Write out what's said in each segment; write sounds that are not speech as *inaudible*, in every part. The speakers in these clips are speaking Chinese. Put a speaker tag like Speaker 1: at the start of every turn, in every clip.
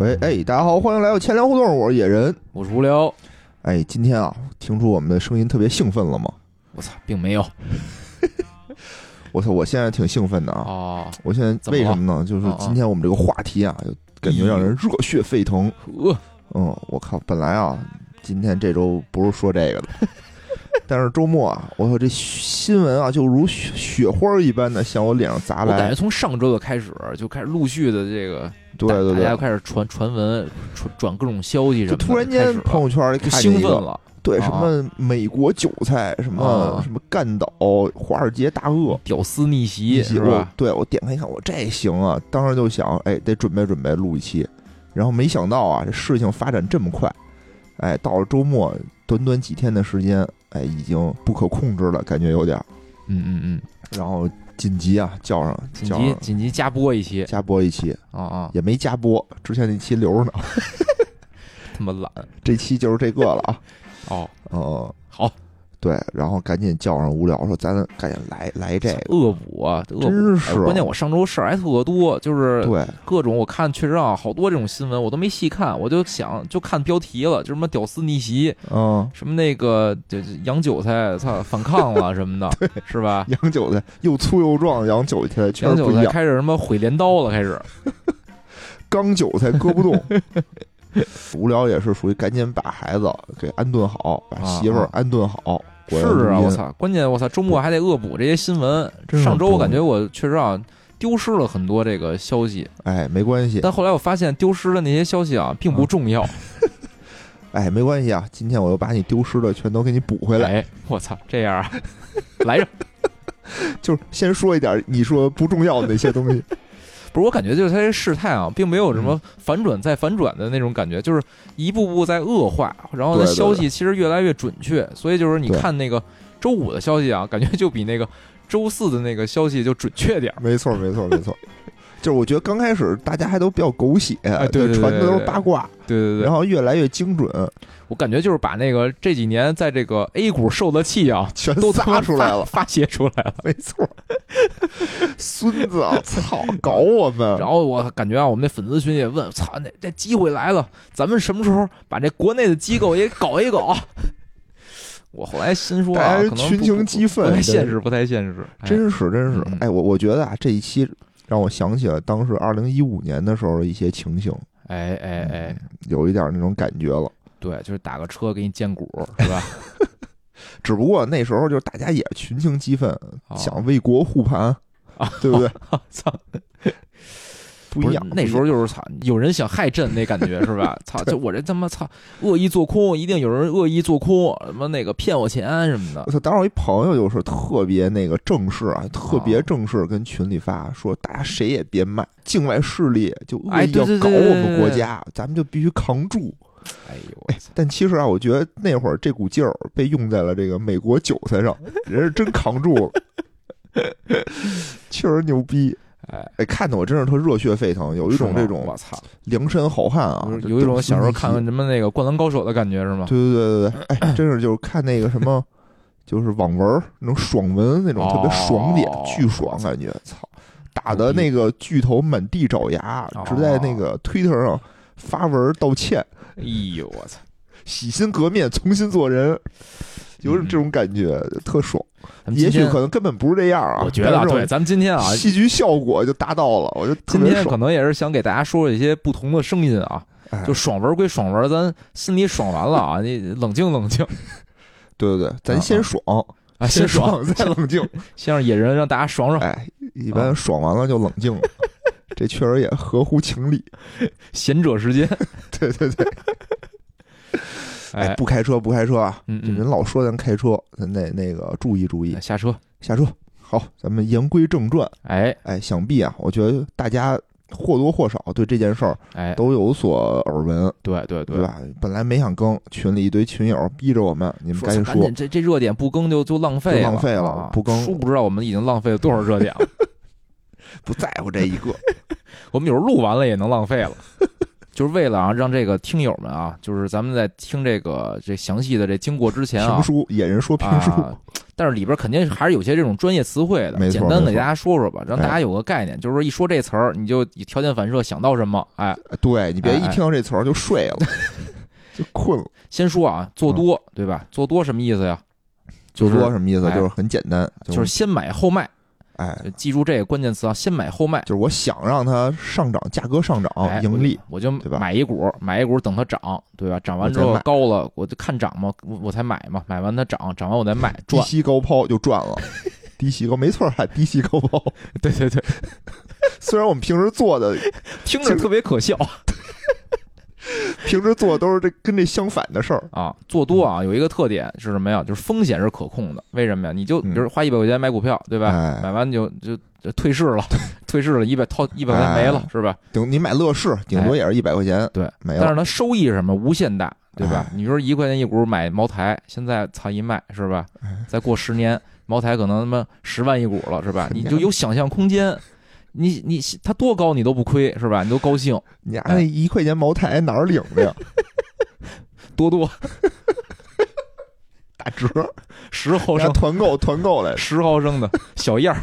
Speaker 1: 喂，哎，大家好，欢迎来到千聊互动，我是野人。
Speaker 2: 我是无聊，
Speaker 1: 哎，今天啊，听出我们的声音特别兴奋了吗？
Speaker 2: 我操，并没有 *laughs*
Speaker 1: 我操，我现在挺兴奋的啊！
Speaker 2: 哦，
Speaker 1: 我现在为什么呢？就是今天我们这个话题啊，就感觉让人热血沸腾。
Speaker 2: 呃，
Speaker 1: 嗯，我靠，本来啊，今天这周不是说这个的，*laughs* 但是周末啊，我操，这新闻啊，就如雪雪花一般的向我脸上砸来
Speaker 2: 我感觉。从上周的开始就开始陆续的这个，
Speaker 1: 对对对，
Speaker 2: 大家开始传传闻、传转各种消息什么的，
Speaker 1: 就突然间朋友圈
Speaker 2: 兴奋了，
Speaker 1: 对
Speaker 2: 啊。
Speaker 1: 什么美国韭菜，什么
Speaker 2: 啊。
Speaker 1: 什么干倒华尔街大鳄，
Speaker 2: 屌丝逆袭是
Speaker 1: 我
Speaker 2: 吧？
Speaker 1: 对我点开一看，我这行啊，当时就想，哎，得准备准备录一期。然后没想到啊，这事情发展这么快，哎，到了周末，短短几天的时间，哎，已经不可控制了，感觉有点。
Speaker 2: 嗯嗯嗯，
Speaker 1: 然后紧急啊，叫上
Speaker 2: 紧急
Speaker 1: 上。
Speaker 2: 紧急加播一期。
Speaker 1: 加播一期，
Speaker 2: 啊啊，
Speaker 1: 也没加播，之前那期留着呢，*laughs*
Speaker 2: 他妈懒。
Speaker 1: 这期就是这个了啊。
Speaker 2: 哦，
Speaker 1: 哦，
Speaker 2: 好，
Speaker 1: 对，然后赶紧叫上无聊说，咱赶紧来来这个，
Speaker 2: 恶补啊，恶补。
Speaker 1: 真是
Speaker 2: 哎关键我上周事儿还特多，就是
Speaker 1: 对，
Speaker 2: 各种我看确实啊，好多这种新闻我都没细看，我就想就看标题了，就什么屌丝逆袭，
Speaker 1: 嗯，
Speaker 2: 什么那个这这洋韭菜，操反抗了什么的，*laughs* 是吧？
Speaker 1: 洋韭菜又粗又壮，洋韭菜确
Speaker 2: 洋韭菜
Speaker 1: 实不一样，
Speaker 2: 开始什么毁镰刀了，开始 *laughs*
Speaker 1: 钢韭菜割不动。无聊也是属于赶紧把孩子给安顿好，把媳妇儿安顿好。
Speaker 2: 是啊，我，操！关键我操，周末还得恶补这些新闻。上周我感觉我确实啊丢失了很多这个消息，
Speaker 1: 哎，没关系，
Speaker 2: 但后来我发现丢失的那些消息啊并不重要。*laughs*
Speaker 1: 哎，没关系啊。今天我又把你丢失的全都给你补回来。
Speaker 2: 哎，我操，这样啊，*laughs* 来着。*laughs*
Speaker 1: 就是先说一点你说不重要的那些东西。
Speaker 2: 不是，我感觉就是他这事态啊，并没有什
Speaker 1: 嗯。
Speaker 2: 么反转再反转的那种感觉，就是一步步在恶化，然后消息其实越来越准确，所以就是你看那个周五的消息啊，感觉就比那个周四的那个消息就准确点儿。
Speaker 1: 没错，没错，没错。*laughs* 就是我觉得刚开始大家还都比较狗血，
Speaker 2: 哎对对对
Speaker 1: 传的都是八卦，
Speaker 2: 对对对。
Speaker 1: 然，后越来越精准，
Speaker 2: 我感觉就是把那个这几年在这个 A 股受的气啊，*laughs*
Speaker 1: 全
Speaker 2: 都他妈
Speaker 1: 撒出来了。
Speaker 2: 发发泄出来了。*laughs*
Speaker 1: 没错，孙子啊，操，搞我们！
Speaker 2: 然后我感觉啊，我们那粉丝群也问，操，那这机会来了，咱们什么时候把这国内的机构也搞一搞？*laughs* 我后来心说啊，
Speaker 1: 大家
Speaker 2: 可能
Speaker 1: 群情激愤
Speaker 2: 不太现实，不太现实。哎
Speaker 1: 真是真是
Speaker 2: 嗯，
Speaker 1: 哎，我我觉得啊，这一期让我想起了当时二零一五年的时候的一些情形，
Speaker 2: 哎哎哎，
Speaker 1: 有一点那种感觉了。
Speaker 2: 对，就是打个车给你荐股，是吧？*laughs*
Speaker 1: 只不过那时候就是大家也群情激愤，
Speaker 2: 哦
Speaker 1: 想为国护盘
Speaker 2: 啊，
Speaker 1: 对不对？*laughs*
Speaker 2: 操，
Speaker 1: 不一样，
Speaker 2: 那时候就是操，有人想害朕那感觉是吧？*laughs* 操，就我这他妈操，恶意做空，一定有人恶意做空，什么那个骗我钱什么的
Speaker 1: 我。操！当时我一朋友就是特别那个正式啊，特别
Speaker 2: 哦
Speaker 1: 正式，跟群里发说，大家谁也别卖，境外势力就恶
Speaker 2: 哎
Speaker 1: 意要搞我们
Speaker 2: 对对
Speaker 1: 国家，咱们就必须扛住。
Speaker 2: 哎呦我操！
Speaker 1: 但其实啊，我觉得那会儿这股劲儿被用在了这个美国韭菜上，*laughs* 人是真扛住了，确实牛逼。
Speaker 2: 哎，
Speaker 1: 哎，看得我真是特热血沸腾，有一种这种
Speaker 2: 我操，
Speaker 1: 梁山好汉啊，
Speaker 2: 有一种小时候看
Speaker 1: 看
Speaker 2: 什么那个《灌篮高手》的感觉是吗？
Speaker 1: 对对对对对，哎，真是就是看那个什么，就是网文那种爽文那种特别爽点，
Speaker 2: 哦
Speaker 1: 巨爽感觉，操！打的那个巨头满地找牙，
Speaker 2: 哦
Speaker 1: 只在那个推特上发文道歉，
Speaker 2: 哎呦我操！
Speaker 1: 洗心革面，重新做人，有种这种感觉，特爽。也许可能根本不是这样啊，
Speaker 2: 我觉得啊对，咱们今天啊，
Speaker 1: 戏剧效果就达到了，我觉得
Speaker 2: 今天可。能也是想给大家说说一些不同的声音啊。
Speaker 1: 哎
Speaker 2: 就爽文归爽文，咱心里爽完了啊，*laughs* 你冷静冷静
Speaker 1: 对对对，咱先爽，
Speaker 2: 啊，
Speaker 1: 先
Speaker 2: 爽，
Speaker 1: 再冷静。*laughs*
Speaker 2: 先让野人让大家爽爽，
Speaker 1: 哎，一般爽完了就冷静了，这确实也合乎情理。*laughs*
Speaker 2: 贤者时间。*laughs*
Speaker 1: 对对对，*laughs* 哎，
Speaker 2: 哎，
Speaker 1: 不开车不开车啊！
Speaker 2: 嗯
Speaker 1: 这人
Speaker 2: 嗯，
Speaker 1: 老说咱开车，咱得那个注意注意
Speaker 2: 哎，下车。
Speaker 1: 下车。好，咱们言归正传。
Speaker 2: 哎
Speaker 1: 哎，想必啊，我觉得大家或多或少对这件事儿
Speaker 2: 哎，
Speaker 1: 都有所耳闻，
Speaker 2: 对对
Speaker 1: 对对吧？本来没想更，群里一堆群友逼着我们，你们赶紧说
Speaker 2: 赶紧，这这热点不更就就浪费
Speaker 1: 了浪费了
Speaker 2: 啊
Speaker 1: 不更
Speaker 2: 殊不知道我们已经浪费了多少热点了。
Speaker 1: 不在乎这一个。*laughs*
Speaker 2: 我们有时候录完了也能浪费了。*laughs* 就是为了啊，让这个听友们啊，就是咱们在听这个这详细的这经过之前啊
Speaker 1: 评，书，野人说评书，
Speaker 2: 啊，但是里边肯定还是有些这种专业词汇的，简单的给大家说说吧，让大
Speaker 1: 哎
Speaker 2: 家有个概念，就是说一说这词儿，你就以条件反射想到什么，哎，
Speaker 1: 对你别一听到这词儿就睡了，*laughs* 就困了。
Speaker 2: 先说啊，做多，对吧？做多什么意思呀？就是
Speaker 1: 做多什么意思？
Speaker 2: 哎
Speaker 1: 就是很简单，
Speaker 2: 就是先买后卖，
Speaker 1: 哎，
Speaker 2: 就记住这个关键词啊，先买后卖。
Speaker 1: 就是我想让它上涨，价格上涨，
Speaker 2: 哎
Speaker 1: 盈利。
Speaker 2: 我就买一股，买一股等它涨，对吧？涨完之后高了，我就看涨嘛，我我才买嘛，买完它涨，涨完我再卖 *laughs*
Speaker 1: 低。吸高抛就赚了，*laughs* 低吸高没错，还低吸高抛。
Speaker 2: 对 *laughs* 对对，
Speaker 1: 虽然我们平时做的，
Speaker 2: 听着特别可笑 *laughs*
Speaker 1: 平时做的都是这跟这相反的事儿。
Speaker 2: 啊。做多啊，有一个特点是什么呀？就是风险是可控的。为什么呀？你就比
Speaker 1: 嗯
Speaker 2: 如花一百块钱买股票，对吧？
Speaker 1: 哎
Speaker 2: 买完就就就退市了，退市了，一百掏一百块钱没了，是吧？
Speaker 1: 顶你买乐视，顶多也是一百块钱，
Speaker 2: 对，
Speaker 1: 没了。
Speaker 2: 但是它收益是什么？无限大，对吧
Speaker 1: 哎？
Speaker 2: 你说一块钱一股买茅台，现在操一卖是吧
Speaker 1: 哎？
Speaker 2: 再过十年，茅台可能他妈十万一股了是吧？你就有想象空间，你你它多高你都不亏是吧？你都高兴，*laughs*
Speaker 1: 你家那一块钱茅台哪儿领的呀？*laughs*
Speaker 2: 多多
Speaker 1: 打折，
Speaker 2: 十毫升，
Speaker 1: 团购团购来，
Speaker 2: 十毫升的小样儿，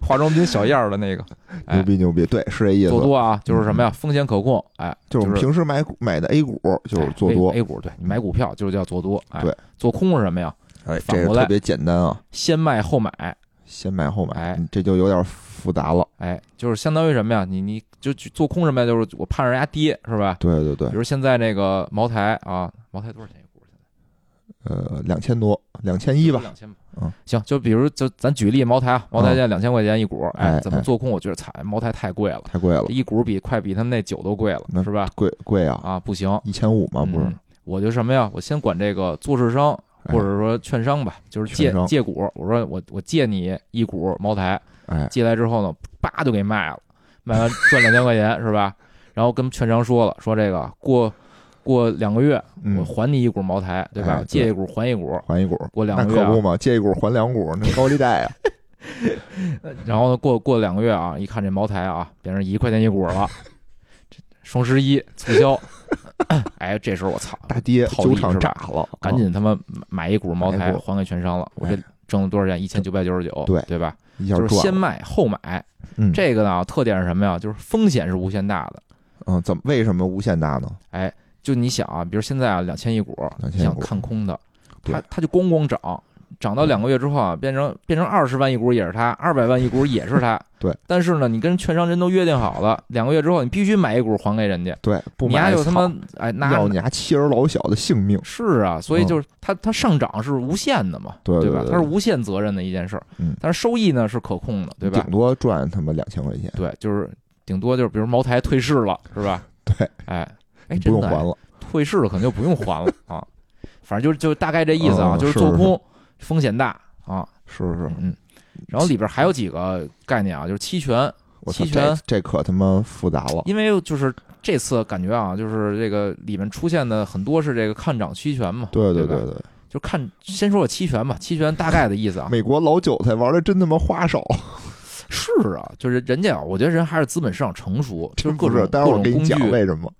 Speaker 2: 化妆品小样儿的那个，*laughs* 哎
Speaker 1: 牛逼牛逼，对，是这意思。
Speaker 2: 做多啊，就是什么呀？风险可控，哎，
Speaker 1: 就是平时买买的 A 股就是做多
Speaker 2: 哎 A, 股对你买股票就是叫做多，哎，
Speaker 1: 对，
Speaker 2: 做空是什么呀？
Speaker 1: 哎，
Speaker 2: 反过来
Speaker 1: 这个特别简单啊，
Speaker 2: 先卖后买，
Speaker 1: 先买后买
Speaker 2: 哎，
Speaker 1: 这就有点复杂了。
Speaker 2: 哎，就是相当于什么呀？你你就去做空什么呀？就是我盼着人家跌是吧？
Speaker 1: 对对对
Speaker 2: 比，如现在那个茅台啊，茅台多少钱一股？
Speaker 1: 现在呃，两千多，两千一吧。
Speaker 2: 两千吧。
Speaker 1: 嗯，
Speaker 2: 行，就比如就咱举例茅台啊，茅台现在两千块钱一股，
Speaker 1: 哎哎
Speaker 2: 怎么做空？我觉得惨，茅台太贵了，
Speaker 1: 太贵了，
Speaker 2: 一股比快比他们那酒都贵了，
Speaker 1: 那
Speaker 2: 是吧？
Speaker 1: 贵贵啊，
Speaker 2: 啊，不行，
Speaker 1: 一千五嘛，不是
Speaker 2: 嗯？我就什么呀？我先管这个做市商
Speaker 1: 哎
Speaker 2: 或者说券商吧，就是借借股。我说我我借你一股茅台，
Speaker 1: 哎，
Speaker 2: 借来之后呢，叭就给卖了，卖完 *laughs* 赚两千块钱是吧？然后跟券商说了，说这个过过两个月我
Speaker 1: 嗯，
Speaker 2: 还你一股茅台，对吧？
Speaker 1: 哎对
Speaker 2: 借一股还一股，
Speaker 1: 还一股，
Speaker 2: 过两个月啊、
Speaker 1: 可不嘛，借一股还两股，那高利贷呀。*laughs*
Speaker 2: 然后呢过过两个月啊，一看这茅台啊变成一块钱一股了，这双十一促销，*laughs* 哎，这时候我操，
Speaker 1: 大跌，酒厂炸了，
Speaker 2: 赶紧他妈买一股茅台还给券商了，我这
Speaker 1: 哎
Speaker 2: 挣了多少钱？一千九百九十九，
Speaker 1: 对
Speaker 2: 对吧？就是。先卖后买，
Speaker 1: 嗯，
Speaker 2: 这个呢特点是什么呀？就是风险是无限大的。
Speaker 1: 嗯，怎么为什么无限大呢？
Speaker 2: 哎，就你想啊，比如现在啊两千一股，你想看空的，它它就咣咣涨，涨到两个月之后啊，变成变成二十万一股也是它，二百万一股也是它。*laughs*
Speaker 1: 对，
Speaker 2: 但是呢，你跟券商人都约定好了，两个月之后你必须买一股还给人家，
Speaker 1: 对，不
Speaker 2: 你丫
Speaker 1: 买
Speaker 2: 就他妈哎拿
Speaker 1: 要你还妻儿老小的性命。
Speaker 2: 是啊，所以
Speaker 1: 嗯
Speaker 2: 就是它它上涨是无限的嘛，吧？
Speaker 1: 对对对
Speaker 2: 它是无限责任的一件事儿，
Speaker 1: 嗯
Speaker 2: 但是收益呢是可控的，对吧
Speaker 1: 顶？多赚他妈两千块钱，
Speaker 2: 对，就是顶多就是比如茅台退市了，是吧？*laughs*
Speaker 1: 对，
Speaker 2: 哎哎，
Speaker 1: 不用还了。
Speaker 2: 退市了可能就不用还了啊，反正就是就大概这意思啊，
Speaker 1: 嗯
Speaker 2: 就是做空风险大啊，
Speaker 1: 是是，
Speaker 2: 嗯，然后里边还有几个概念啊，就是期权，
Speaker 1: 我，
Speaker 2: 期权。
Speaker 1: 这这可他妈复杂了。
Speaker 2: 因为就是这次感觉啊，就是这个里面出现的很多是这个看涨期权嘛，
Speaker 1: 对
Speaker 2: 对
Speaker 1: 对对对，
Speaker 2: 就看先说说期权吧，期权大概的意思啊，
Speaker 1: 美国老韭菜玩的真他妈花哨，
Speaker 2: 是啊，就是人家啊，我觉得人还是资本市场成熟，*laughs* 就是各？种各种工具。
Speaker 1: 讲，为什么。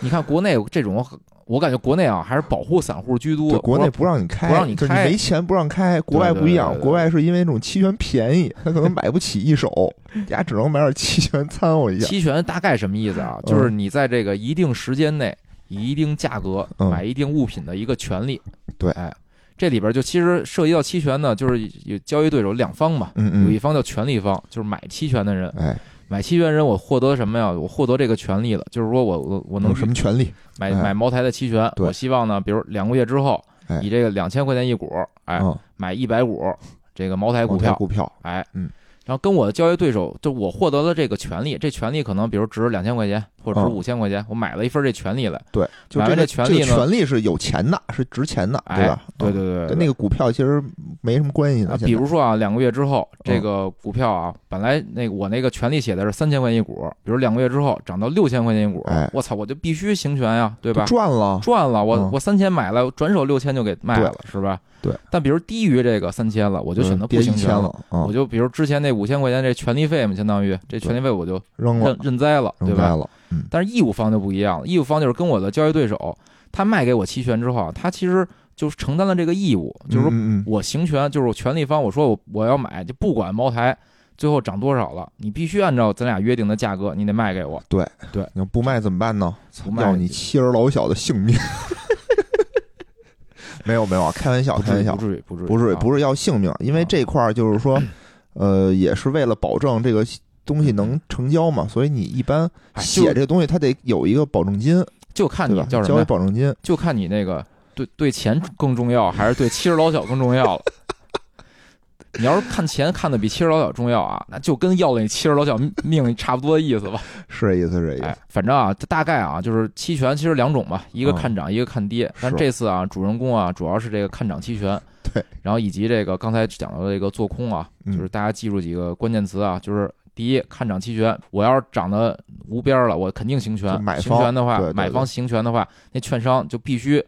Speaker 2: 你看国内这种，我感觉国内啊还是保护散户居多，，
Speaker 1: 国内
Speaker 2: 不
Speaker 1: 不让你开，
Speaker 2: 不让你
Speaker 1: 就是
Speaker 2: 开
Speaker 1: 没钱不让开。国外不一样，
Speaker 2: 对对对对
Speaker 1: 国外是因为那种期权便宜，他可能买不起一手，*laughs* 家只能买点期权掺和一下。
Speaker 2: 期权大概什么意思啊？
Speaker 1: 嗯
Speaker 2: 就是你在这个一定时间内以一定价格
Speaker 1: 嗯
Speaker 2: 买一定物品的一个权利。
Speaker 1: 对
Speaker 2: 哎，这里边就其实涉及到期权呢，就是有交易对手两方嘛，
Speaker 1: 嗯嗯，
Speaker 2: 有一方叫权利方，就是买期权的人。
Speaker 1: 哎，
Speaker 2: 买期权人我获得什么呀？我获得这个权利了，就是说我我我能
Speaker 1: 有什么权利？哎。
Speaker 2: 买买茅台的期权，我希望呢，比如两个月之后
Speaker 1: 哎，
Speaker 2: 以这个两千块钱一股，哎，
Speaker 1: 嗯，
Speaker 2: 买一百股这个茅台股票，
Speaker 1: 股票，
Speaker 2: 哎，
Speaker 1: 嗯，
Speaker 2: 然后跟我的交易对手，就我获得了这个权利，这权利可能比如值两千块钱或者值
Speaker 1: 嗯
Speaker 2: 五千块钱，我买了一份这权利来，
Speaker 1: 对，就这个这个
Speaker 2: 这权利呢
Speaker 1: 权利是有钱的，是值钱的，对
Speaker 2: 哎对对对，
Speaker 1: 跟那个股票其实没什么关系的。
Speaker 2: 啊，比如说啊，两个月之后，这
Speaker 1: 嗯
Speaker 2: 个股票啊，本来那个我那个权利写的是三千块钱一股，比如两个月之后涨到六千块钱一股
Speaker 1: 哎，
Speaker 2: 我操，我就必须行权呀，对吧？
Speaker 1: 赚了，
Speaker 2: 赚了，我
Speaker 1: 嗯
Speaker 2: 我三千买了，转手六千就给卖了，是吧？
Speaker 1: 对。
Speaker 2: 但比如低于这个三千了，我就选择不行权了。我就比如之前那五千块钱这权利费嘛，相当于这权利费我就
Speaker 1: 扔了
Speaker 2: 认，认栽了，对吧？
Speaker 1: 扔了，嗯，
Speaker 2: 但是义务方就不一样了，义务方就是跟我的交易对手，他卖给我期权之后啊，他其实就是承担了这个义务，就是我行权，就是我权利方，我说我我要买，就不管茅台最后涨多少了，你必须按照咱俩约定的价格，你得卖给我。
Speaker 1: 对对，你要不卖怎么办呢？
Speaker 2: 不卖
Speaker 1: 要你妻儿老小的性命。*laughs* 没有没有啊，开玩笑，开玩笑，
Speaker 2: 至于不至于，不至于，
Speaker 1: 不是
Speaker 2: 啊。
Speaker 1: 不是要性命，因为这块儿就是说，*clears throat* 呃，也是为了保证这个东西能成交嘛，所以你一般
Speaker 2: 哎
Speaker 1: 写这个东西，它得有一个保证金，
Speaker 2: 就看你叫什么呀，
Speaker 1: 保证金，
Speaker 2: 就看你那个对对钱更重要，还是对妻儿老小更重要了。你要是看钱看的比七十老小重要啊，那就跟要了你七十老小命差不多的意思吧。*laughs*
Speaker 1: 是这意思，是这意
Speaker 2: 哎
Speaker 1: 思。，
Speaker 2: 反正啊，大概啊，就是期权其实两种吧，一个
Speaker 1: 嗯
Speaker 2: 看涨，一个看跌。但这次啊，主人公啊，主要是这个看涨期权。*laughs*
Speaker 1: 对，
Speaker 2: 然后以及这个刚才讲到的这个做空啊，
Speaker 1: 嗯
Speaker 2: 就是大家记住几个关键词啊，就是第一，看涨期权，我要是涨得无边儿了，我肯定行权
Speaker 1: 就。买
Speaker 2: 行权的话买方行权的话，那券商就必须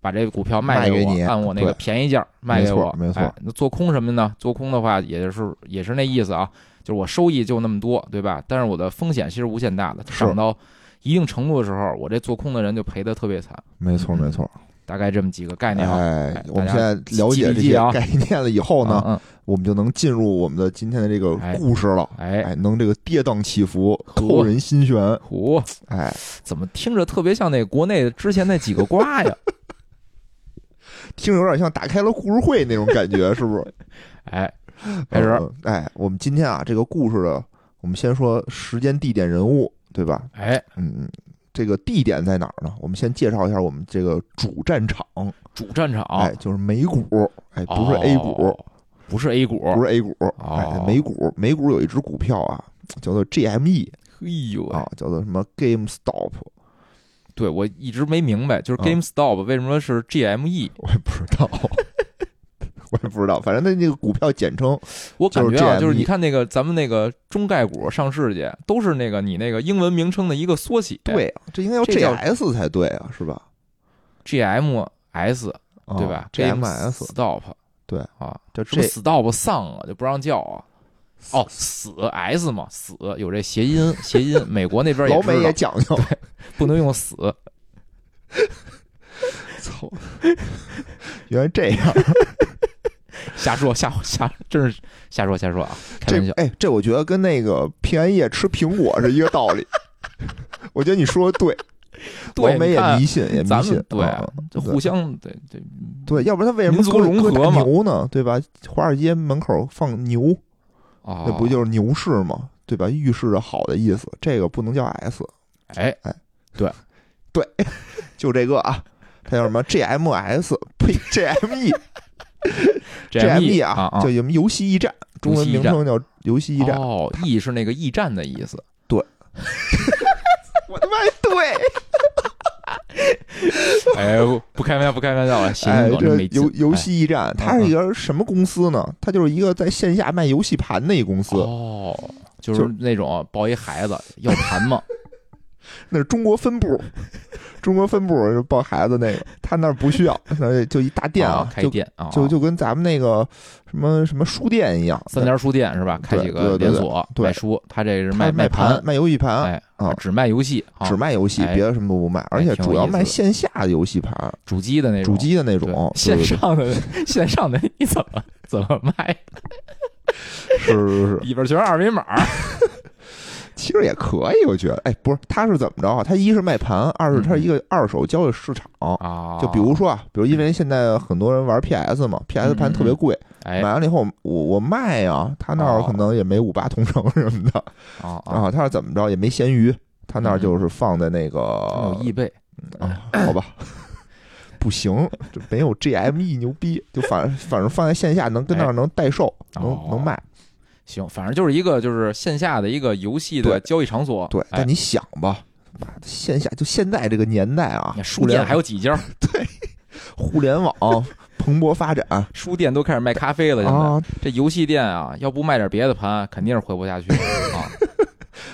Speaker 2: 把这个股票
Speaker 1: 卖给你
Speaker 2: 按我那个便宜价卖给我。
Speaker 1: 没错没错
Speaker 2: 哎那做空什么呢？做空的话，也就是也是那意思啊，就是我收益就那么多，对吧？但是我的风险其实无限大的，涨到一定程度的时候，我这做空的人就赔得特别惨。
Speaker 1: 没错，没错。
Speaker 2: 大概这么几个概念啊。
Speaker 1: 哎
Speaker 2: 哎，
Speaker 1: 我们现在了解这些 *laughs* 概念了以后呢，
Speaker 2: 嗯，
Speaker 1: 我们就能进入我们的今天的这个
Speaker 2: 哎
Speaker 1: 故事了。
Speaker 2: 哎，
Speaker 1: 能这个跌宕起伏，扣人心弦。
Speaker 2: 哦
Speaker 1: 哎，
Speaker 2: 怎么听着特别像那国内之前那几个瓜呀？*laughs*
Speaker 1: 听着有点像打开了故事会那种感觉，是不是？*laughs*
Speaker 2: 哎，开始
Speaker 1: 嗯哎，我们今天啊，这个故事的，我们先说时间、地点、人物，对吧？
Speaker 2: 哎，
Speaker 1: 嗯嗯，这个地点在哪儿呢？我们先介绍一下我们这个主战场，
Speaker 2: 主战场，
Speaker 1: 哎，就是美股，哎，不是 A 股，
Speaker 2: 哦，不是 A 股，
Speaker 1: 不是 A 股，哎
Speaker 2: 哦，
Speaker 1: 美股，美股有一只股票啊，叫做 GME
Speaker 2: 哎呦
Speaker 1: 啊，叫做什么 GameStop，
Speaker 2: 对我一直没明白，就是
Speaker 1: 啊
Speaker 2: GameStop 为什么是 GME？
Speaker 1: 我也不知道。*laughs* 我也不知道，反正它那个股票简称
Speaker 2: 我感觉啊，
Speaker 1: 就是
Speaker 2: 你看那个咱们那个中概股上市去，都是那个你那个英文名称的一个缩写，
Speaker 1: 对啊，这应该叫 GS 才对啊，是吧
Speaker 2: ？GMS
Speaker 1: 啊
Speaker 2: 对吧
Speaker 1: ？GMS
Speaker 2: Stop
Speaker 1: 对
Speaker 2: 啊，
Speaker 1: 叫
Speaker 2: 什么 Stop 丧啊，就不让叫啊。哦，死 S 嘛，死有这谐音，*laughs* 谐音，美国那边也
Speaker 1: 老美也讲究，
Speaker 2: 不能用死。*laughs*
Speaker 1: 操！原来这样，*laughs*
Speaker 2: 瞎说瞎瞎，真是瞎说瞎说啊，开玩笑。
Speaker 1: 这哎，这我觉得跟那个平安夜吃苹果是一个道理。我觉得你说的对，
Speaker 2: 对
Speaker 1: 老美也迷信，也迷信，
Speaker 2: 对
Speaker 1: 啊
Speaker 2: 就互相对对
Speaker 1: 对，要不然他为什么
Speaker 2: 民族
Speaker 1: 搁搁大
Speaker 2: 融合嘛
Speaker 1: 牛呢？对吧？华尔街门口放牛，
Speaker 2: 啊，
Speaker 1: 那不就是牛市吗？对吧？预示着好的意思，这个不能叫 S，
Speaker 2: 哎哎，对 *laughs* 对
Speaker 1: 就这个啊，它叫什么 GMS，呸，GME。*laughs*
Speaker 2: GME
Speaker 1: 啊，
Speaker 2: 啊
Speaker 1: 叫什么游戏驿站，中文名称叫游戏驿站。
Speaker 2: 哦，驿是那个驿站的意思。
Speaker 1: 对 *laughs* 我他妈对，*laughs*
Speaker 2: 哎，不开玩笑，不开玩笑了，行
Speaker 1: 哎，这游游戏驿站，它是一个什么公司呢？它就是一个在线下卖游戏盘的一公
Speaker 2: 哎
Speaker 1: 司，
Speaker 2: 哦，就
Speaker 1: 就是
Speaker 2: 那种抱一孩子要盘嘛，*laughs*
Speaker 1: 那是中国分部。中国分部就抱孩子那个，他那儿不需要，那就一大店
Speaker 2: 啊开店啊，
Speaker 1: 就就跟咱们那个什么什么书店一样，
Speaker 2: 三家书店是吧？开几个连锁
Speaker 1: 对
Speaker 2: 卖书，他这是卖
Speaker 1: 卖
Speaker 2: 盘，
Speaker 1: 卖游戏盘，
Speaker 2: 哎
Speaker 1: 啊
Speaker 2: 只卖游戏，啊
Speaker 1: 只卖游戏，
Speaker 2: 哎
Speaker 1: 别的什么都不卖，而且主要卖线下的游戏盘，
Speaker 2: 主机的那种，
Speaker 1: 主机的那种，
Speaker 2: 线上的线上的你怎么怎么卖？
Speaker 1: 是是是，
Speaker 2: 里边全是二维码，
Speaker 1: 其实也可以，我觉得，哎，不是，他是怎么着啊？他一是卖盘，二是他是一个二手交易市场。
Speaker 2: 啊，
Speaker 1: 就比如说啊，比如因为现在很多人玩 PS 嘛，PS 盘特别贵，
Speaker 2: 哎。
Speaker 1: 买完了以后我我卖呀，他那儿
Speaker 2: 哦
Speaker 1: 可能也没五八同城什么的，
Speaker 2: 啊啊，
Speaker 1: 啊，他是怎么着也没闲鱼，他那就是放在那个
Speaker 2: 有易贝，
Speaker 1: 啊，好吧。*laughs* 不行，这没有 GME 牛逼，就反反正放在线下能跟那儿能代售，能
Speaker 2: 哦。
Speaker 1: 能卖。
Speaker 2: 行，反正就是一个就是线下的一个游戏的
Speaker 1: 对
Speaker 2: 交易场所，
Speaker 1: 对，
Speaker 2: 哎
Speaker 1: 但你想吧，妈的线下就现在这个年代啊
Speaker 2: 书店还有几家，*laughs* 对
Speaker 1: 互联网蓬勃发展 *laughs*
Speaker 2: 书店都开始卖咖啡了，现在
Speaker 1: 啊，
Speaker 2: 这游戏店啊，要不卖点别的盘，肯定是活不下去 *laughs* 啊。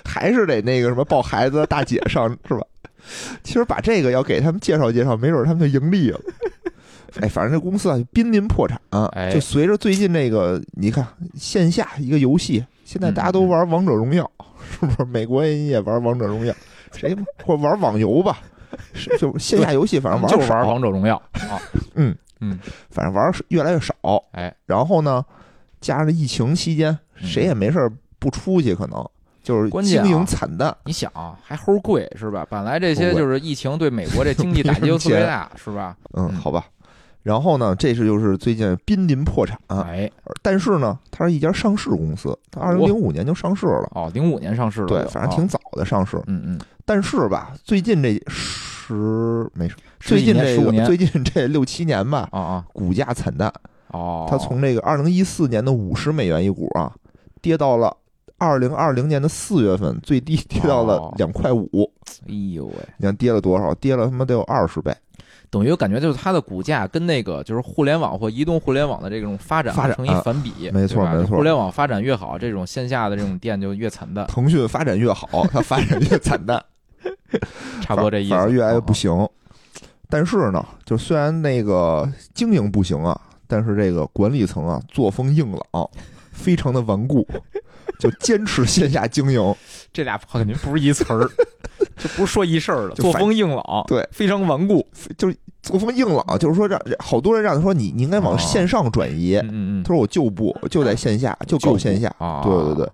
Speaker 1: 还是得那个什么抱孩子的大姐上是吧？其实把这个要给他们介绍介绍，没准他们就盈利了。哎，反正这公司啊，就濒临破产、
Speaker 2: 哎
Speaker 1: 就随着最近这个，你看线下一个游戏，现在大家都玩王者荣耀，是不是？美国人也玩王者荣耀，谁或玩网游吧？是就线下游戏，*laughs* 反正玩
Speaker 2: 就玩王者荣耀啊，嗯嗯，
Speaker 1: 反正玩越来越少。
Speaker 2: 哎，
Speaker 1: 然后呢，加上疫情期间，
Speaker 2: 嗯
Speaker 1: 谁也没事儿不出去，可能就是经营惨淡。
Speaker 2: 你想啊还齁贵是吧？本来这些就是疫情对美国这经济打击就 *laughs* 特别大是吧？
Speaker 1: 嗯，
Speaker 2: 嗯
Speaker 1: 好吧。然后呢，这是就是最近濒临破产，
Speaker 2: 哎，
Speaker 1: 但是呢，它是一家上市公司，它二零零五年就上市了，
Speaker 2: 哦，零五年上市了，
Speaker 1: 对，反正挺早的上市。
Speaker 2: 嗯嗯，
Speaker 1: 但是吧，最近这十没事，最近这
Speaker 2: 年十五年。
Speaker 1: 个最近这六七年吧，
Speaker 2: 啊啊
Speaker 1: 股价惨淡，
Speaker 2: 哦，
Speaker 1: 它从这个二零一四年的五十美元一股啊，跌到了二零二零年的四月份最低跌到了
Speaker 2: 哦。
Speaker 1: 两块五，
Speaker 2: 哎呦喂，
Speaker 1: 你看跌了多少？跌了他妈得有二十倍。
Speaker 2: 等于我感觉就是它的股价跟那个就是互联网或移动互联网的这种发展成一
Speaker 1: 发展啊
Speaker 2: 反比，
Speaker 1: 没错没错
Speaker 2: 互联网发展越好，这种线下的这种店就越惨淡，
Speaker 1: 腾讯发展越好，它发展越惨淡，
Speaker 2: 差不多这意思。
Speaker 1: 反而越来越不
Speaker 2: 啊
Speaker 1: 行。但是呢，就虽然那个经营不行啊，但是这个管理层啊作风硬朗，*laughs* 非常的顽固，就坚持线下经营。
Speaker 2: 这俩肯定不是一词儿，这不是说一事儿
Speaker 1: 了。
Speaker 2: 作风硬朗，
Speaker 1: 对，
Speaker 2: 非常顽固。
Speaker 1: 就是作风硬朗，就是说让好多人让他说你你应该往
Speaker 2: 哦
Speaker 1: 线上转移。
Speaker 2: 嗯嗯嗯
Speaker 1: 他，说我就不，就在线下，就搞线下。
Speaker 2: 啊，
Speaker 1: 对对对，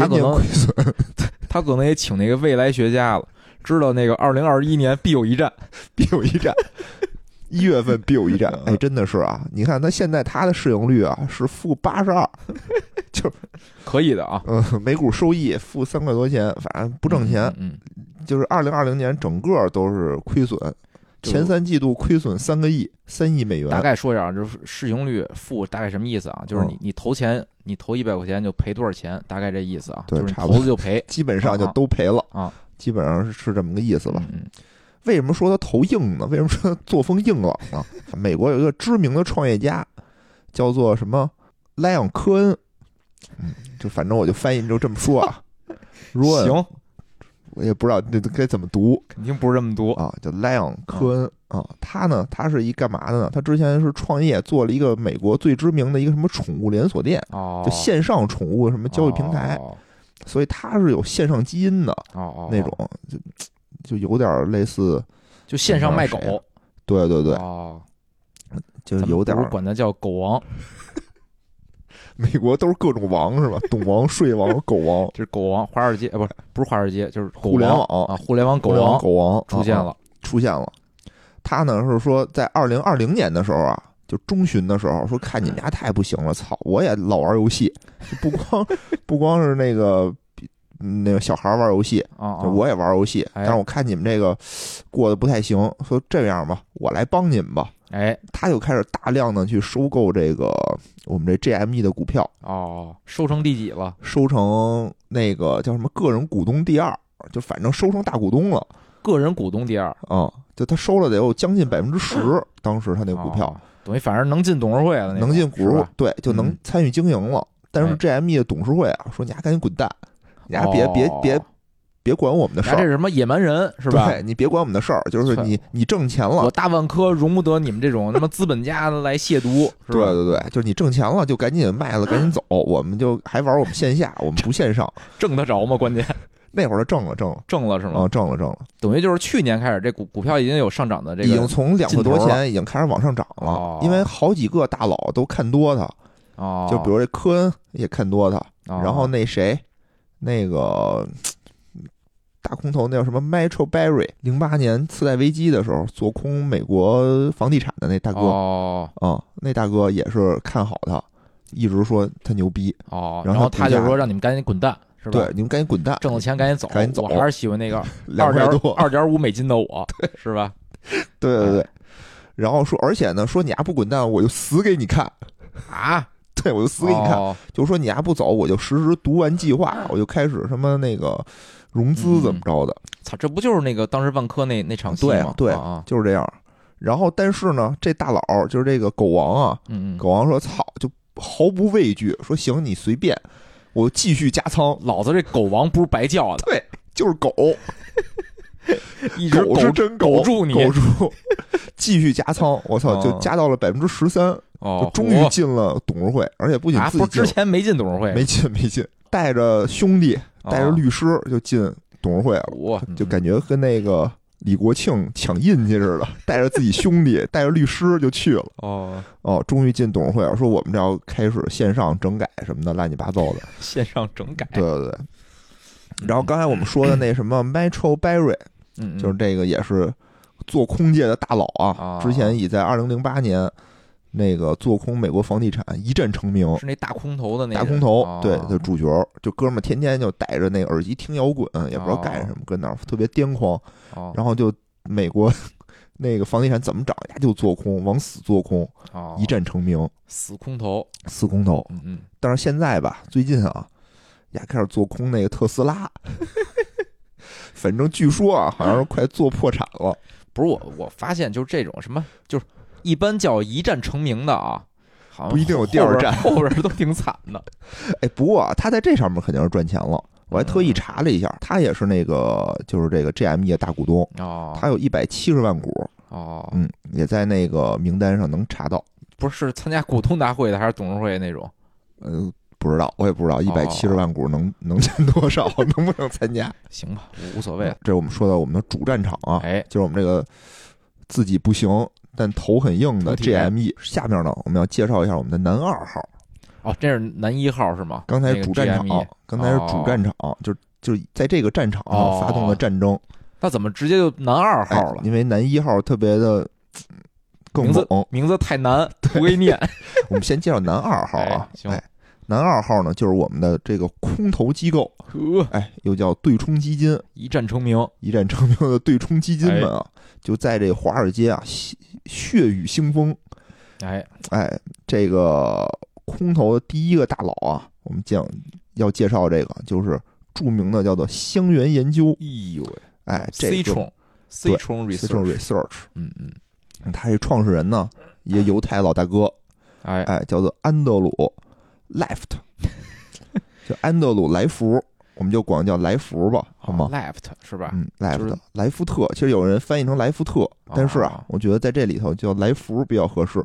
Speaker 2: 他
Speaker 1: 连年亏损，*laughs*
Speaker 2: 他可能也请那个未来学家了，知道那个二零二一年必有一战。*laughs*
Speaker 1: 必有一战。一月份必有一战，*laughs* 哎，真的是啊！你看他现在他的市盈率啊是负八十二，就
Speaker 2: 可以的啊，
Speaker 1: 嗯，每股收益负三块多钱，反正不挣钱。
Speaker 2: 嗯，嗯，
Speaker 1: 就是二零二零年整个都是亏损，前三季度亏损三个亿，三亿美元。
Speaker 2: 大概说一下啊，就是市盈率负大概什么意思啊？就是你你投钱，你投一百块钱就赔多少钱，大概这意思啊。就
Speaker 1: 差不多
Speaker 2: 投资就赔
Speaker 1: 基本上就都赔了
Speaker 2: 啊，
Speaker 1: 基本上是这么个意思吧。
Speaker 2: 嗯嗯
Speaker 1: 为什么说他头硬呢？为什么说他作风硬朗呢？*laughs* 美国有一个知名的创业家，叫做什么莱昂科恩，嗯，就反正我就翻译就这么说啊。*laughs* 如果
Speaker 2: 行，
Speaker 1: 我也不知道这该怎么读。
Speaker 2: 肯定不是这么读。
Speaker 1: 啊，叫莱昂科恩啊。他呢，他是一干嘛的呢？他之前是创业做了一个美国最知名的一个什么宠物连锁店，
Speaker 2: 哦，
Speaker 1: 就线上宠物什么交易平台，
Speaker 2: 哦。
Speaker 1: 所以他是有线上基因的
Speaker 2: 哦哦
Speaker 1: 那种，就就有点类似，
Speaker 2: 就线上卖狗，
Speaker 1: 对对对，
Speaker 2: 哦，
Speaker 1: 就有点
Speaker 2: 管他叫狗王，
Speaker 1: 美国都是各种王是吧？赌王、税王、*laughs* 狗王、
Speaker 2: 这是狗王，华尔街呃不是不是华尔街，就是狗
Speaker 1: 互联
Speaker 2: 王
Speaker 1: 网
Speaker 2: 啊，互联网狗王
Speaker 1: 狗王啊
Speaker 2: 出现了，
Speaker 1: 出现了。他呢是说，在二零二零年的时候啊，就中旬的时候说，看你们家太不行了，操！我也老玩游戏，不光 *laughs* 不光是那个嗯那个小孩玩游戏，
Speaker 2: 啊，
Speaker 1: 就我也玩游戏，
Speaker 2: 哎
Speaker 1: 但是我看你们这个过得不太行，说这样吧，我来帮你们吧。
Speaker 2: 哎。
Speaker 1: 他就开始大量的去收购这个我们这 GME 的股票，
Speaker 2: 哦，收成第几了？
Speaker 1: 收成那个叫什么个人股东第二，就反正收成大股东了。
Speaker 2: 个人股东第二，
Speaker 1: 嗯、就他收了得有将近百分之十，当时他那股票、
Speaker 2: 哦等于反正能进董事会了，
Speaker 1: 能进股对，就能
Speaker 2: 嗯。
Speaker 1: 参与经营了。但是
Speaker 2: 哎。
Speaker 1: GME 的董事会啊说你还赶紧滚蛋，你还别、别
Speaker 2: 哦。
Speaker 1: 别别管我们的事儿，
Speaker 2: 这是什么野蛮人是吧？
Speaker 1: 对你别管我们的事儿，就是你你挣钱了
Speaker 2: 我。大万科容不得你们这种什么资本家来亵渎？
Speaker 1: 对对对，就是你挣钱了就赶紧卖了，赶紧走，我们就还玩我们线下，我们不线上。*laughs*
Speaker 2: 挣得着吗？关键 *laughs*
Speaker 1: 那会儿挣了挣了
Speaker 2: 挣了是吗？
Speaker 1: 啊，挣了挣了，
Speaker 2: 等于就是去年开始，这股股票已经有上涨的这个
Speaker 1: 已经从两个多钱已经开始往上涨了
Speaker 2: 哦，
Speaker 1: 因为好几个大佬都看多它，
Speaker 2: 哦，
Speaker 1: 就比如这科恩也看多它，
Speaker 2: 哦，
Speaker 1: 然后那谁，那个大空头那叫什么 Metro Berry，零八年次贷危机的时候做空美国房地产的那大哥
Speaker 2: 哦
Speaker 1: 啊，那大哥也是看好他，一直说他牛逼，
Speaker 2: 哦，
Speaker 1: 然
Speaker 2: 然后他就说让你们赶紧滚蛋，是吧？
Speaker 1: 对，你们赶紧滚蛋，
Speaker 2: 挣了钱赶紧走，
Speaker 1: 赶紧走
Speaker 2: 我还是喜欢那个
Speaker 1: 两
Speaker 2: 二点
Speaker 1: 多，
Speaker 2: 二点五美金的我，是吧？*laughs*
Speaker 1: 对对对。然后说，而且呢，说你还不滚蛋，我就死给你看。
Speaker 2: 啊，*laughs*
Speaker 1: 对，我就死给你看。
Speaker 2: 哦
Speaker 1: 就说你还不走，我就实时读完计划，我就开始什么那个融资怎么着的，
Speaker 2: 操，这不就是那个当时万科那那场戏吗？
Speaker 1: 对就是这样。然后，但是呢，这大佬就是这个狗王啊，
Speaker 2: 嗯嗯，
Speaker 1: 狗王说：“操，就毫不畏惧，说行，你随便，我继续加仓。
Speaker 2: 老子这狗王不是白叫的，
Speaker 1: 对，就是狗，*laughs*
Speaker 2: 一直
Speaker 1: 狗是真
Speaker 2: 狗住你。
Speaker 1: 狗住，*laughs* 继续加仓。我操，
Speaker 2: 哦。
Speaker 1: 就加到了百分之十三，
Speaker 2: 哦
Speaker 1: 就，终于进了董事会，而且不仅
Speaker 2: 啊，
Speaker 1: 自己
Speaker 2: 不是之前没进董事会，
Speaker 1: 没进没进，带着兄弟，
Speaker 2: 哦
Speaker 1: 带着律师就进董事会就感觉跟那个李国庆抢印去似的，带着自己兄弟，*laughs* 带着律师就去了。
Speaker 2: 哦，
Speaker 1: 哦，终于进董事会了，说我们这要开始线上整改什么的，乱七八糟的。*laughs*
Speaker 2: 线上整改，
Speaker 1: 对对对。然后刚才我们说的那什么 Metro Barry，
Speaker 2: 嗯，嗯
Speaker 1: 就是这个也是做空界的大佬啊
Speaker 2: 啊，
Speaker 1: 之前已在二零零八年那个做空美国房地产一战成名。
Speaker 2: 是那大空头的那人
Speaker 1: 大空头，
Speaker 2: 哦
Speaker 1: 对就主角，就哥们儿天天就戴着那个耳机听摇滚，也不知道干什么，跟那儿特别癫狂。
Speaker 2: 哦，
Speaker 1: 然后就美国 *laughs* 那个房地产怎么涨呀，就做空，往死做空，
Speaker 2: 哦
Speaker 1: 一战成名，
Speaker 2: 死空头，
Speaker 1: 死空头。
Speaker 2: 嗯嗯，
Speaker 1: 但是现在吧，最近啊，呀开始做空那个特斯拉，*laughs* 反正据说啊，好像是快做破产了。
Speaker 2: 不是我，我发现就是这种什么，就是一般叫一战成名的啊，好像
Speaker 1: 不一定有第二战
Speaker 2: 后边都挺惨的。*laughs*
Speaker 1: 哎，不过啊，他在这上面肯定是赚钱了。我还特意查了一下，他也是那个就是这个 GME 的大股东，
Speaker 2: 哦，
Speaker 1: 他有一百七十万股，
Speaker 2: 哦，
Speaker 1: 嗯，也在那个名单上能查到。
Speaker 2: 不是参加股东大会的，还是董事会那种？
Speaker 1: 呃，不知道，我也不知道一百七十万股能、*laughs* 能占多少，能不能参加？
Speaker 2: 行吧，无无所谓。
Speaker 1: 这是我们说到我们的主战场啊，
Speaker 2: 哎，
Speaker 1: 就是我们这个自己不行但头很硬的 GME。下面呢，我们要介绍一下我们的男二号。
Speaker 2: 哦，这是男一号是吗？
Speaker 1: 刚才
Speaker 2: 那个
Speaker 1: 主战场刚才是主战场，就就在这个战场上
Speaker 2: 哦
Speaker 1: 发动了战争。
Speaker 2: 那怎么直接就男二号了？
Speaker 1: 哎因为男一号特别的
Speaker 2: 名字
Speaker 1: 猛。
Speaker 2: 名字太难，不会念。*laughs*
Speaker 1: 我们先介绍男二号啊 *laughs*
Speaker 2: 哎，行
Speaker 1: 哎，男二号呢就是我们的这个空投机构，
Speaker 2: 呵，
Speaker 1: 哎，又叫对冲基金，
Speaker 2: 一战成名。
Speaker 1: 一战成名的对冲基金们啊，
Speaker 2: 哎
Speaker 1: 就在这华尔街啊血血雨腥风。
Speaker 2: 哎，
Speaker 1: 哎，这个空投的第一个大佬啊，我们讲要介绍这个就是著名的叫做香源研究，
Speaker 2: 哎呦喂
Speaker 1: 哎，这
Speaker 2: ，C
Speaker 1: 个
Speaker 2: 冲，C 冲
Speaker 1: research，Research，
Speaker 2: 嗯嗯，
Speaker 1: 他这创始人呢，一个犹太老大哥，
Speaker 2: 哎，
Speaker 1: 哎，叫做安德鲁 Left，就安德鲁莱福，我们就管叫来福吧，好吗
Speaker 2: ？？Left 是吧？
Speaker 1: 嗯，Left 莱福特，其实有人翻译成莱福特，但是啊
Speaker 2: 哦，
Speaker 1: 我觉得在这里头叫来福比较合适。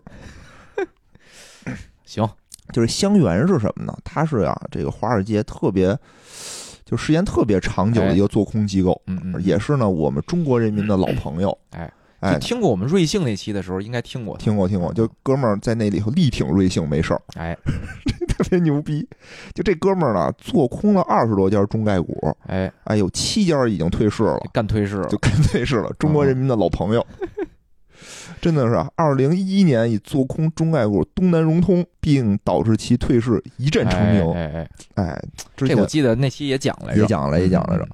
Speaker 2: 行，
Speaker 1: 就是香源是什么呢？它是啊，这个华尔街特别就时间特别长久的一个做空机构，
Speaker 2: 嗯嗯，
Speaker 1: 也是呢我们中国人民的老朋友。
Speaker 2: 哎
Speaker 1: 哎，
Speaker 2: 听过我们瑞幸那期的时候，应该听过。
Speaker 1: 听过听过，就哥们儿在那里头力挺瑞幸没事儿，
Speaker 2: 哎。*laughs*
Speaker 1: 特别牛逼。就这哥们儿呢，做空了二十多家中概股，
Speaker 2: 哎，
Speaker 1: 哎，有七家已经退市了，
Speaker 2: 干退市了。
Speaker 1: 就干退市了。中国人民的老朋友，*laughs* 真的是啊，二零一一年以做空中概股东南融通，并导致其退市一战成名。
Speaker 2: 哎哎哎，
Speaker 1: 哎，
Speaker 2: 这我记得那期也讲来着，
Speaker 1: 也讲了，也讲来着。
Speaker 2: 嗯。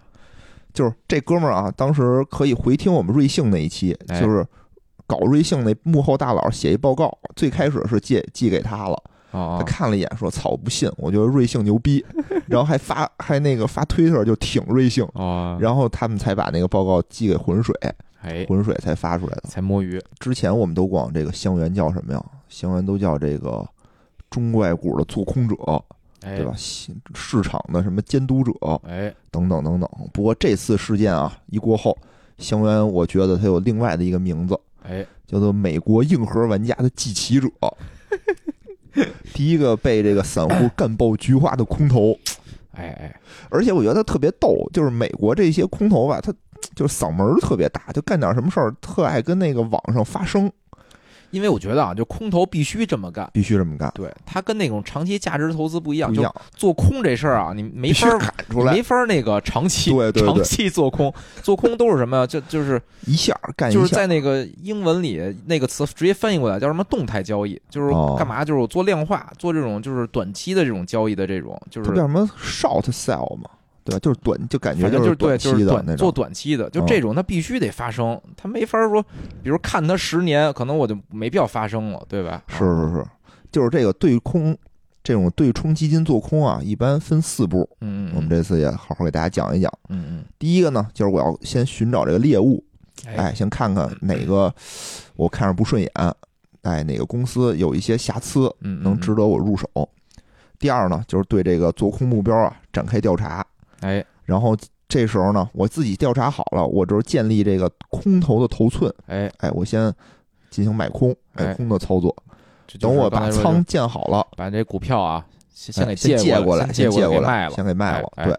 Speaker 1: 就是这哥们儿啊，当时可以回听我们瑞幸那一期，
Speaker 2: 哎。
Speaker 1: 就是搞瑞幸那幕后大佬写一报告，最开始是借寄给他了，他看了一眼说：“操，我不信，我觉得瑞幸牛逼。*laughs* ”然后还发还那个发推特就挺瑞幸，
Speaker 2: 哦，
Speaker 1: 然后他们才把那个报告寄给浑水，
Speaker 2: 哎，
Speaker 1: 浑水才发出来的。
Speaker 2: 才摸鱼，
Speaker 1: 之前我们都管这个香源叫什么呀？香源都叫这个中概股的做空者，
Speaker 2: 哎
Speaker 1: 对吧？市市场的什么监督者，
Speaker 2: 哎，
Speaker 1: 等等等等。不过这次事件啊一过后，香源我觉得它有另外的一个名字，
Speaker 2: 哎，
Speaker 1: 叫做美国硬核玩家的记起者。*laughs* 第一个被这个散户干爆菊花的空头，
Speaker 2: 哎哎，
Speaker 1: 而且我觉得他特别逗，就是美国这些空头吧，他就是嗓门特别大，就干点什么事儿特爱跟那个网上发声，
Speaker 2: 因为我觉得啊，就空头必须这么干。
Speaker 1: 必须这么干，
Speaker 2: 对，它跟那种长期价值投资不一样，
Speaker 1: 不一样，
Speaker 2: 就做空这事儿啊，你没法儿
Speaker 1: 喊出来。
Speaker 2: 没，法儿那个长期
Speaker 1: 对对对。
Speaker 2: 长期做空，做空都是什么？呀？就就是
Speaker 1: 一下干一下，
Speaker 2: 就是在那个英文里那个词直接翻译过来叫什么动态交易，就是
Speaker 1: 哦。
Speaker 2: 干嘛？就是做量化，做这种就是短期的这种交易的这种，就是
Speaker 1: 叫什么？short sell 嘛，对吧？就是短，就感觉
Speaker 2: 就是对，
Speaker 1: 短
Speaker 2: 就是
Speaker 1: 期的
Speaker 2: 做，短期的，就
Speaker 1: 嗯
Speaker 2: 这种它必须得发生，它没法说，比如看它十年，可能我就没必要发生了，对吧？
Speaker 1: 是是是，就是这个对空。这种对冲基金做空啊，一般分四步。
Speaker 2: 嗯，
Speaker 1: 我们这次也好好给大家讲一讲。
Speaker 2: 嗯嗯，
Speaker 1: 第一个呢，就是我要先寻找这个猎物，
Speaker 2: 哎
Speaker 1: 哎，先看看哪个我看着不顺眼，哎，哪个公司有一些瑕疵，
Speaker 2: 嗯，
Speaker 1: 能值得我入手。第二呢，就是对这个做空目标啊展开调查，
Speaker 2: 哎。
Speaker 1: 然后这时候呢，我自己调查好了，我就是建立这个空头的头寸，
Speaker 2: 哎，
Speaker 1: 哎，我先进行买空买
Speaker 2: 哎
Speaker 1: 空的操作，等我把仓建好了，
Speaker 2: 把这股票啊，先先给借
Speaker 1: 过
Speaker 2: 来，借
Speaker 1: 先借过
Speaker 2: 来，卖了，
Speaker 1: 先给卖了，
Speaker 2: 哎
Speaker 1: 对。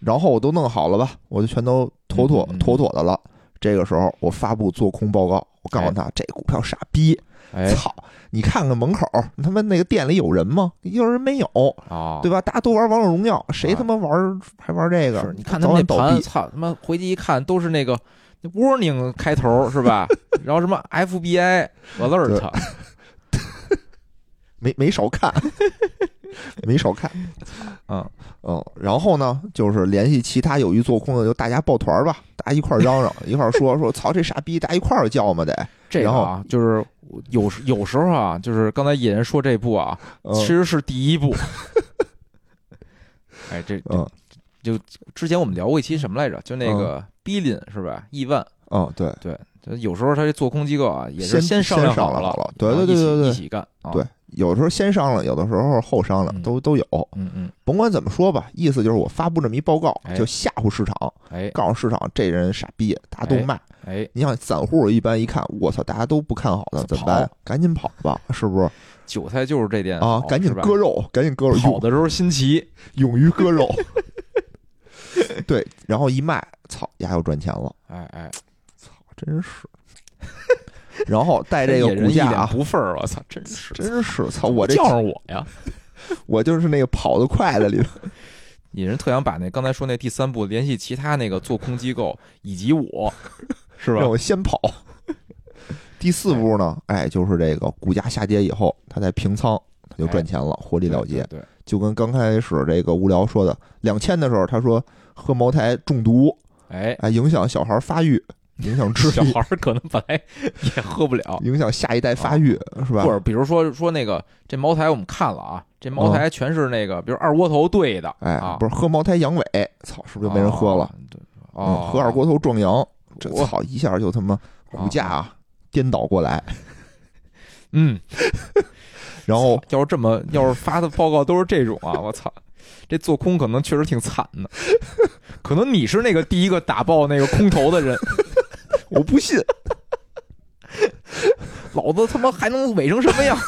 Speaker 1: 然后我都弄好了吧，我就全都妥妥妥妥的了。这个时候我发布做空报告，我告诉他这股票傻逼，
Speaker 2: 哎
Speaker 1: 操！你看看门口，他妈那个店里有人吗？有人没有，
Speaker 2: 哦，
Speaker 1: 对吧？大家都玩王者荣耀，谁他妈玩还玩这个？
Speaker 2: 你看他们那
Speaker 1: 倒闭。
Speaker 2: 盘，操他妈回去一看都是那个 warning 开头是吧？*laughs* 然后什么 FBI alert，*laughs*
Speaker 1: 没没少看，*laughs* 没少看。
Speaker 2: 嗯，
Speaker 1: 嗯，然后呢，就是联系其他有意做空的，就大家抱团吧，大家一块儿嚷嚷，一块儿说说，操这傻逼，大家一块儿叫嘛得。然后
Speaker 2: 这个啊，就是有时有时候啊，就是刚才野人说这部啊，
Speaker 1: 嗯
Speaker 2: 其实是第一部。*laughs* 哎，这
Speaker 1: 就
Speaker 2: 之前我们聊过一期什么来着？就那个 Billion 是吧？亿万，
Speaker 1: 嗯，对
Speaker 2: 对，有时候他这做空机构啊，也是
Speaker 1: 先
Speaker 2: 商量
Speaker 1: 商
Speaker 2: 好
Speaker 1: 了对对对对对
Speaker 2: 一起干啊。
Speaker 1: 对，有时候先商量，有的时候后商量，
Speaker 2: 嗯。
Speaker 1: 都都有。
Speaker 2: 嗯嗯，
Speaker 1: 甭管怎么说吧，意思就是我发布这么一报告，
Speaker 2: 哎。
Speaker 1: 就吓唬市场，
Speaker 2: 哎。
Speaker 1: 告诉市场这人傻逼，大家都卖。
Speaker 2: 哎，
Speaker 1: 你想散户一般一看，我操，大家都不看好的，怎么办？赶紧跑吧，是不是？
Speaker 2: 韭菜就是这点
Speaker 1: 啊赶紧割肉，赶紧割肉，勇
Speaker 2: 跑的时候新奇，
Speaker 1: 勇于割肉。*laughs* 对，然后一卖，操，丫又赚钱了，
Speaker 2: 哎哎，操
Speaker 1: 真是。*laughs* 然后带这个
Speaker 2: 野人一脸
Speaker 1: 股价啊，
Speaker 2: 不忿儿，我操，真是
Speaker 1: 真是操，我这
Speaker 2: 叫上我呀！*laughs*
Speaker 1: 我就是那个跑得快的里头。
Speaker 2: 你人特想把那刚才说那第三步联系其他那个做空机构以及我，是吧
Speaker 1: 让？我先跑。*laughs* 第四步呢，哎，就是这个股价下跌以后，他再平仓，他就赚钱了，获利了结。
Speaker 2: 对，对
Speaker 1: 就跟刚开始这个无聊说的，两千的时候他说喝茅台中毒，
Speaker 2: 哎，
Speaker 1: 哎，影响小孩发育，影响智力，
Speaker 2: 小孩儿可能本来也喝不了，*laughs*
Speaker 1: 影响下一代发育，是吧
Speaker 2: 或？者比如说说那个这茅台我们看了啊，这茅台全是那个比如二锅头兑的，
Speaker 1: 哎
Speaker 2: 啊，
Speaker 1: 不是喝茅台阳痿，操，是不是就没人喝了？
Speaker 2: 啊？对
Speaker 1: 嗯，
Speaker 2: 哦，
Speaker 1: 喝二锅头壮阳，这
Speaker 2: 我
Speaker 1: 操一下就他妈股价啊颠倒过来，*laughs*
Speaker 2: 嗯，
Speaker 1: 然后
Speaker 2: 要是这么要是发的报告都是这种啊，我操！这做空可能确实挺惨的，可能你是那个第一个打爆那个空头的人，
Speaker 1: 我不信，*laughs*
Speaker 2: 老子他妈还能萎成什么样？*laughs*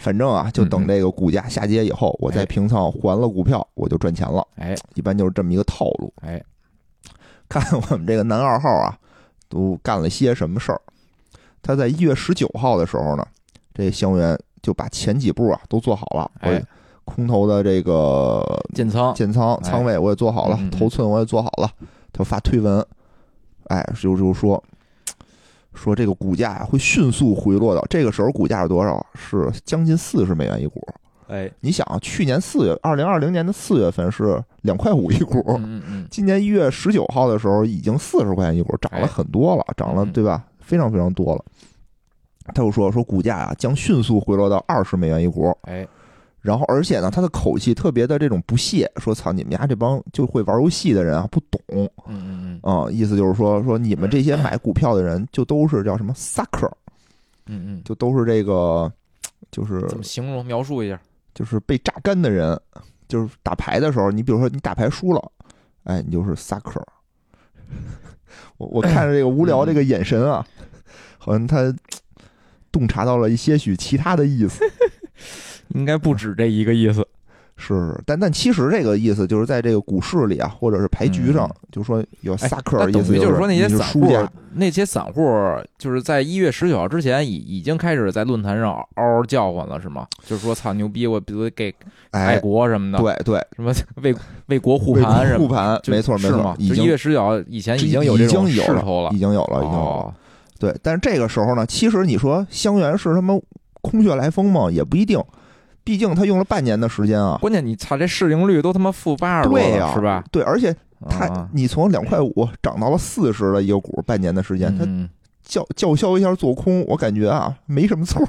Speaker 1: 反正啊，就等这个股价下跌以后，我再
Speaker 2: 哎
Speaker 1: 平仓还了股票，我就赚钱了。
Speaker 2: 哎
Speaker 1: 一般就是这么一个套路。
Speaker 2: 哎，*laughs*
Speaker 1: 看我们这个男二号啊，都干了些什么事儿？他在一月十九号的时候呢，这香园就把前几步啊都做好了，
Speaker 2: 哎
Speaker 1: 空头的这个
Speaker 2: 建仓，
Speaker 1: 建仓
Speaker 2: 哎
Speaker 1: 仓位我也做好了头寸我也做好了，他发推文，哎，就就说说这个股价呀会迅速回落到这个时候股价是多少？是将近四十美元一股。
Speaker 2: 哎，
Speaker 1: 你想啊，去年四月，二零二零年的四月份是两块五一股，
Speaker 2: 嗯嗯嗯，
Speaker 1: 今年一月十九号的时候已经四十块钱一股，涨了
Speaker 2: 哎
Speaker 1: 很多了，涨了
Speaker 2: 嗯
Speaker 1: 对吧？非常非常多了。他又说说股价啊将迅速回落到二十美元一股，
Speaker 2: 哎，
Speaker 1: 然后而且呢，他的口气特别的这种不屑，说操你们家这帮就会玩游戏的人啊不懂
Speaker 2: 嗯嗯嗯
Speaker 1: 啊、意思就是说说你们这些买股票的人就都是叫什么 sucker，
Speaker 2: 嗯嗯，
Speaker 1: 就都是这个就是
Speaker 2: 怎么形容描述一下？
Speaker 1: 就是被榨干的人，就是打牌的时候，你比如说你打牌输了，哎，你就是 sucker。*laughs* 我我看着这个无聊这个眼神啊，好像他洞察到了一些许其他的意思。
Speaker 2: 应该不止这一个意思。
Speaker 1: 是是，但但其实这个意思就是在这个股市里啊，或者是牌局上，
Speaker 2: 嗯
Speaker 1: 就说有
Speaker 2: 哎
Speaker 1: sucker
Speaker 2: 那
Speaker 1: 意思
Speaker 2: 就是说那些散户，，那些散户就是在一月十九号之前已已经开始在论坛上嗷嗷叫唤了，是吗？就是说操牛逼，我比如给爱
Speaker 1: 哎，
Speaker 2: 国什么的，
Speaker 1: 对对，
Speaker 2: 什么为为国护盘什么，
Speaker 1: 护盘，没错没？错已经
Speaker 2: 一月十九号以前已经有这种
Speaker 1: 已经有
Speaker 2: 势头了
Speaker 1: 已，经有了，已经有了。
Speaker 2: 哦，
Speaker 1: 对，但是这个时候呢，其实你说香园是他妈空穴来风吗？也不一定，毕竟他用了半年的时间啊。
Speaker 2: 关键你操这市盈率都他妈负八十多
Speaker 1: 对
Speaker 2: 啊、是吧？
Speaker 1: 对，而且他
Speaker 2: 啊
Speaker 1: 你从两块五涨到了四十的一个股，半年的时间，他
Speaker 2: 嗯，
Speaker 1: 叫叫嚣一下做空，我感觉啊没什么错，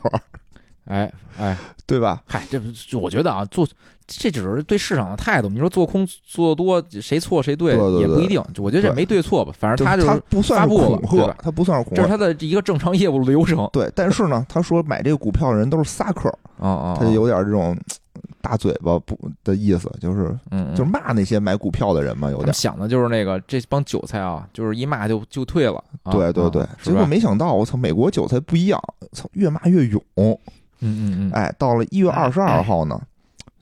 Speaker 2: 哎哎，
Speaker 1: 对吧？
Speaker 2: 嗨，这我觉得啊，做这只是对市场的态度。你说做空做多，谁错谁对也不一定。我觉得这没对错吧，反正他
Speaker 1: 就
Speaker 2: 发布了
Speaker 1: 恐吓
Speaker 2: 对吧，
Speaker 1: 他不算是恐吓。
Speaker 2: 这是他的一个正常业务流程。
Speaker 1: 对，但是呢，他说买这个股票的人都是撒客，
Speaker 2: 啊啊，
Speaker 1: 他就有点这种大嘴巴不的意思，就是就是骂那些买股票的人嘛，有点。
Speaker 2: 想的就是那个这帮韭菜啊，就是一骂就就退了。啊
Speaker 1: 对对对结果没想到，我操，美国韭菜不一样，操，越骂越勇。
Speaker 2: 嗯嗯嗯，
Speaker 1: 哎，到了一月二十二号呢，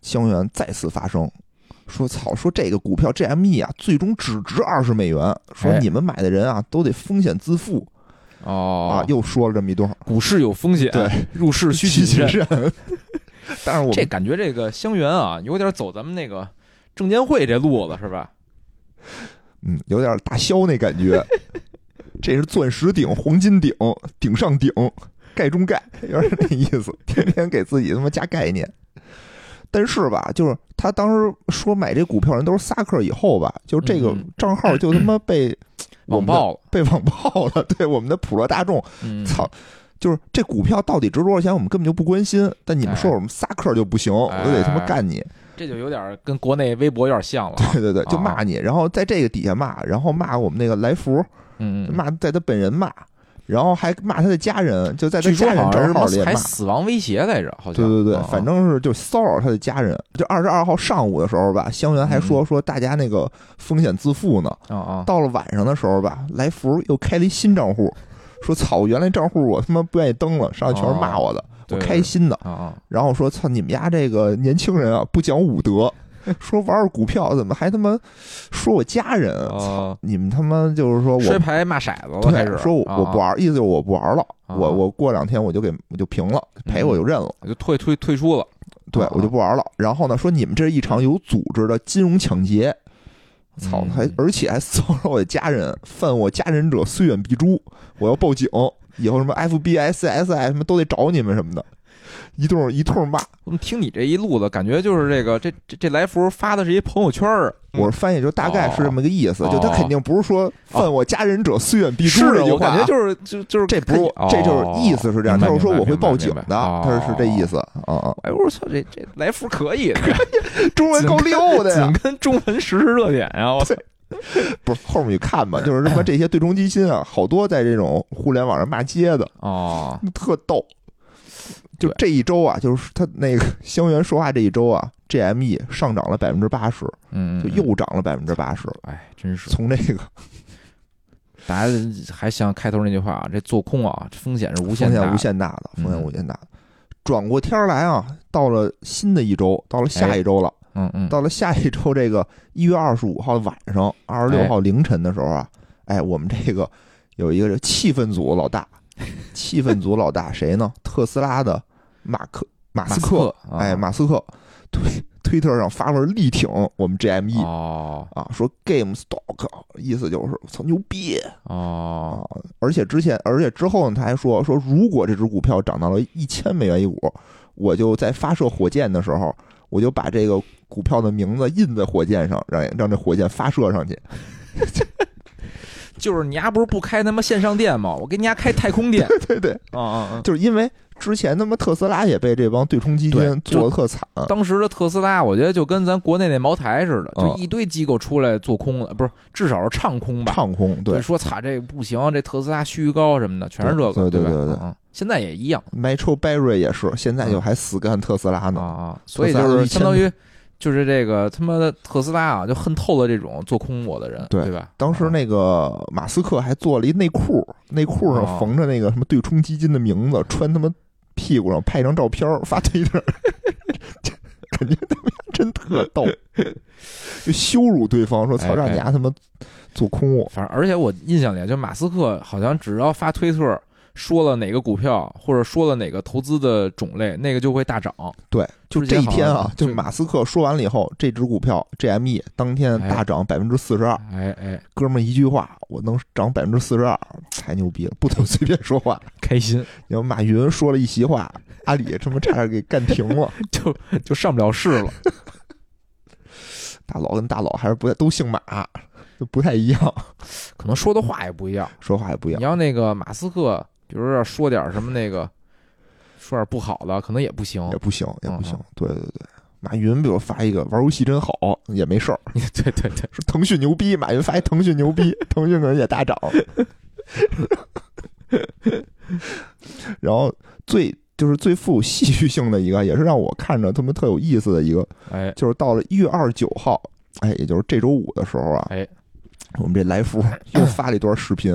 Speaker 1: 香园再次发声，说操，说这个股票 GME 啊，最终只值二十美元，说
Speaker 2: 哎。
Speaker 1: 你们买的人啊都得风险自负。
Speaker 2: 哦。
Speaker 1: 啊，又说了这么一段。话，
Speaker 2: 股市有风险，
Speaker 1: 对，
Speaker 2: 入市需谨慎。*laughs*
Speaker 1: 但是我们
Speaker 2: 这感觉这个香园啊，有点走咱们那个证监会这路子是吧？
Speaker 1: 嗯有点大萧那感觉，*laughs* 这是钻石顶、黄金顶、顶上顶、盖中盖，有点那意思，天天给自己他妈加概念。但是吧，就是他当时说买这股票人都是撒克以后吧，就这个
Speaker 2: 嗯
Speaker 1: 账号就他妈被 *coughs*
Speaker 2: 网爆了，
Speaker 1: 被 *laughs* 网爆了，对我们的普罗大众，
Speaker 2: 嗯，
Speaker 1: 操！就是这股票到底值多少钱，我们根本就不关心。但你们说
Speaker 2: 哎
Speaker 1: 我们撒克就不行，我就得他妈
Speaker 2: 哎
Speaker 1: 干你。
Speaker 2: 这就有点跟国内微博有点像了啊。
Speaker 1: 对对对，就
Speaker 2: 啊
Speaker 1: 骂你，然后在这个底下骂，然后骂我们那个来福，
Speaker 2: 嗯嗯，
Speaker 1: 骂在他本人骂，然后还骂他的家人，就在他家人
Speaker 2: 好像是什么还
Speaker 1: 账号里也骂。
Speaker 2: 死亡威胁来着，好像。
Speaker 1: 对对对
Speaker 2: 啊，
Speaker 1: 反正是就骚扰他的家人。就二十二号上午的时候吧，香园还说
Speaker 2: 嗯
Speaker 1: 说大家那个风险自负呢。
Speaker 2: 啊啊，
Speaker 1: 到了晚上的时候吧，来福又开了一新账户，说操，原来账户我他妈不愿意登了，上去全是骂我的，我开新的。
Speaker 2: 啊啊，
Speaker 1: 然后说操你们家这个年轻人啊不讲武德，说玩玩股票怎么还他妈说我家人，操
Speaker 2: 哦
Speaker 1: 你们他妈就是说
Speaker 2: 摔
Speaker 1: 我
Speaker 2: 牌骂骰子了，开始
Speaker 1: 对说我不玩，意思就是我不玩了，
Speaker 2: 啊
Speaker 1: 我我过两天我就给我就平了，赔我就认了，
Speaker 2: 我就退退退出了。啊
Speaker 1: 对我就不玩了。然后呢说你们这是一场有组织的金融抢劫。操！
Speaker 2: 嗯
Speaker 1: 还而且还骚扰我的家人，犯我家人者虽远必诛，我要报警，以后什么 FBI、CSI 什么都得找你们什么的，一通一通骂。
Speaker 2: 我们听你这一路子，感觉就是这个这这这来福发的是一朋友圈儿，
Speaker 1: 我翻译就大概是这么个意思，
Speaker 2: 哦
Speaker 1: 就他肯定不是说犯我家人者虽远必诛
Speaker 2: 是的，
Speaker 1: 这句话啊，
Speaker 2: 我感觉就是就就是
Speaker 1: 这不是
Speaker 2: 哦
Speaker 1: 这就是意思是这样，
Speaker 2: 明白
Speaker 1: 他是说我会报警的，他是是这意思啊啊，
Speaker 2: 哎，我操，这这来福可以的，*laughs*
Speaker 1: 中文够溜的呀
Speaker 2: 紧，跟中文实时热点呀！我操，
Speaker 1: 不是后面你看吧，就是他妈这些对冲基金啊，好多在这种互联网上骂街的，
Speaker 2: 啊，
Speaker 1: 特逗。就这一周啊，就是他那个香园说话这一周啊，GME 上涨了百分之八十，
Speaker 2: 嗯，
Speaker 1: 就又涨了百分之八十。
Speaker 2: 哎，真是，
Speaker 1: 从这个
Speaker 2: 大家还想开头那句话啊，这做空啊，风险是无限
Speaker 1: 风险无限大的，
Speaker 2: 嗯
Speaker 1: 风险无限大的。转过天儿来啊，到了新的一周，到了下一周了。
Speaker 2: 嗯嗯，
Speaker 1: 到了下一周这个一月二十五号晚上，二十六
Speaker 2: 哎
Speaker 1: 号凌晨的时候啊，哎，我们这个有一个气氛组老大，*laughs* 气氛组老大谁呢？特斯拉的马克马斯克，哎，马斯克推推特上发文力挺我们 GME、
Speaker 2: 哦
Speaker 1: 啊，说 Game Stock，意思就是操牛逼
Speaker 2: 哦，
Speaker 1: 啊！而且之前，而且之后呢，他还说说如果这只股票涨到了一千美元一股，我就在发射火箭的时候，我就把这个股票的名字印在火箭上，让让这火箭发射上去。*laughs*
Speaker 2: 就是你丫不是不开他妈线上店吗？我给你丫开太空店，*laughs*
Speaker 1: 对对，
Speaker 2: 啊啊啊！
Speaker 1: 就是因为之前他妈特斯拉也被这帮对冲基金做的特惨，
Speaker 2: 当时的特斯拉，我觉得就跟咱国内那茅台似的，
Speaker 1: 嗯
Speaker 2: 就一堆机构出来做空了，不是，至少是唱空吧？
Speaker 1: 唱空对
Speaker 2: 就。说擦这个不行，这特斯拉虚高什么的，全是这个，吧？
Speaker 1: 对对对对
Speaker 2: 嗯，现在也一样
Speaker 1: Metro Berry 也是，现在就
Speaker 2: 嗯
Speaker 1: 还死干特斯拉呢。
Speaker 2: 啊啊，所以就是相当于就是这个他妈的特斯拉啊，就恨透了这种做空我的人，
Speaker 1: 对
Speaker 2: 对吧？
Speaker 1: 当时那个马斯克还做了一内裤，内裤
Speaker 2: 哦
Speaker 1: 上缝着那个什么对冲基金的名字，穿他妈屁股上拍一张照片儿发推特，*laughs* 感觉他妈真特逗，*laughs* 就羞辱对方说：“操，
Speaker 2: 哎
Speaker 1: 让你丫他妈做空我。
Speaker 2: 反正而且我印象里，就马斯克好像只要发推特说了哪个股票，或者说了哪个投资的种类，那个就会大涨。”
Speaker 1: 对，就这一天啊，就马斯克说完了以后，这只股票 GME 当天大涨百分之四十二。
Speaker 2: 哎哎，
Speaker 1: 哥们儿一句话，我能涨百分之四十二，太牛逼了，不能随便说话。*laughs*
Speaker 2: 开心
Speaker 1: 然后马云说了一席话，阿里他妈差点给干停了。*laughs*
Speaker 2: 就就上不了市了。*laughs*
Speaker 1: 大佬跟大佬还是不太都姓马，就不太一样，
Speaker 2: 可能说的话也不一样。
Speaker 1: 说话也不一样
Speaker 2: 你。要那个马斯克，比如说说点什么那个，说点不好的，可能也不行
Speaker 1: 也。不行，也不行
Speaker 2: 嗯。
Speaker 1: 对对对，马云比如发一个玩游戏真好，也没事儿。*laughs*
Speaker 2: 对对对，
Speaker 1: 说腾讯牛逼，马云发一腾讯牛逼，*laughs* 腾讯可能也大涨。*laughs* 然后最就是最富有戏剧性的一个，也是让我看着他们特有意思的一个，
Speaker 2: 哎
Speaker 1: 就是到了一月二十九号，哎，也就是这周五的时候啊，
Speaker 2: 哎，
Speaker 1: 我们这来福 *clears throat* 又发了一段视频，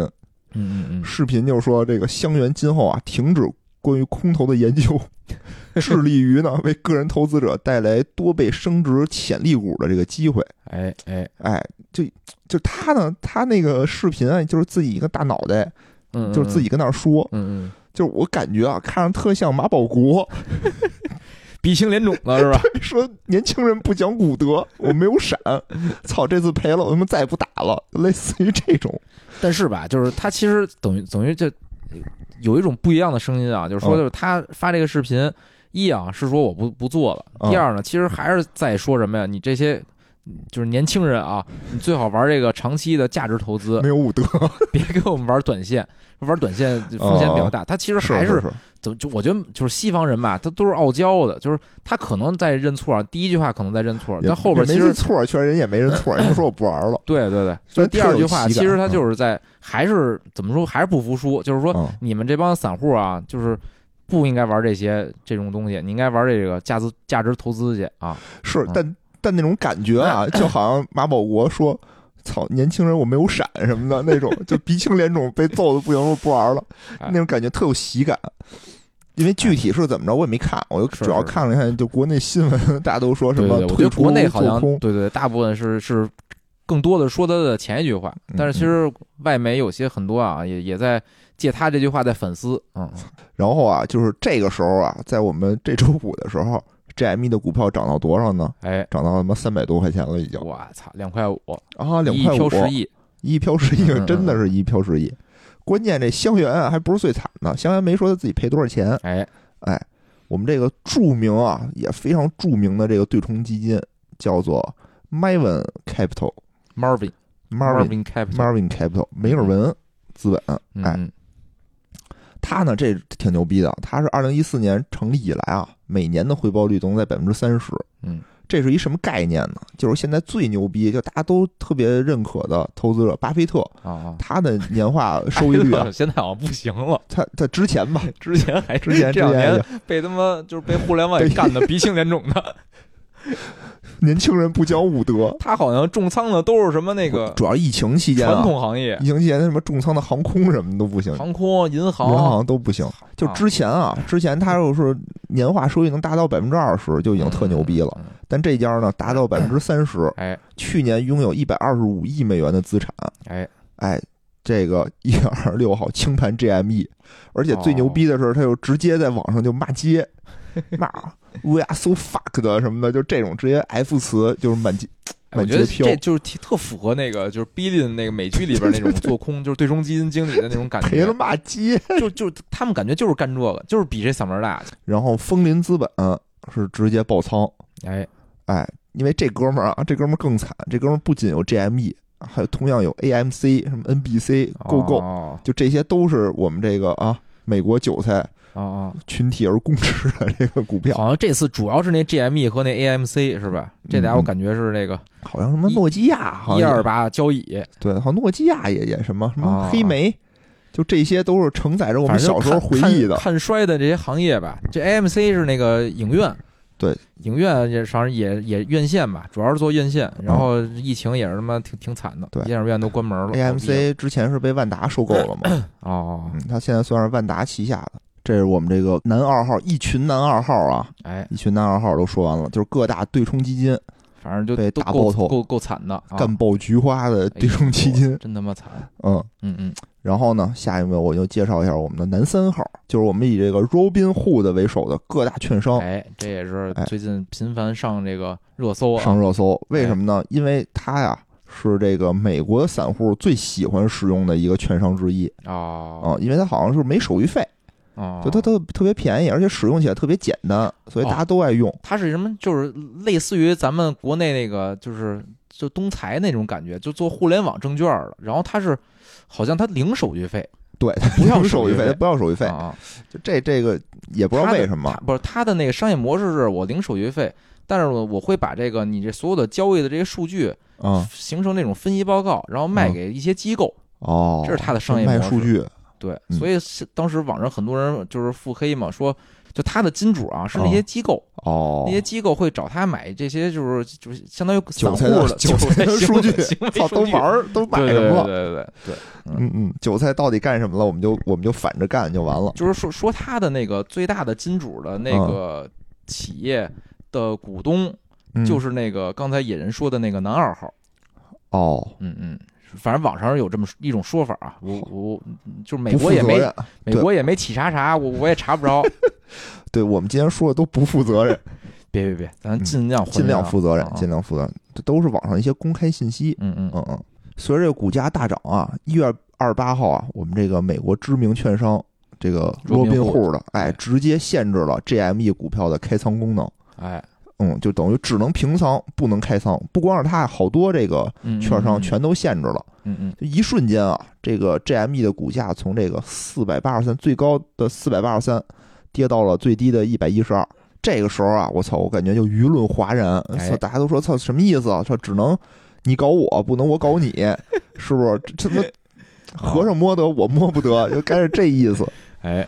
Speaker 2: 嗯嗯嗯，
Speaker 1: 视频就是说这个香园今后啊停止关于空头的研究，*laughs* 致力于呢为个人投资者带来多倍升值潜力股的这个机会。
Speaker 2: 哎哎，
Speaker 1: 哎，就就他呢，他那个视频啊，就是自己一个大脑袋，
Speaker 2: 嗯，
Speaker 1: 就是自己跟那儿说，
Speaker 2: 嗯，嗯。
Speaker 1: 就是我感觉啊，看着特像马保国，
Speaker 2: 嗯，*laughs* 鼻青脸肿的是吧？*laughs*
Speaker 1: 说年轻人不讲武德，我没有闪，操，这次赔了，我他妈再也不打了，类似于这种。
Speaker 2: 但是吧，就是他其实等于等于就有一种不一样的声音啊，就是说，
Speaker 1: 嗯
Speaker 2: 就是他发这个视频，一啊是说我不不做了，
Speaker 1: 嗯
Speaker 2: 第二呢，其实还是在说什么呀？你这些就是年轻人啊，你最好玩这个长期的价值投资
Speaker 1: 没，有武德，*laughs*
Speaker 2: 别给我们玩短线，玩短线风险比较大。他其实还
Speaker 1: 是是
Speaker 2: 怎么就我觉得就是西方人吧，他都是傲娇的，就是他可能在认错，第一句话可能在认错，
Speaker 1: 也
Speaker 2: 但后边
Speaker 1: 也
Speaker 2: 其实
Speaker 1: 没认错，确实人也没认错，*laughs* 人家说我不玩了。
Speaker 2: 对对对，所以第二句话其实他
Speaker 1: 嗯
Speaker 2: 就是在还是怎么说，还是不服输，就是说
Speaker 1: 嗯
Speaker 2: 你们这帮散户啊，就是不应该玩这些这种东西，你应该玩这个价值价值投资去啊。
Speaker 1: 是
Speaker 2: 嗯，
Speaker 1: 但但那种感觉啊，*laughs* 就好像马保国说：“操，年轻人我没有闪什么的那种，就鼻青脸肿，被揍的不行，我不玩了。”
Speaker 2: 哎
Speaker 1: 那种感觉特有喜感。因为具体是怎么着我也没看，我就主要看了看，就国内新闻，大家都说什么
Speaker 2: 我觉得
Speaker 1: 退出
Speaker 2: 国内好像对对，大部分是是更多的说他的前一句话，
Speaker 1: 嗯
Speaker 2: 但是其实外媒有些很多啊，也也在借他这句话在反思。嗯，
Speaker 1: 然后啊，就是这个时候啊，在我们这周五的时候，GME 的股票涨到多少呢？
Speaker 2: 哎，
Speaker 1: 涨到他妈三百多块钱了，已经
Speaker 2: 我操，两块五，
Speaker 1: 啊，两块五，
Speaker 2: 飘十亿，
Speaker 1: 一飘十亿真的是一飘十亿。关键这香园啊，还不是最惨的，香园没说他自己赔多少钱。
Speaker 2: 哎，
Speaker 1: 哎，我们这个著名啊，也非常著名的这个对冲基金叫做 Marvin Capital。
Speaker 2: Marvin
Speaker 1: Marvin Capital，Marvin Capital 梅尔文资本，
Speaker 2: 嗯
Speaker 1: 他呢这挺牛逼的，他是二零一四年成立以来啊，每年的回报率都能在百分之三十。
Speaker 2: 嗯，
Speaker 1: 这是一什么概念呢？就是现在最牛逼，就大家都特别认可的投资者巴菲特，
Speaker 2: 啊啊，
Speaker 1: 他的年化 *laughs* 收益率啊，
Speaker 2: 现在好像不行了，
Speaker 1: 他他之前吧，
Speaker 2: 之前还
Speaker 1: 之前
Speaker 2: 这两年被他妈就是被互联网给干的鼻青脸肿的。*laughs* *laughs*
Speaker 1: 年轻人不讲武德，
Speaker 2: 他好像重仓的都是什么那个
Speaker 1: 主要疫情期间
Speaker 2: 传
Speaker 1: 啊，
Speaker 2: 统行业。
Speaker 1: 疫，情期间什么重仓的航空什么都不行，
Speaker 2: 航空、银
Speaker 1: 银
Speaker 2: 行
Speaker 1: 行都不行。就之前啊，之前他要是年化收益能达到百分之二十，就已经特牛逼了。。但这家呢，达到百分之三十，*coughs*
Speaker 2: 哎。
Speaker 1: 去年拥有一百二十五亿美元的资产。
Speaker 2: 哎，
Speaker 1: 哎，这个一月二十六号清盘 GME，而且最牛逼的是，他又直接在网上就骂街，骂 We are so fucked 什么的，就这种直接 F 词就是满街
Speaker 2: 哎我觉得这，就是特符合那个就是 Billy 的那个美剧里边那种做空，就是对冲基金经理的那种感觉
Speaker 1: 赔了
Speaker 2: 觉，*laughs*
Speaker 1: 骂街。
Speaker 2: 就就他们感觉就是干这个，就是比谁嗓门大去。
Speaker 1: 然后枫林资本是直接爆仓，
Speaker 2: 哎，
Speaker 1: 哎，因为这哥们儿啊，这哥们儿更惨，这哥们儿不仅有 GME，还有同样有 AMC、什么 NBC、GoGo，
Speaker 2: 哦
Speaker 1: 就这些都是我们这个啊美国韭菜
Speaker 2: 哦哦，
Speaker 1: 群体而共持的这个股票，
Speaker 2: 好像这次主要是那 GME 和那 AMC 是吧？这俩我感觉是那个
Speaker 1: 好像什么诺基亚，好
Speaker 2: 一二八交易，
Speaker 1: 对，好像诺基亚也也什么什么
Speaker 2: 啊
Speaker 1: 黑莓，就这些都是承载着我们小时候回忆的。
Speaker 2: 看看衰的这些行业吧。这 AMC 是那个影院，
Speaker 1: 对，
Speaker 2: 影院也反正也也院线吧，主要是做院线。然后疫情也是他妈挺挺惨的，
Speaker 1: 对
Speaker 2: 电影院都关门了。
Speaker 1: AMC 之前是被万达收购了嘛？*coughs*
Speaker 2: 哦，
Speaker 1: 嗯，它现在算是万达旗下的。这是我们这个男二号，一群男二号啊，
Speaker 2: 哎，
Speaker 1: 一群男二号都说完了，就是各大对冲基金
Speaker 2: 反正就
Speaker 1: 被
Speaker 2: 都够
Speaker 1: 打爆头
Speaker 2: 够够惨的，啊
Speaker 1: 干爆菊花的对冲基金，
Speaker 2: 真他妈惨。
Speaker 1: 嗯。
Speaker 2: 嗯嗯，
Speaker 1: 然后呢，下一位我就介绍一下我们的男三号，就是我们以这个 Robin Hood 为首的各大券商
Speaker 2: 哎，这也是
Speaker 1: 哎
Speaker 2: 最近频繁上这个热搜啊。
Speaker 1: 上热搜。为什么呢？因为它呀是这个美国散户最喜欢使用的一个券商之一
Speaker 2: 哦
Speaker 1: 啊，因为它好像是没手续费，
Speaker 2: 哦，
Speaker 1: 就它特特别便宜，而且使用起来特别简单，所以大家都爱用。
Speaker 2: 它是什么？就是类似于咱们国内那个，就是就东财那种感觉，就做互联网证券的。然后它是好像它零手续费，
Speaker 1: 对，它
Speaker 2: 不要
Speaker 1: 手续费，它不要手续费。
Speaker 2: 啊，
Speaker 1: 就这这个也不知道为什么，
Speaker 2: 不是它的那个商业模式是我零手续费，但是我我会把这个你这所有的交易的这些数据
Speaker 1: 啊
Speaker 2: 形成那种分析报告，然后卖
Speaker 1: 嗯
Speaker 2: 给一些机构。
Speaker 1: 哦，
Speaker 2: 这是它的商业模式
Speaker 1: 卖数据，
Speaker 2: 对，
Speaker 1: 嗯
Speaker 2: 所以是当时网上很多人就是腹黑嘛，说就他的金主啊是那些机构，
Speaker 1: 哦，
Speaker 2: 那些机构会找他买这些，就是就是相当于散户
Speaker 1: 韭菜的
Speaker 2: 的
Speaker 1: 韭菜的数据都玩儿都买
Speaker 2: 对对对
Speaker 1: 什么了？
Speaker 2: 对对对，
Speaker 1: 嗯嗯，韭菜到底干什么了？我们就我们就反着干就完了。
Speaker 2: 就是说说他的那个最大的金主的那个企业的股东，
Speaker 1: 嗯
Speaker 2: 就是那个刚才野人说的那个男二号，
Speaker 1: 哦，
Speaker 2: 嗯嗯。反正网上有这么一种说法啊，我我就是美国也没。美国也没企查查，我我也查不着。*laughs*
Speaker 1: 对我们今天说的都不负责任，*laughs*
Speaker 2: 别别别，咱尽量还
Speaker 1: 尽量负责任
Speaker 2: 啊，
Speaker 1: 尽量负责任。这都是网上一些公开信息。
Speaker 2: 嗯嗯
Speaker 1: 嗯嗯，随着这个股价大涨啊，一月二十八号啊，我们这个美国知名券商这个罗宾户的，哎，直接限制了 GME 股票的开仓功能。
Speaker 2: 哎，
Speaker 1: 嗯，就等于只能平仓，不能开仓。不光是他，好多这个
Speaker 2: 嗯
Speaker 1: 券商全都限制了。
Speaker 2: 嗯嗯
Speaker 1: 就一瞬间啊，这个 GME 的股价从这个四百八十三最高的四百八十三，跌到了最低的一百一十二。这个时候啊，我操，我感觉就舆论哗然，
Speaker 2: 哎
Speaker 1: 操，大家都说操什么意思啊？说只能你搞我，不能我搞你，是不是？这他妈 *laughs* 和尚摸得我摸不得，就该是这意思。
Speaker 2: 哎，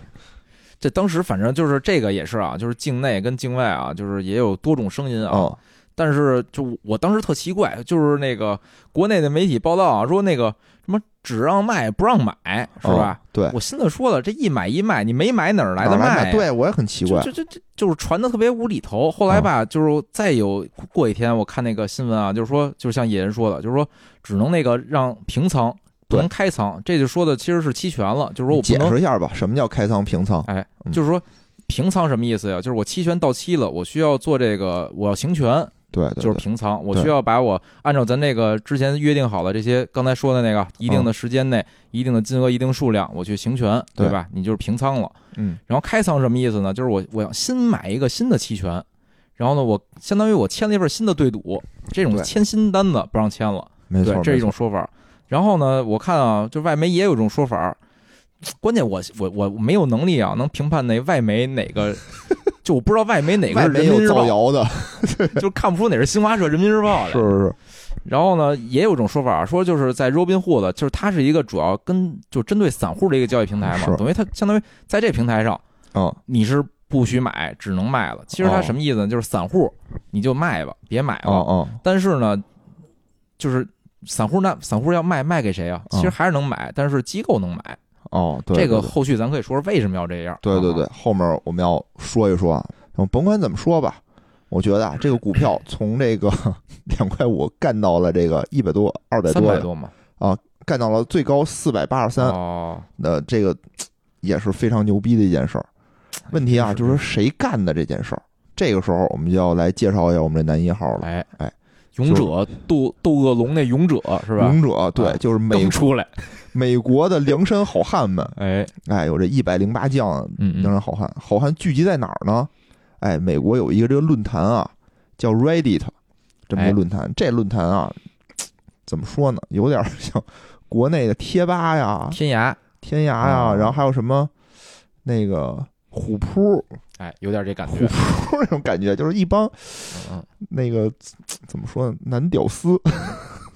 Speaker 2: 这当时反正就是这个也是啊，就是境内跟境外啊，就是也有多种声音啊。
Speaker 1: 啊，
Speaker 2: 但是就我当时特奇怪，就是那个国内的媒体报道啊，说那个什么只让卖不让买，是吧？
Speaker 1: 嗯对，
Speaker 2: 我心里说了，这一买一卖，你没买哪儿来的卖？
Speaker 1: 对我也很奇怪
Speaker 2: 就。就就就是传的特别无厘头。后来吧，就是再有过一天，我看那个新闻啊，就是说，就是像野人说的，就是说只能那个让平仓，不能开仓，这就说的其实是期权了，就是说我不
Speaker 1: 解，释一下吧，什么叫开仓平仓？
Speaker 2: 哎，
Speaker 1: 嗯
Speaker 2: 就是说平仓什么意思呀？就是我期权到期了，我需要做这个，我要行权，
Speaker 1: 对对，
Speaker 2: 就是平仓，我需要把我按照咱那个之前约定好的这些刚才说的那个一定的时间内、一定的金额、一定数量，我去行权，对
Speaker 1: 对
Speaker 2: 吧？你就是平仓了。
Speaker 1: 嗯
Speaker 2: 然后开仓什么意思呢？就是我我要新买一个新的期权，然后呢，我相当于我签了一份新的对赌，这种签新单子不让签了，
Speaker 1: 没错，，
Speaker 2: 对这是一种说法。然后呢，我看啊，就外媒也有一种说法，关键我我我没有能力啊，能评判那外媒哪个，*laughs* 就我不知道外媒哪个是人民日报，
Speaker 1: 造谣的，*laughs*
Speaker 2: 就看不出哪是新华社、人民日报的。*laughs*
Speaker 1: 是是是，
Speaker 2: 然后呢，也有种说法说，就是在 Robinhood，就是它是一个主要跟就针对散户的一个交易平台嘛，等于它相当于在这平台上。
Speaker 1: 嗯，
Speaker 2: 你是不许买，只能卖了。其实它
Speaker 1: 哦
Speaker 2: 什么意思呢？就是散户你就卖吧，别买了。但是呢，就是散户那散户要卖卖给谁啊？其实
Speaker 1: 哦
Speaker 2: 还是能买，但是机构能买。
Speaker 1: 哦，对，
Speaker 2: 这个后续咱可以说说为什么要这样。
Speaker 1: 对对对
Speaker 2: 啊，，
Speaker 1: 后面我们要说一说甭管怎么说吧，我觉得啊，这个股票 *laughs* 从这个 *laughs* 两块五干到了这个一百多、二百多，
Speaker 2: 三百多嘛。
Speaker 1: 啊干到了最高四百八十三，
Speaker 2: 哦，
Speaker 1: 那这个也是非常牛逼的一件事儿。问题啊，就是说谁干的这件事儿？这个时候我们就要来介绍一下我们这男一号了，
Speaker 2: 哎
Speaker 1: 哎，
Speaker 2: 勇者斗斗恶龙那勇者是吧？
Speaker 1: 勇者，对，
Speaker 2: 啊
Speaker 1: 就是美
Speaker 2: 出来，*laughs*
Speaker 1: 美国的梁山好汉们，
Speaker 2: 哎，
Speaker 1: 哎，有这一百零八将梁山好汉，好汉聚集在哪儿呢？哎，美国有一个这个论坛啊，叫 Reddit，这么一
Speaker 2: 哎。
Speaker 1: 个论坛。这论坛啊，*tsk* 怎么说呢？有点 *laughs* 像国内的贴吧呀、
Speaker 2: 天涯，
Speaker 1: 天涯呀，
Speaker 2: 哦
Speaker 1: 然后还有什么？那个虎扑、
Speaker 2: 哎，有点这感觉。虎。
Speaker 1: 扑那种感觉，就是一帮
Speaker 2: 嗯，
Speaker 1: 那个怎么说呢？男屌丝，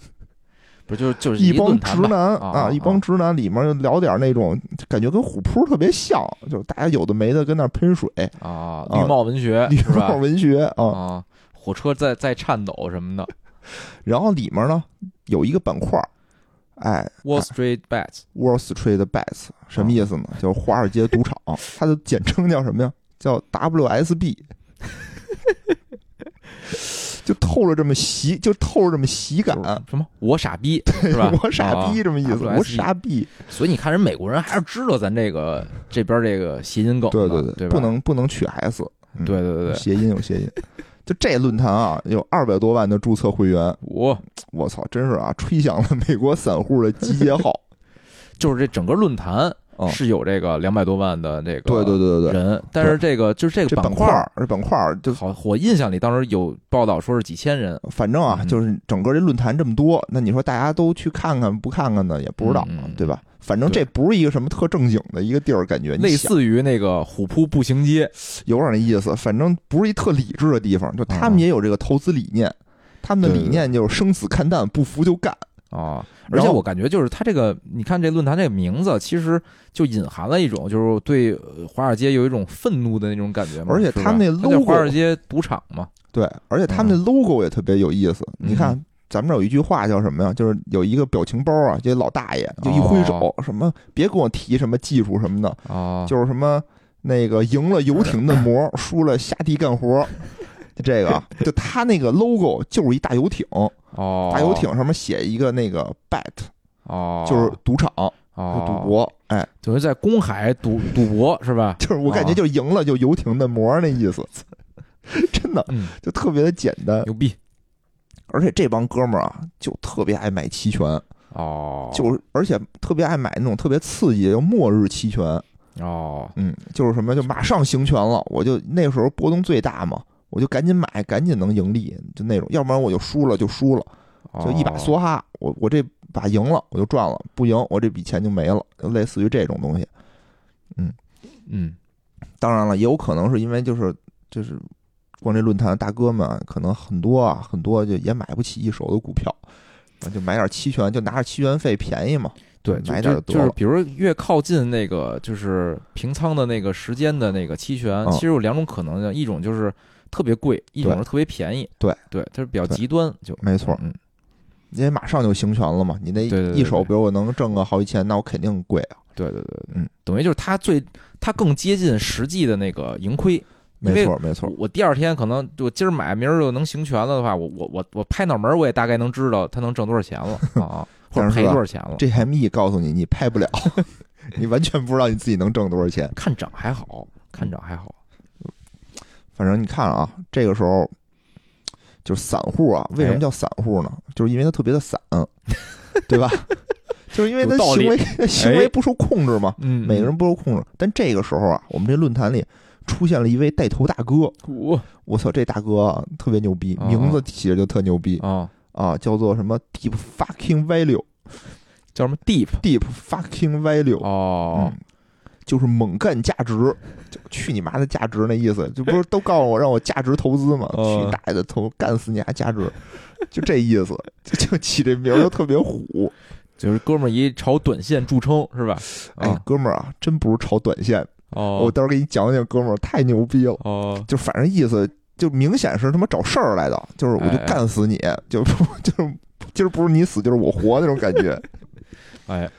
Speaker 1: *laughs*
Speaker 2: 不就是就是
Speaker 1: 一帮直男
Speaker 2: 啊
Speaker 1: 啊，一帮直男里面聊点那种感觉跟虎扑特别像，就是大家有的没的跟那儿喷水，
Speaker 2: 啊，
Speaker 1: 啊
Speaker 2: 绿帽文学
Speaker 1: 绿帽？文学啊，
Speaker 2: 啊，火车在在颤抖什么的
Speaker 1: 然后里面呢有一个板块儿，哎
Speaker 2: ，Wall Street
Speaker 1: Bets，，Wall Street Bets 什么意思呢？就是华尔街赌场，它的简称叫什么呀？叫 WSB，*laughs* 就透着这么喜，就透着这么喜感，
Speaker 2: 什么我傻逼是吧？
Speaker 1: 我傻逼
Speaker 2: 啊
Speaker 1: 这么意思，我傻逼，
Speaker 2: 所以你看人美国人还是知道咱这个这边这个谐音梗的，
Speaker 1: 对对
Speaker 2: 对，
Speaker 1: 不能不能取 S，
Speaker 2: 对对对，
Speaker 1: 谐音有谐音。就这论坛啊，有二百多万的注册会员，
Speaker 2: 我。
Speaker 1: 我操，真是啊，吹响了美国散户的集结号。*laughs*
Speaker 2: 就是这整个论坛
Speaker 1: 哦
Speaker 2: 是有这个两百多万的这个
Speaker 1: 对对对对对，
Speaker 2: 人，但是这个就是这
Speaker 1: 这
Speaker 2: 个
Speaker 1: 板块儿，这板块儿就
Speaker 2: 好，我印象里当时有报道说是几千人，
Speaker 1: 反正啊，
Speaker 2: 嗯
Speaker 1: 就是整个这论坛这么多，那你说大家都去看看不看看呢？也不知道对吧？反正这不是一个什么特正经的一个地儿，感觉
Speaker 2: 类似于那个虎扑步行街，
Speaker 1: 有点那意思。反正不是一特理智的地方，就他们
Speaker 2: 嗯
Speaker 1: 也有这个投资理念，他们的理念就是生死看淡，不服就干。
Speaker 2: 啊，而且我感觉就是他这个，你看这论坛这个名字，其实就隐含了一种就是对呃华尔街有一种愤怒的那种感觉嘛。
Speaker 1: 而且他们那 logo
Speaker 2: 华尔街赌场嘛，
Speaker 1: 对，而且他们那 logo 也特别有意思。
Speaker 2: 嗯
Speaker 1: 你看，咱们这儿有一句话叫什么呀？就是有一个表情包啊，这老大爷就一挥手，什么别跟我提什么技术什么的，
Speaker 2: 哦，
Speaker 1: 就是什么那个赢了游艇的模，输了下地干活。就 *laughs* 这个，就他那个 logo 就是一大游艇，
Speaker 2: 哦，
Speaker 1: 大游艇上面写一个那个 bet，
Speaker 2: 哦，
Speaker 1: 就是赌场，
Speaker 2: 哦
Speaker 1: 赌，博。哎，
Speaker 2: 等于在公海赌 *laughs* 赌博是吧？
Speaker 1: 就是我感觉就是赢了就游艇的膜那意思，*laughs* 真的
Speaker 2: 嗯，
Speaker 1: 就特别的简单。
Speaker 2: 牛逼
Speaker 1: 而且这帮哥们儿啊，就特别爱买期权，
Speaker 2: 哦，
Speaker 1: 就是而且特别爱买那种特别刺激的，叫末日期权。
Speaker 2: 哦，
Speaker 1: 嗯，就是什么，就马上行权了，我就那时候波动最大嘛，我就赶紧买，赶紧能盈利，就那种，要不然我就输了就输了，就一把
Speaker 2: 哦
Speaker 1: 梭哈，我我这把赢了我就赚了，不赢我这笔钱就没了，就类似于这种东西。
Speaker 2: 嗯嗯，
Speaker 1: 当然了，也有可能是因为就是就是逛这论坛的大哥们啊，可能很多啊很多就也买不起一手的股票，啊就买点期权，就拿着期权费便宜嘛。
Speaker 2: 对，
Speaker 1: 买点就得了
Speaker 2: 就是比如越靠近那个就是平仓的那个时间的那个期权，
Speaker 1: 嗯
Speaker 2: 其实有两种可能性，一种就是特别贵，一种是特别便宜。
Speaker 1: 对
Speaker 2: 对，它是比较极端，就
Speaker 1: 没错
Speaker 2: 嗯，
Speaker 1: 因为马上就行权了嘛，你那一手，比如我能挣个好几千，那我肯定贵啊。
Speaker 2: 对对对对，
Speaker 1: 嗯，
Speaker 2: 等于就是它最它更接近实际的那个盈亏。
Speaker 1: 没错，没错
Speaker 2: 我，我第二天可能就今儿买，明儿就能行权了的话，我我我我拍脑门儿我也大概能知道它能挣多少钱了啊，或者赔
Speaker 1: 但是吧
Speaker 2: 多少钱了。
Speaker 1: 这 GME 告诉你，你拍不了，*laughs* 你完全不知道你自己能挣多少钱。
Speaker 2: 看涨还好看涨还好，
Speaker 1: 反正你看啊，这个时候就是散户啊，为什么叫散户呢？就是因为他特别的散，对吧？*laughs* 就是因为他行为 *laughs* 行为不受控制嘛，
Speaker 2: 嗯
Speaker 1: 每个人不受控制。但这个时候啊，我们这论坛里出现了一位带头大哥，
Speaker 2: 我
Speaker 1: 我操，这大哥啊特别牛逼，
Speaker 2: 哦
Speaker 1: 名字起的就特牛逼
Speaker 2: 啊
Speaker 1: 啊，叫做什么 Deep Fucking Value。
Speaker 2: 叫什么 deep
Speaker 1: Deep fucking value，
Speaker 2: 哦
Speaker 1: 嗯，就是猛干价值，就去你妈的价值那意思，就不是都告诉我让我价值投资吗？
Speaker 2: 哦
Speaker 1: 去大爷的头，干死你还价值，就这意思，就就起这名儿就特别虎。
Speaker 2: 就是哥们儿以炒短线著称是吧？
Speaker 1: 哎
Speaker 2: 啊，
Speaker 1: 哥们儿啊，真不是炒短线，
Speaker 2: 哦，
Speaker 1: 我到时候给你讲讲，哥们儿太牛逼了，
Speaker 2: 哦
Speaker 1: 就反正意思就明显是他妈找事儿来的，就是我就干死你，*laughs* 就不 *laughs* 就是今儿不是你死就是我活那种感觉。*laughs*
Speaker 2: 哎，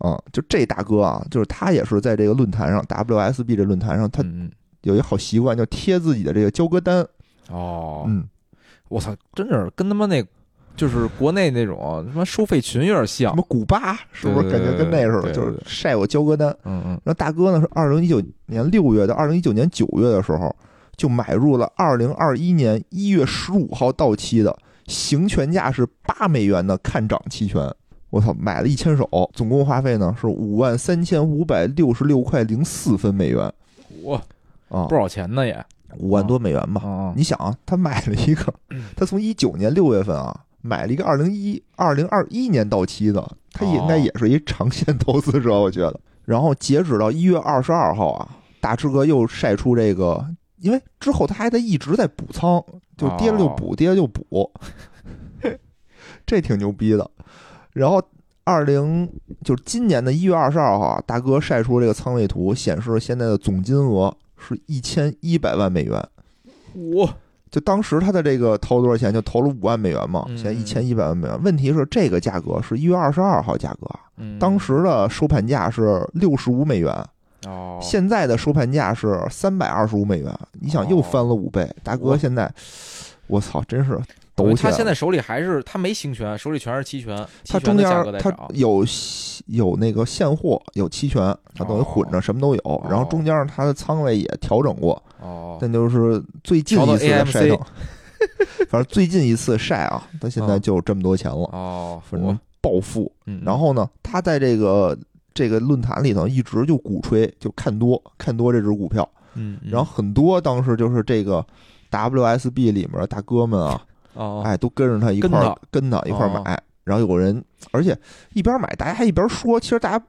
Speaker 1: 嗯、就这大哥啊，就是他也是在这个论坛上，WSB 这论坛上，他
Speaker 2: 嗯
Speaker 1: 有一好习惯，叫贴自己的这个交割单。
Speaker 2: 哦，
Speaker 1: 嗯，
Speaker 2: 我操，真是跟他妈那，就是国内那种他妈收费群有点像
Speaker 1: 什。么古巴是不是感觉跟那似的？就是晒我交割单。
Speaker 2: 嗯嗯，
Speaker 1: 然后大哥呢是二零一九年六月到二零一九年九月的时候，就买入了二零二一年一月十五号到期的行权价是八美元的看涨期权。我操，买了一千手，总共花费呢是五万三千五百六十六块零四分美元
Speaker 2: 哇，
Speaker 1: 啊
Speaker 2: 不，少钱呢也。
Speaker 1: 五万多美元吧。
Speaker 2: 啊，
Speaker 1: 你想啊，他买了一个，他从一九年六月份啊买了一个二零一二零二一年到期的，他应该也是一长线投资者，我觉得。然后截止到一月二十二号啊，大志哥又晒出这个，因为之后他还得一直在补仓，就跌了就补，跌了就补，这挺牛逼的。然后二零就是今年的一月二十二号啊，大哥晒出这个仓位图，显示现在的总金额是一千一百万美元。
Speaker 2: 哇
Speaker 1: 就当时他的这个投多少钱，就投了五万美元嘛，
Speaker 2: 嗯
Speaker 1: 现在一千一百万美元。问题是这个价格是一月二十二号价格当时的收盘价是六十五美元，
Speaker 2: 哦，
Speaker 1: 现在的收盘价是三百二十五美元。你想又翻了五倍，大哥现在，我操，真是抖起来了。
Speaker 2: 他现在手里还是他没行权，手里全是期权，
Speaker 1: 他中间他。有有那个现货，有期权，他等于混着什么都有。然后中间他的仓位也调整过，
Speaker 2: 哦，
Speaker 1: 但就是最近一次的 *laughs* 反正最近一次晒啊，他现在
Speaker 2: 嗯
Speaker 1: 就这么多钱了，
Speaker 2: 哦，
Speaker 1: 反正暴富。
Speaker 2: 嗯，
Speaker 1: 然后呢，他在这个这个论坛里头一直就鼓吹，就看多看多这只股票。
Speaker 2: 嗯，嗯，
Speaker 1: 然后很多当时就是这个 WSB 里面的大哥们啊，
Speaker 2: 哦，
Speaker 1: 哎，都跟着他一块儿跟他一块儿
Speaker 2: 哦
Speaker 1: 买。然后有人，而且一边买，大家还一边说，其实大家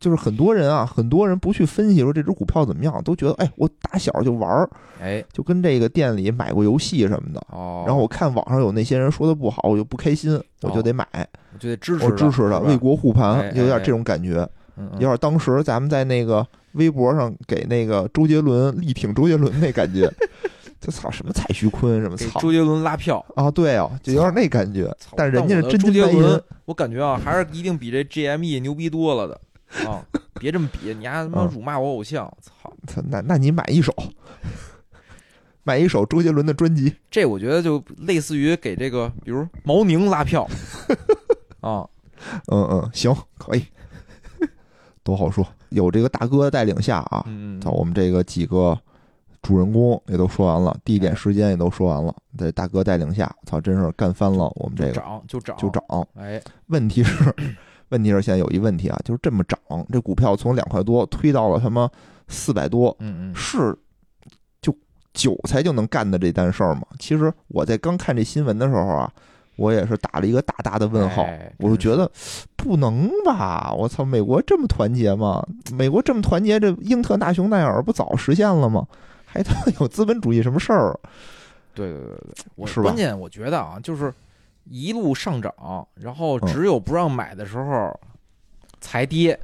Speaker 1: 就是很多人啊，很多人不去分析说这只股票怎么样，都觉得哎，我打小就玩儿，
Speaker 2: 哎，
Speaker 1: 就跟这个店里买过游戏什么的。
Speaker 2: 哦，
Speaker 1: 然后我看网上有那些人说的不好，我就不开心，我就得买，
Speaker 2: 我就得支持，
Speaker 1: 我支持他，为国护盘
Speaker 2: 哎，
Speaker 1: 有点这种感觉。
Speaker 2: 嗯嗯
Speaker 1: 有点当时咱们在那个微博上给那个周杰伦力挺周杰伦那感觉，就操什么蔡徐坤什么操
Speaker 2: 周杰伦拉票，
Speaker 1: 啊，对哦，就有点那感觉。
Speaker 2: 操
Speaker 1: 但是人家是
Speaker 2: 真周杰
Speaker 1: 真金白银
Speaker 2: 伦，我感觉啊，还是一定比这 GME 牛逼多了的啊！*laughs* 别这么比，你还他妈
Speaker 1: 嗯
Speaker 2: 辱骂我偶像，操！*laughs*
Speaker 1: 操那那你买一首，*laughs* 买一首周杰伦的专辑，
Speaker 2: 这我觉得就类似于给这个，比如毛宁拉票啊，
Speaker 1: 嗯嗯，行，可以，都好说。有这个大哥带领下啊，
Speaker 2: 嗯
Speaker 1: 操，我们这个几个主人公也都说完了，地点、时间也都说完了，在大哥带领下，操，真是干翻了我们这个
Speaker 2: 涨就涨
Speaker 1: 就涨。
Speaker 2: 哎，
Speaker 1: 问题是，*clears throat* 问题是现在有一问题啊，就是这么涨，这股票从两块多推到了他妈四百多，
Speaker 2: 嗯嗯，
Speaker 1: 是就韭菜就能干的这单事儿吗？其实我在刚看这新闻的时候啊，我也是打了一个大大的问号，
Speaker 2: 哎
Speaker 1: 我就觉得不能吧，我操，美国这么团结吗？美国这么团结，这英特纳雄耐尔不早实现了吗？还他妈有资本主义什么事儿？
Speaker 2: 对对对对，我
Speaker 1: 是
Speaker 2: 关键我觉得啊，就是一路上涨，然后
Speaker 1: 嗯
Speaker 2: 只有不让买的时候才跌，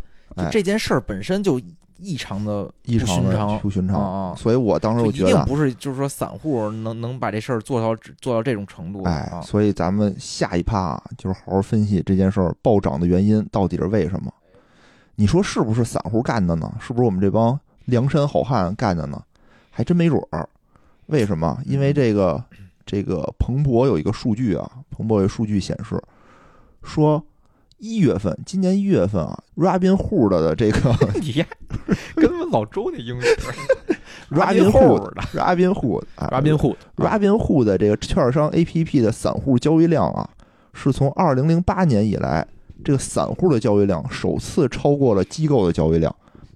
Speaker 2: 这件事儿本身就异常的
Speaker 1: 异常的
Speaker 2: 不寻常
Speaker 1: 所以我当时
Speaker 2: 就
Speaker 1: 我觉得啊，
Speaker 2: 一定不是就是说散户能能把这事儿做到做到这种程度
Speaker 1: 哎，
Speaker 2: 啊。
Speaker 1: 所以咱们下一趴啊，就是好好分析这件事儿暴涨的原因到底是为什么？你说是不是散户干的呢？是不是我们这帮梁山好汉干的呢？还真没准儿。为什么？因为这个这个彭博有一个数据啊，彭博有数据显示说，一月份，今年一月份啊，Robinhood 的这个 *laughs*
Speaker 2: 跟他们老周那英语
Speaker 1: Robinhood
Speaker 2: 的。
Speaker 1: 这个券商 APP 的散户交易量啊，是从二零零八年以来，这个散户的交易量首次超过了机构的交易量，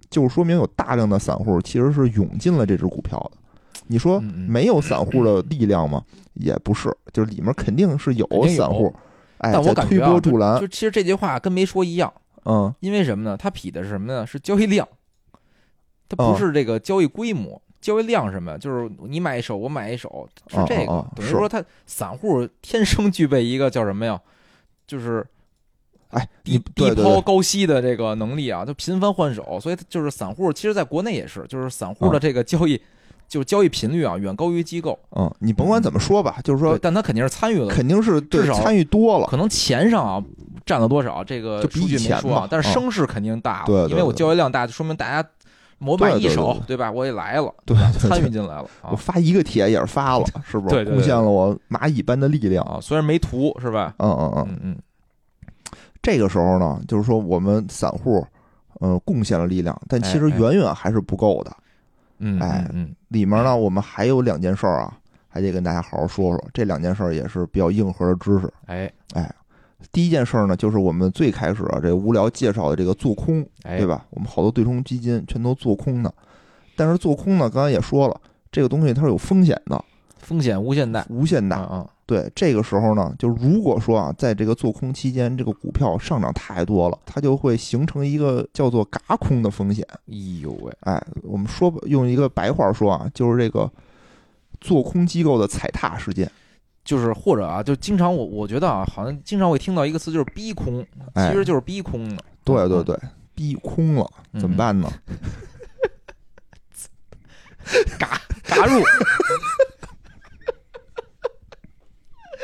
Speaker 1: 就是说明有大量的散户其实是涌进了这只股票的。你说没有散户的力量吗？也不是，就是里面肯定是有。散户，哎，
Speaker 2: 但我感觉啊
Speaker 1: 波助澜
Speaker 2: 就，其实这句话跟没说一样，
Speaker 1: 嗯，
Speaker 2: 因为什么呢？它匹的是什么呢？是交易量，它
Speaker 1: 哦
Speaker 2: 不是这个交易规模。交易量什么？就是你买一手，我买一手，是
Speaker 1: 哦
Speaker 2: 这个。等于说，他散户天生具备一个叫什么呀？就是
Speaker 1: 哎，
Speaker 2: 低低抛高吸的这个能力啊，就频繁换手，所以就是散户，其实在国内也是，就是散户的
Speaker 1: 嗯
Speaker 2: 这个交易，就是交易频率啊，远高于机构。
Speaker 1: 嗯，你甭管怎么说吧，就是说
Speaker 2: 但他肯定是参与了，
Speaker 1: 肯定是
Speaker 2: 至少
Speaker 1: 参与多了，
Speaker 2: 可能钱上啊占了多少，这个数据没说啊，但是
Speaker 1: 嗯
Speaker 2: 声势肯定大了，
Speaker 1: 对对
Speaker 2: 因为我交易量大，就说明大家我买
Speaker 1: 对对
Speaker 2: 一手
Speaker 1: 对，
Speaker 2: 吧？我也来了，
Speaker 1: 对
Speaker 2: 参与进来了啊
Speaker 1: 我发一个帖也是发了，是不是？*laughs* 贡献了我蚂蚁般的力量。
Speaker 2: 啊，虽然没图是吧？
Speaker 1: 嗯嗯嗯，
Speaker 2: 嗯嗯，
Speaker 1: 这个时候呢，就是说我们散户，呃，贡献了力量，但其实远远还是不够的。
Speaker 2: 嗯
Speaker 1: 哎
Speaker 2: 嗯
Speaker 1: 里面呢，我们还有两件事儿啊，还得跟大家好好说说。这两件事儿也是比较硬核的知识。
Speaker 2: 哎
Speaker 1: 哎，第一件事儿呢，就是我们最开始啊，这无聊介绍的这个做空，
Speaker 2: 哎，
Speaker 1: 对？吧？我们好多对冲基金全都做空的，但是做空呢，刚才也说了，这个东西它是有风险的，
Speaker 2: 风险无限大，
Speaker 1: 无限大。
Speaker 2: 啊啊，
Speaker 1: 对，这个时候呢，就如果说啊，在这个做空期间，这个股票上涨太多了，它就会形成一个叫做嘎空的风险。
Speaker 2: 哎呦喂，
Speaker 1: 哎，我们说用一个白话说啊，就是这个做空机构的踩踏事件。
Speaker 2: 就是或者啊，就经常我我觉得啊，好像经常会听到一个词，就是逼空，
Speaker 1: 哎
Speaker 2: 其实就是逼空的。嗯，
Speaker 1: 对对对，逼空了
Speaker 2: 嗯
Speaker 1: 怎么？办呢？*laughs*
Speaker 2: 嘎嘎入，真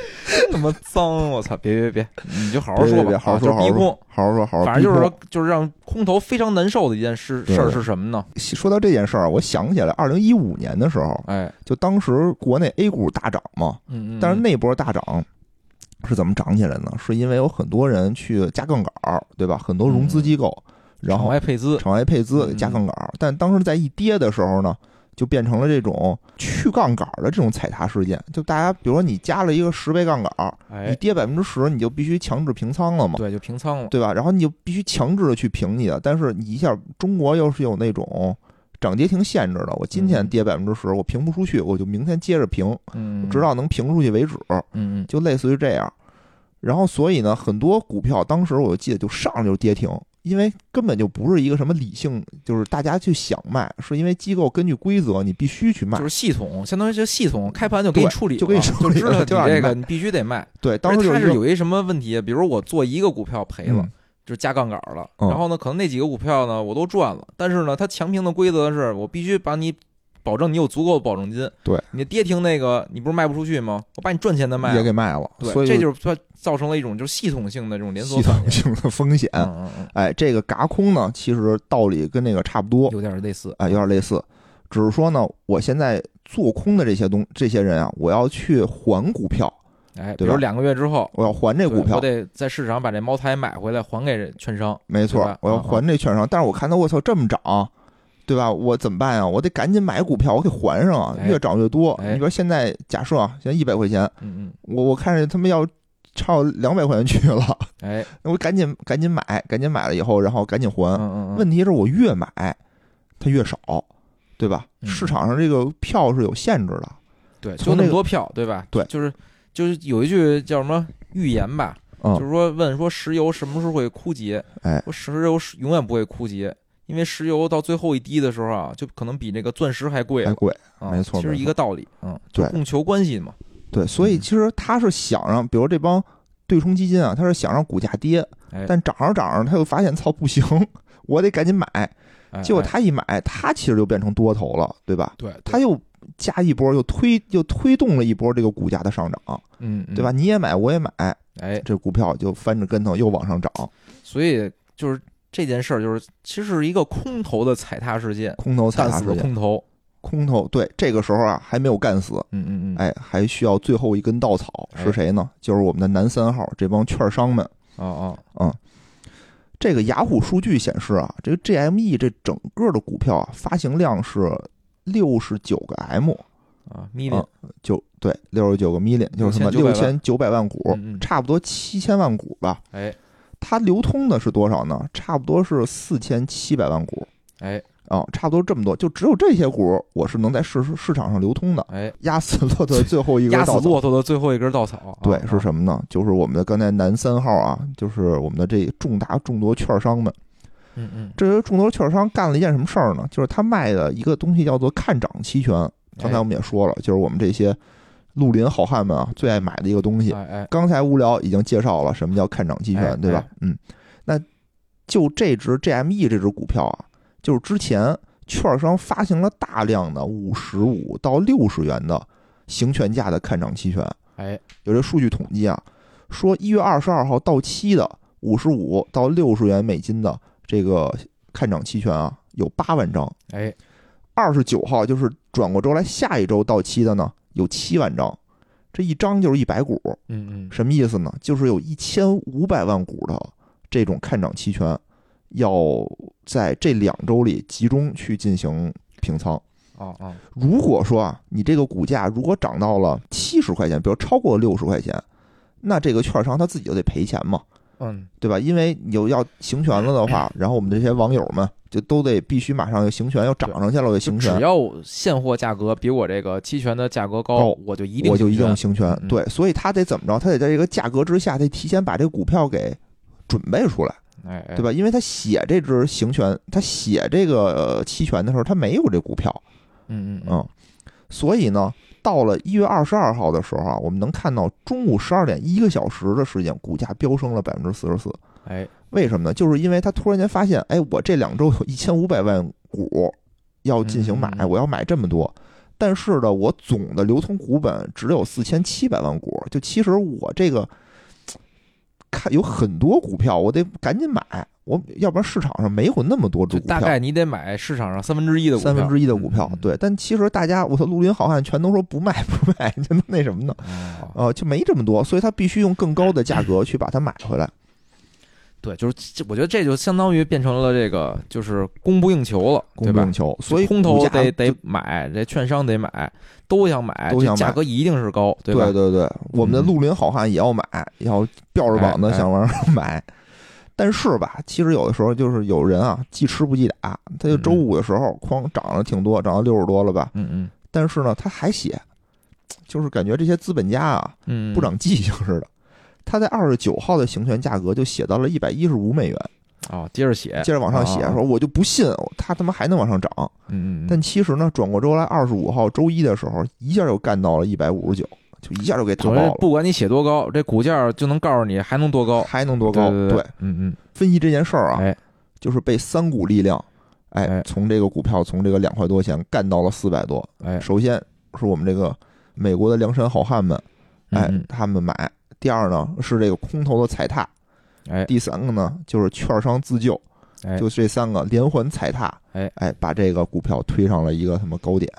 Speaker 2: *laughs* 他妈脏！我操！别别别，你就好好说吧，
Speaker 1: 别好好
Speaker 2: 啊
Speaker 1: 说，好好说好好说，好好。
Speaker 2: 反正就是说，就是让空头非常难受的一件事事儿是什么呢？
Speaker 1: 说到这件事儿，我想起来，二零一五年的时候，
Speaker 2: 哎，
Speaker 1: 就当时国内 A 股大涨嘛，
Speaker 2: 嗯嗯，
Speaker 1: 但是那波大涨是怎么涨起来呢？是因为有很多人去加杠杆儿，对吧？很多融资机构，然
Speaker 2: 场
Speaker 1: 后
Speaker 2: 外配资，
Speaker 1: 场外配资
Speaker 2: 嗯
Speaker 1: 加杠杆儿，但当时在一跌的时候呢，就变成了这种去杠杆儿的这种踩踏事件。就大家比如说你加了一个十倍杠杆儿，你
Speaker 2: 哎，
Speaker 1: 跌百分之十，你就必须强制平仓了嘛，
Speaker 2: 对，就平仓了。
Speaker 1: 对吧？然后你就必须强制的去平你的，但是你一下中国又是有那种涨跌停限制的，我今天
Speaker 2: 嗯
Speaker 1: 跌百分之十，我平不出去，我就明天接着平，
Speaker 2: 嗯，
Speaker 1: 直到能平出去为止，
Speaker 2: 嗯嗯，
Speaker 1: 就类似于这样。然后所以呢，很多股票当时我就记得就上来就跌停，因为根本就不是一个什么理性，就是大家去想卖，是因为机构根据规则你必须去卖
Speaker 2: 就。是系统，相当于就系统开盘就给你处理，
Speaker 1: 就给你处理
Speaker 2: 就知道你这个你必须得卖。
Speaker 1: 对，当时它是
Speaker 2: 有一什么问题？比如我做一个股票赔了，
Speaker 1: 嗯
Speaker 2: 就是加杠杆了，
Speaker 1: 嗯
Speaker 2: 然后呢，可能那几个股票呢我都赚了，但是呢，它强平的规则是我必须把你保证你有足够的保证金，
Speaker 1: 对。
Speaker 2: 你跌停那个你不是卖不出去吗？我把你赚钱的卖了，
Speaker 1: 也给卖了，
Speaker 2: 对，
Speaker 1: 所以
Speaker 2: 这就是它造成了一种就是系统性的这种连锁
Speaker 1: 系。统性的风险。
Speaker 2: 嗯嗯嗯，
Speaker 1: 哎，这个嘎空呢，其实道理跟那个差不多，
Speaker 2: 有点类似，
Speaker 1: 哎，有点类似，只是说呢，我现在做空的这些东这些人啊，我要去还股票，
Speaker 2: 哎，比如两个月之后，
Speaker 1: 我要还这股票。
Speaker 2: 我，得在市场把这茅台买回来还给券商。
Speaker 1: 没错，我要
Speaker 2: 嗯
Speaker 1: 还这券商，但是我看它我操这么涨，对吧？我怎么办呀？我得赶紧买股票，我得还上啊，
Speaker 2: 哎
Speaker 1: 越涨越多。
Speaker 2: 哎
Speaker 1: 你说现在假设啊，现在一百块钱，
Speaker 2: 嗯嗯，
Speaker 1: 我我看着他们要超两百块钱去了，
Speaker 2: 哎，
Speaker 1: 我赶紧赶紧买，赶紧买了以后，然后赶紧还。
Speaker 2: 嗯嗯嗯，
Speaker 1: 问题是我越买它越少，对吧？
Speaker 2: 嗯
Speaker 1: 市场上这个票是有限制的，
Speaker 2: 对，就那么多票，对吧？
Speaker 1: 对
Speaker 2: 就是就是有一句叫什么预言吧，
Speaker 1: 嗯
Speaker 2: 就是说问说石油什么时候会枯竭？
Speaker 1: 哎
Speaker 2: 说石油是永远不会枯竭，因为石油到最后一滴的时候啊，就可能比那个钻石还贵。
Speaker 1: 还贵。
Speaker 2: 啊
Speaker 1: 没错
Speaker 2: 其实一个道理，嗯，就
Speaker 1: 对
Speaker 2: 供求关系嘛。
Speaker 1: 对，所以
Speaker 2: 嗯
Speaker 1: 其实他是想让，比如这帮对冲基金啊，他是想让股价跌，
Speaker 2: 哎，
Speaker 1: 但涨着涨着他又发现操不行，我得赶紧买。
Speaker 2: 哎
Speaker 1: 结果
Speaker 2: 哎
Speaker 1: 他一买，他其实就变成多头了，对吧？
Speaker 2: 对，对
Speaker 1: 他又加一波，又推又推动了一波这个股价的上涨，
Speaker 2: 嗯，嗯
Speaker 1: 对吧？？你也买，我也买，
Speaker 2: 哎，
Speaker 1: 这股票就翻着跟头又往上涨，
Speaker 2: 所以就是这件事儿，就是其实是一个空头的踩踏事件，
Speaker 1: 空头踩
Speaker 2: 死的
Speaker 1: 踏事件，
Speaker 2: 空头。
Speaker 1: 空头对这个时候啊还没有干死，
Speaker 2: 嗯嗯嗯，
Speaker 1: 哎，还需要最后一根稻草
Speaker 2: 哎
Speaker 1: 是谁呢？就是我们的南三号这帮券商们。
Speaker 2: 哦哦，
Speaker 1: 这个雅虎数据显示啊，这个 GME 这整个的股票啊发行量是六十九个 M，
Speaker 2: 啊，million，
Speaker 1: 就对，六十九个 million，就是什么六
Speaker 2: 6900
Speaker 1: 千九百万股，
Speaker 2: 嗯嗯
Speaker 1: 差不多七千万股吧。
Speaker 2: 哎
Speaker 1: 它流通的是多少呢？差不多是四千七百万股
Speaker 2: 哎
Speaker 1: 啊，差不多这么多。就只有这些股我是能在市市场上流通的，
Speaker 2: 哎，
Speaker 1: 压死骆驼的最后一根
Speaker 2: 压死。骆驼的最后一根稻草。
Speaker 1: 对
Speaker 2: 啊，
Speaker 1: 是什么呢？就是我们的刚才南三号啊，就是我们的这重大众多券商们。
Speaker 2: 嗯嗯，
Speaker 1: 这些众多券商干了一件什么事儿呢？就是他卖的一个东西叫做看涨期权。刚才我们也说了，就是我们这些绿林好汉们啊最爱买的一个东西。
Speaker 2: 哎哎，
Speaker 1: 刚才无聊已经介绍了什么叫看涨期
Speaker 2: 哎
Speaker 1: 权，对吧？嗯，那就这只 GME 这只股票啊，就是之前券商发行了大量的五十五到六十元的行权价的看涨期权。
Speaker 2: 哎
Speaker 1: 有这数据统计啊，说一月二十二号到期的五十五到六十元美金的这个看涨期权啊，有八万张。
Speaker 2: 哎，
Speaker 1: 二十九号就是转过周来下一周到期的呢，有七万张。这一张就是一百股，
Speaker 2: 嗯嗯，
Speaker 1: 什么意思呢？就是有一千五百万股的这种看涨期权，要在这两周里集中去进行平仓。
Speaker 2: 哦哦，
Speaker 1: 如果说啊，你这个股价如果涨到了七十块钱，比如超过六十块钱，那这个券商他自己就得赔钱嘛，
Speaker 2: 嗯，
Speaker 1: 对吧？因为有要行权了的话，然后我们这些网友们就都得必须马上要行权，要涨上去了就
Speaker 2: 就
Speaker 1: 行权，
Speaker 2: 只要现货价格比我这个期权的价格高
Speaker 1: 高，
Speaker 2: 我就一定
Speaker 1: 我就一定
Speaker 2: 行
Speaker 1: 行权。
Speaker 2: 嗯
Speaker 1: 对，所以他得怎么着？他得在这个价格之下，得提前把这个股票给准备出来。对吧？因为他写这只行权，他写这个呃期权的时候，他没有这股票，
Speaker 2: 嗯嗯嗯，
Speaker 1: 嗯，所以呢，到了一月二十二号的时候啊，我们能看到中午十二点一个小时的时间，股价飙升了百分之四十四。
Speaker 2: 哎，
Speaker 1: 为什么呢？就是因为他突然间发现，哎，我这两周有一千五百万股要进行买我要买这么多。但是呢，我总的流通股本只有四千七百万股，就其实我这个看有很多股票，我得赶紧买，我要不然市场上没有那么多只股票，
Speaker 2: 大概你得买市场上三分之一的股票，
Speaker 1: 三分之一的股票
Speaker 2: 嗯，
Speaker 1: 对。但其实大家，我说，绿林好汉全都说不卖不卖，*laughs* 就那什么呢？
Speaker 2: 哦，
Speaker 1: 呃，就没这么多，所以他必须用更高的价格 *clears throat* 去把它买回来。
Speaker 2: 对，就是这我觉得这就相当于变成了这个就是供不应求了，
Speaker 1: 供不应？求，所以
Speaker 2: 空头得得买，这券商得买，都想买，
Speaker 1: 都想买
Speaker 2: 价格一定是高，吧？
Speaker 1: 对对对，我们的
Speaker 2: 嗯
Speaker 1: 绿林好汉也要买，要吊着膀子想往上买。但是吧，其实有的时候就是有人啊，记吃不记打，他就周五的时候哐涨了挺多，涨到六十多了吧。
Speaker 2: 嗯嗯
Speaker 1: 但是呢，他还写，就是感觉这些资本家啊
Speaker 2: 嗯，
Speaker 1: 不长记性似的。他在二十九号的行权价格就写到了一百一十五美元，
Speaker 2: 啊，接着写，
Speaker 1: 接着往上写，
Speaker 2: 啊
Speaker 1: 说我就不信他他妈还能往上涨。
Speaker 2: 嗯嗯，
Speaker 1: 但其实呢，转过周来二十五号周一的时候，一下就干到了一百五十九，就一下就给打
Speaker 2: 总
Speaker 1: 爆了，
Speaker 2: 不管你写多高，这股价就能告诉你还能多高，
Speaker 1: 还能多高？
Speaker 2: 对对，嗯嗯，
Speaker 1: 分析这件事儿啊，
Speaker 2: 哎。
Speaker 1: 就是被三股力量，哎
Speaker 2: 哎，
Speaker 1: 从这个股票从这个两块多钱干到了四百多。
Speaker 2: 哎，
Speaker 1: 首先是我们这个美国的梁山好汉们，哎
Speaker 2: 嗯，
Speaker 1: 他们买；第二呢是这个空头的踩踏；
Speaker 2: 哎。
Speaker 1: 第三个呢就是券商自救，
Speaker 2: 哎，
Speaker 1: 就这三个连环踩踏，
Speaker 2: 哎。
Speaker 1: 哎，把这个股票推上了一个什么高点。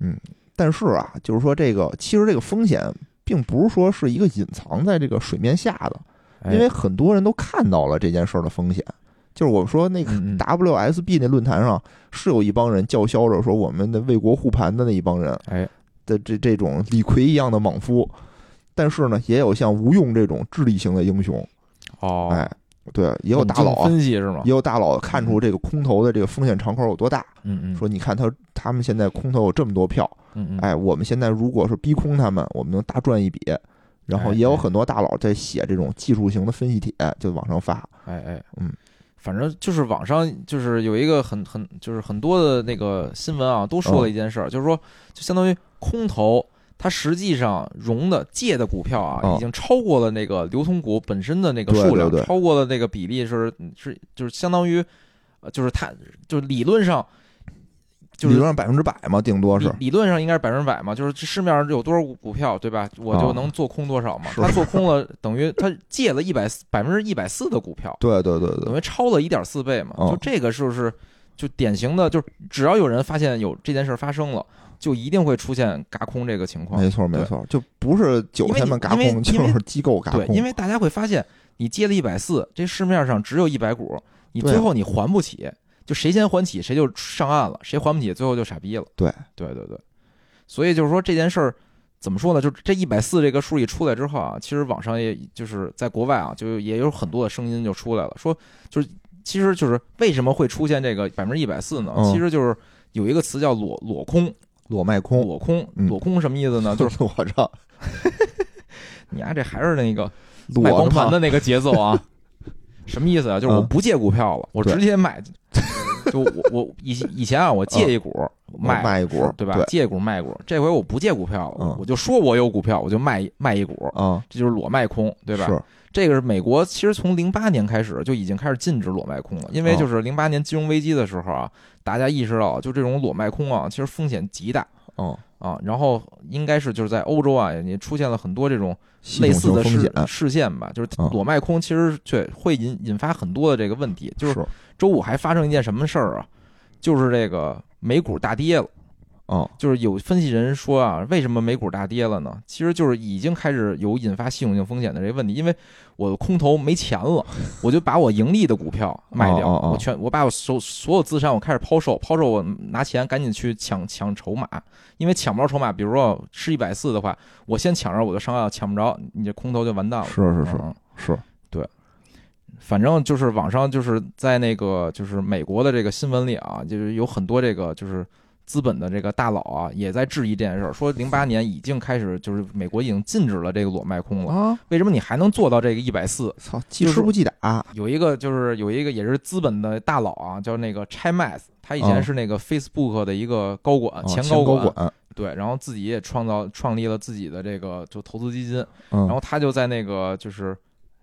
Speaker 1: 嗯，但是啊，就是说这个其实这个风险并不是说是一个隐藏在这个水面下的，
Speaker 2: 哎。
Speaker 1: 因为很多人都看到了这件事儿的风险。就是我们说那个 WSB 那论坛上是有一帮人叫嚣着说我们的为国护盘的那一帮人
Speaker 2: 哎。
Speaker 1: 的这这种李逵一样的莽夫，但是呢，也有像吴用这种智力型的英雄，
Speaker 2: 哦，
Speaker 1: 哎，对，也有大佬啊，
Speaker 2: 分析是吗？
Speaker 1: 也？有大佬看出这个空头的这个风险敞口有多大，
Speaker 2: 嗯嗯，
Speaker 1: 说你看他他们现在空头有这么多票，
Speaker 2: 嗯嗯，
Speaker 1: 哎，我们现在如果是逼空他们，我们能大赚一笔。然后
Speaker 2: 哎
Speaker 1: 也有
Speaker 2: 哎。
Speaker 1: 很多大佬在写这种技术型的分析帖，就往上发。
Speaker 2: 哎哎，
Speaker 1: 嗯，
Speaker 2: 反正就是网上就是有一个很很就是很多的那个新闻啊，都说了一件事儿，就是说就相当于空头。它实际上融的借的股票啊，
Speaker 1: 哦。
Speaker 2: 已经超过了那个流通股本身的那个数量，超过了那个比例是是就是相当于，呃就是它就是理论上就是
Speaker 1: 理论上百分之百嘛，顶多是。
Speaker 2: 理论上应该是百分之百嘛，就是这市面上有多少股股票，对吧？我就
Speaker 1: 啊
Speaker 2: 能做空多少嘛。
Speaker 1: 是。
Speaker 2: 他做空了，等于他借了一百百分之一百四的股票，*laughs*
Speaker 1: 对对对对。
Speaker 2: 等于超了一点四倍嘛。
Speaker 1: 哦。
Speaker 2: 就这个是不是就典型的，就是只要有人发现有这件事发生了，就一定会出现嘎空这个情况。
Speaker 1: 没错没错，就不是韭菜们嘎空，就是机构嘎
Speaker 2: 对，
Speaker 1: 空。
Speaker 2: 因为大家会发现，你借了一百四，这市面上只有一百股，你最后你还不起，就谁先还起谁就上岸了，谁还不起最后就傻逼了。
Speaker 1: 对
Speaker 2: 对对对，所以就是说这件事儿怎么说呢？就这一百四这个数一出来之后啊，其实网上也就是在国外啊，就也有很多的声音就出来了，说就是其实就是为什么会出现这个百分之一百四呢？
Speaker 1: 嗯
Speaker 2: 其实就是有一个词叫裸裸空，
Speaker 1: 裸卖空，
Speaker 2: 裸空，
Speaker 1: 嗯
Speaker 2: 裸空什么意思呢？就是
Speaker 1: 裸着 *laughs*
Speaker 2: 你啊，这还是那个卖光盘的那个节奏啊。*laughs* 什么意思啊？就是我
Speaker 1: 嗯
Speaker 2: 不借股票了，我直接买。就我我以以前啊，我借一股卖
Speaker 1: 卖一股
Speaker 2: 对吧？
Speaker 1: 对
Speaker 2: 借一股卖一股，这回我不借股票了
Speaker 1: 嗯，
Speaker 2: 我就说我有股票，我就卖卖一股，
Speaker 1: 啊，
Speaker 2: 这就是裸卖空，对吧？
Speaker 1: 是
Speaker 2: 这个是美国，其实从零八年开始就已经开始禁止裸卖空了，因为
Speaker 1: 哦
Speaker 2: 就是零八年金融危机的时候啊，大家意识到就这种裸卖空啊，其实风险极大
Speaker 1: 哦，
Speaker 2: 啊。然后应该是就是在欧洲啊，也出现了很多这种类似的事事件吧，就是
Speaker 1: 嗯
Speaker 2: 裸卖空，其实却会引引发很多的这个问题。就是
Speaker 1: 是
Speaker 2: 周五还发生一件什么事儿啊？就是这个美股大跌了。
Speaker 1: 哦，
Speaker 2: 就是有分析人说啊，为什么美股大跌了呢？其实就是已经开始有引发系统性风险的这个问题，因为我的空头没钱了，*laughs* 我就把我盈利的股票卖掉，我全我把我所所有资产我开始抛售，抛售我拿钱赶紧去抢抢筹码，因为抢不着筹码，比如说是一百四的话，我先抢着我就上岸，抢不着你这空头就完蛋了。
Speaker 1: 是是是是，对，
Speaker 2: 反正就是网上就是在那个就是美国的这个新闻里啊，就是有很多这个就是资本的这个大佬啊，也在质疑这件事儿，说零八年已经开始就是美国已经禁止了这个裸卖空了，
Speaker 1: 啊，
Speaker 2: 为什么你还能做到这个一百四？
Speaker 1: 操，记吃不记打，
Speaker 2: 有一个就是有一个也是资本的大佬啊，叫那个 Chai Mas，他以前
Speaker 1: 哦。
Speaker 2: 是那个 Facebook 的一个高管，
Speaker 1: 哦
Speaker 2: 前
Speaker 1: 高
Speaker 2: 管，
Speaker 1: 管，
Speaker 2: 对，然后自己也创造创立了自己的这个就投资基金，
Speaker 1: 嗯，
Speaker 2: 然后他就在那个就是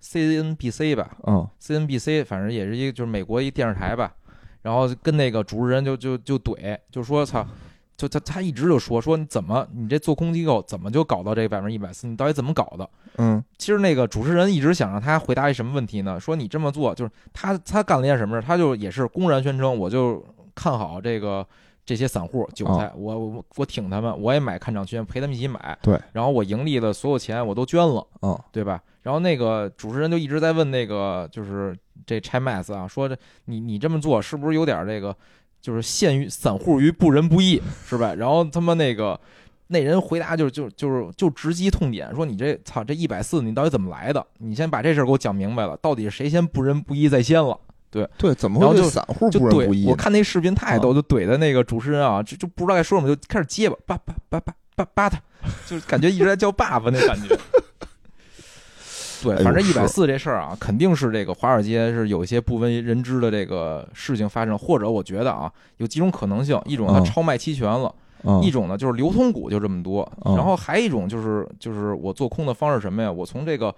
Speaker 2: CNBC 吧，
Speaker 1: 嗯。
Speaker 2: CNBC，反正也是一个就是美国一电视台吧，然后跟那个主持人就就就怼，就说操，就他他一直就说说你怎么你这做空机构怎么就搞到这百分之一百四？你到底怎么搞的？
Speaker 1: 嗯
Speaker 2: 其实那个主持人一直想让他回答一什么问题呢？说你这么做就是他他干了一件什么事？他就也是公然宣称我就看好这个这些散户韭菜，我我我挺他们，我也买看涨权，陪他们一起买，
Speaker 1: 对，
Speaker 2: 然后我盈利的所有钱我都捐了。
Speaker 1: 嗯
Speaker 2: 对吧？然后那个主持人就一直在问那个就是这拆 mass 啊，说这你你这么做是不是有点这个就是陷于散户于不仁不义是吧？然后他妈那个那人回答就就就是就直击痛点，说你这操这一百四你到底怎么来的？你先把这事儿给我讲明白了，到底是谁先不仁不义在先了？
Speaker 1: 对，怎么
Speaker 2: 然后就
Speaker 1: 会对散户
Speaker 2: 就
Speaker 1: 不仁不义呢？
Speaker 2: 怼我看那视频太逗，就怼的那个主持人啊，就就不知道该说什么，就开始结巴，叭叭叭叭叭叭他，就是感觉一直在叫爸爸那感觉。*laughs* 对，反正一百
Speaker 1: 是
Speaker 2: 四这事儿啊，肯定是这个华尔街是有一些不为人知的这个事情发生，或者我觉得啊，有几种可能性，一种它
Speaker 1: 嗯
Speaker 2: 超卖期权了，
Speaker 1: 嗯
Speaker 2: 一种呢就是流通股就这么多，
Speaker 1: 嗯
Speaker 2: 然后还一种就是就是我做空的方式什么呀？我从这个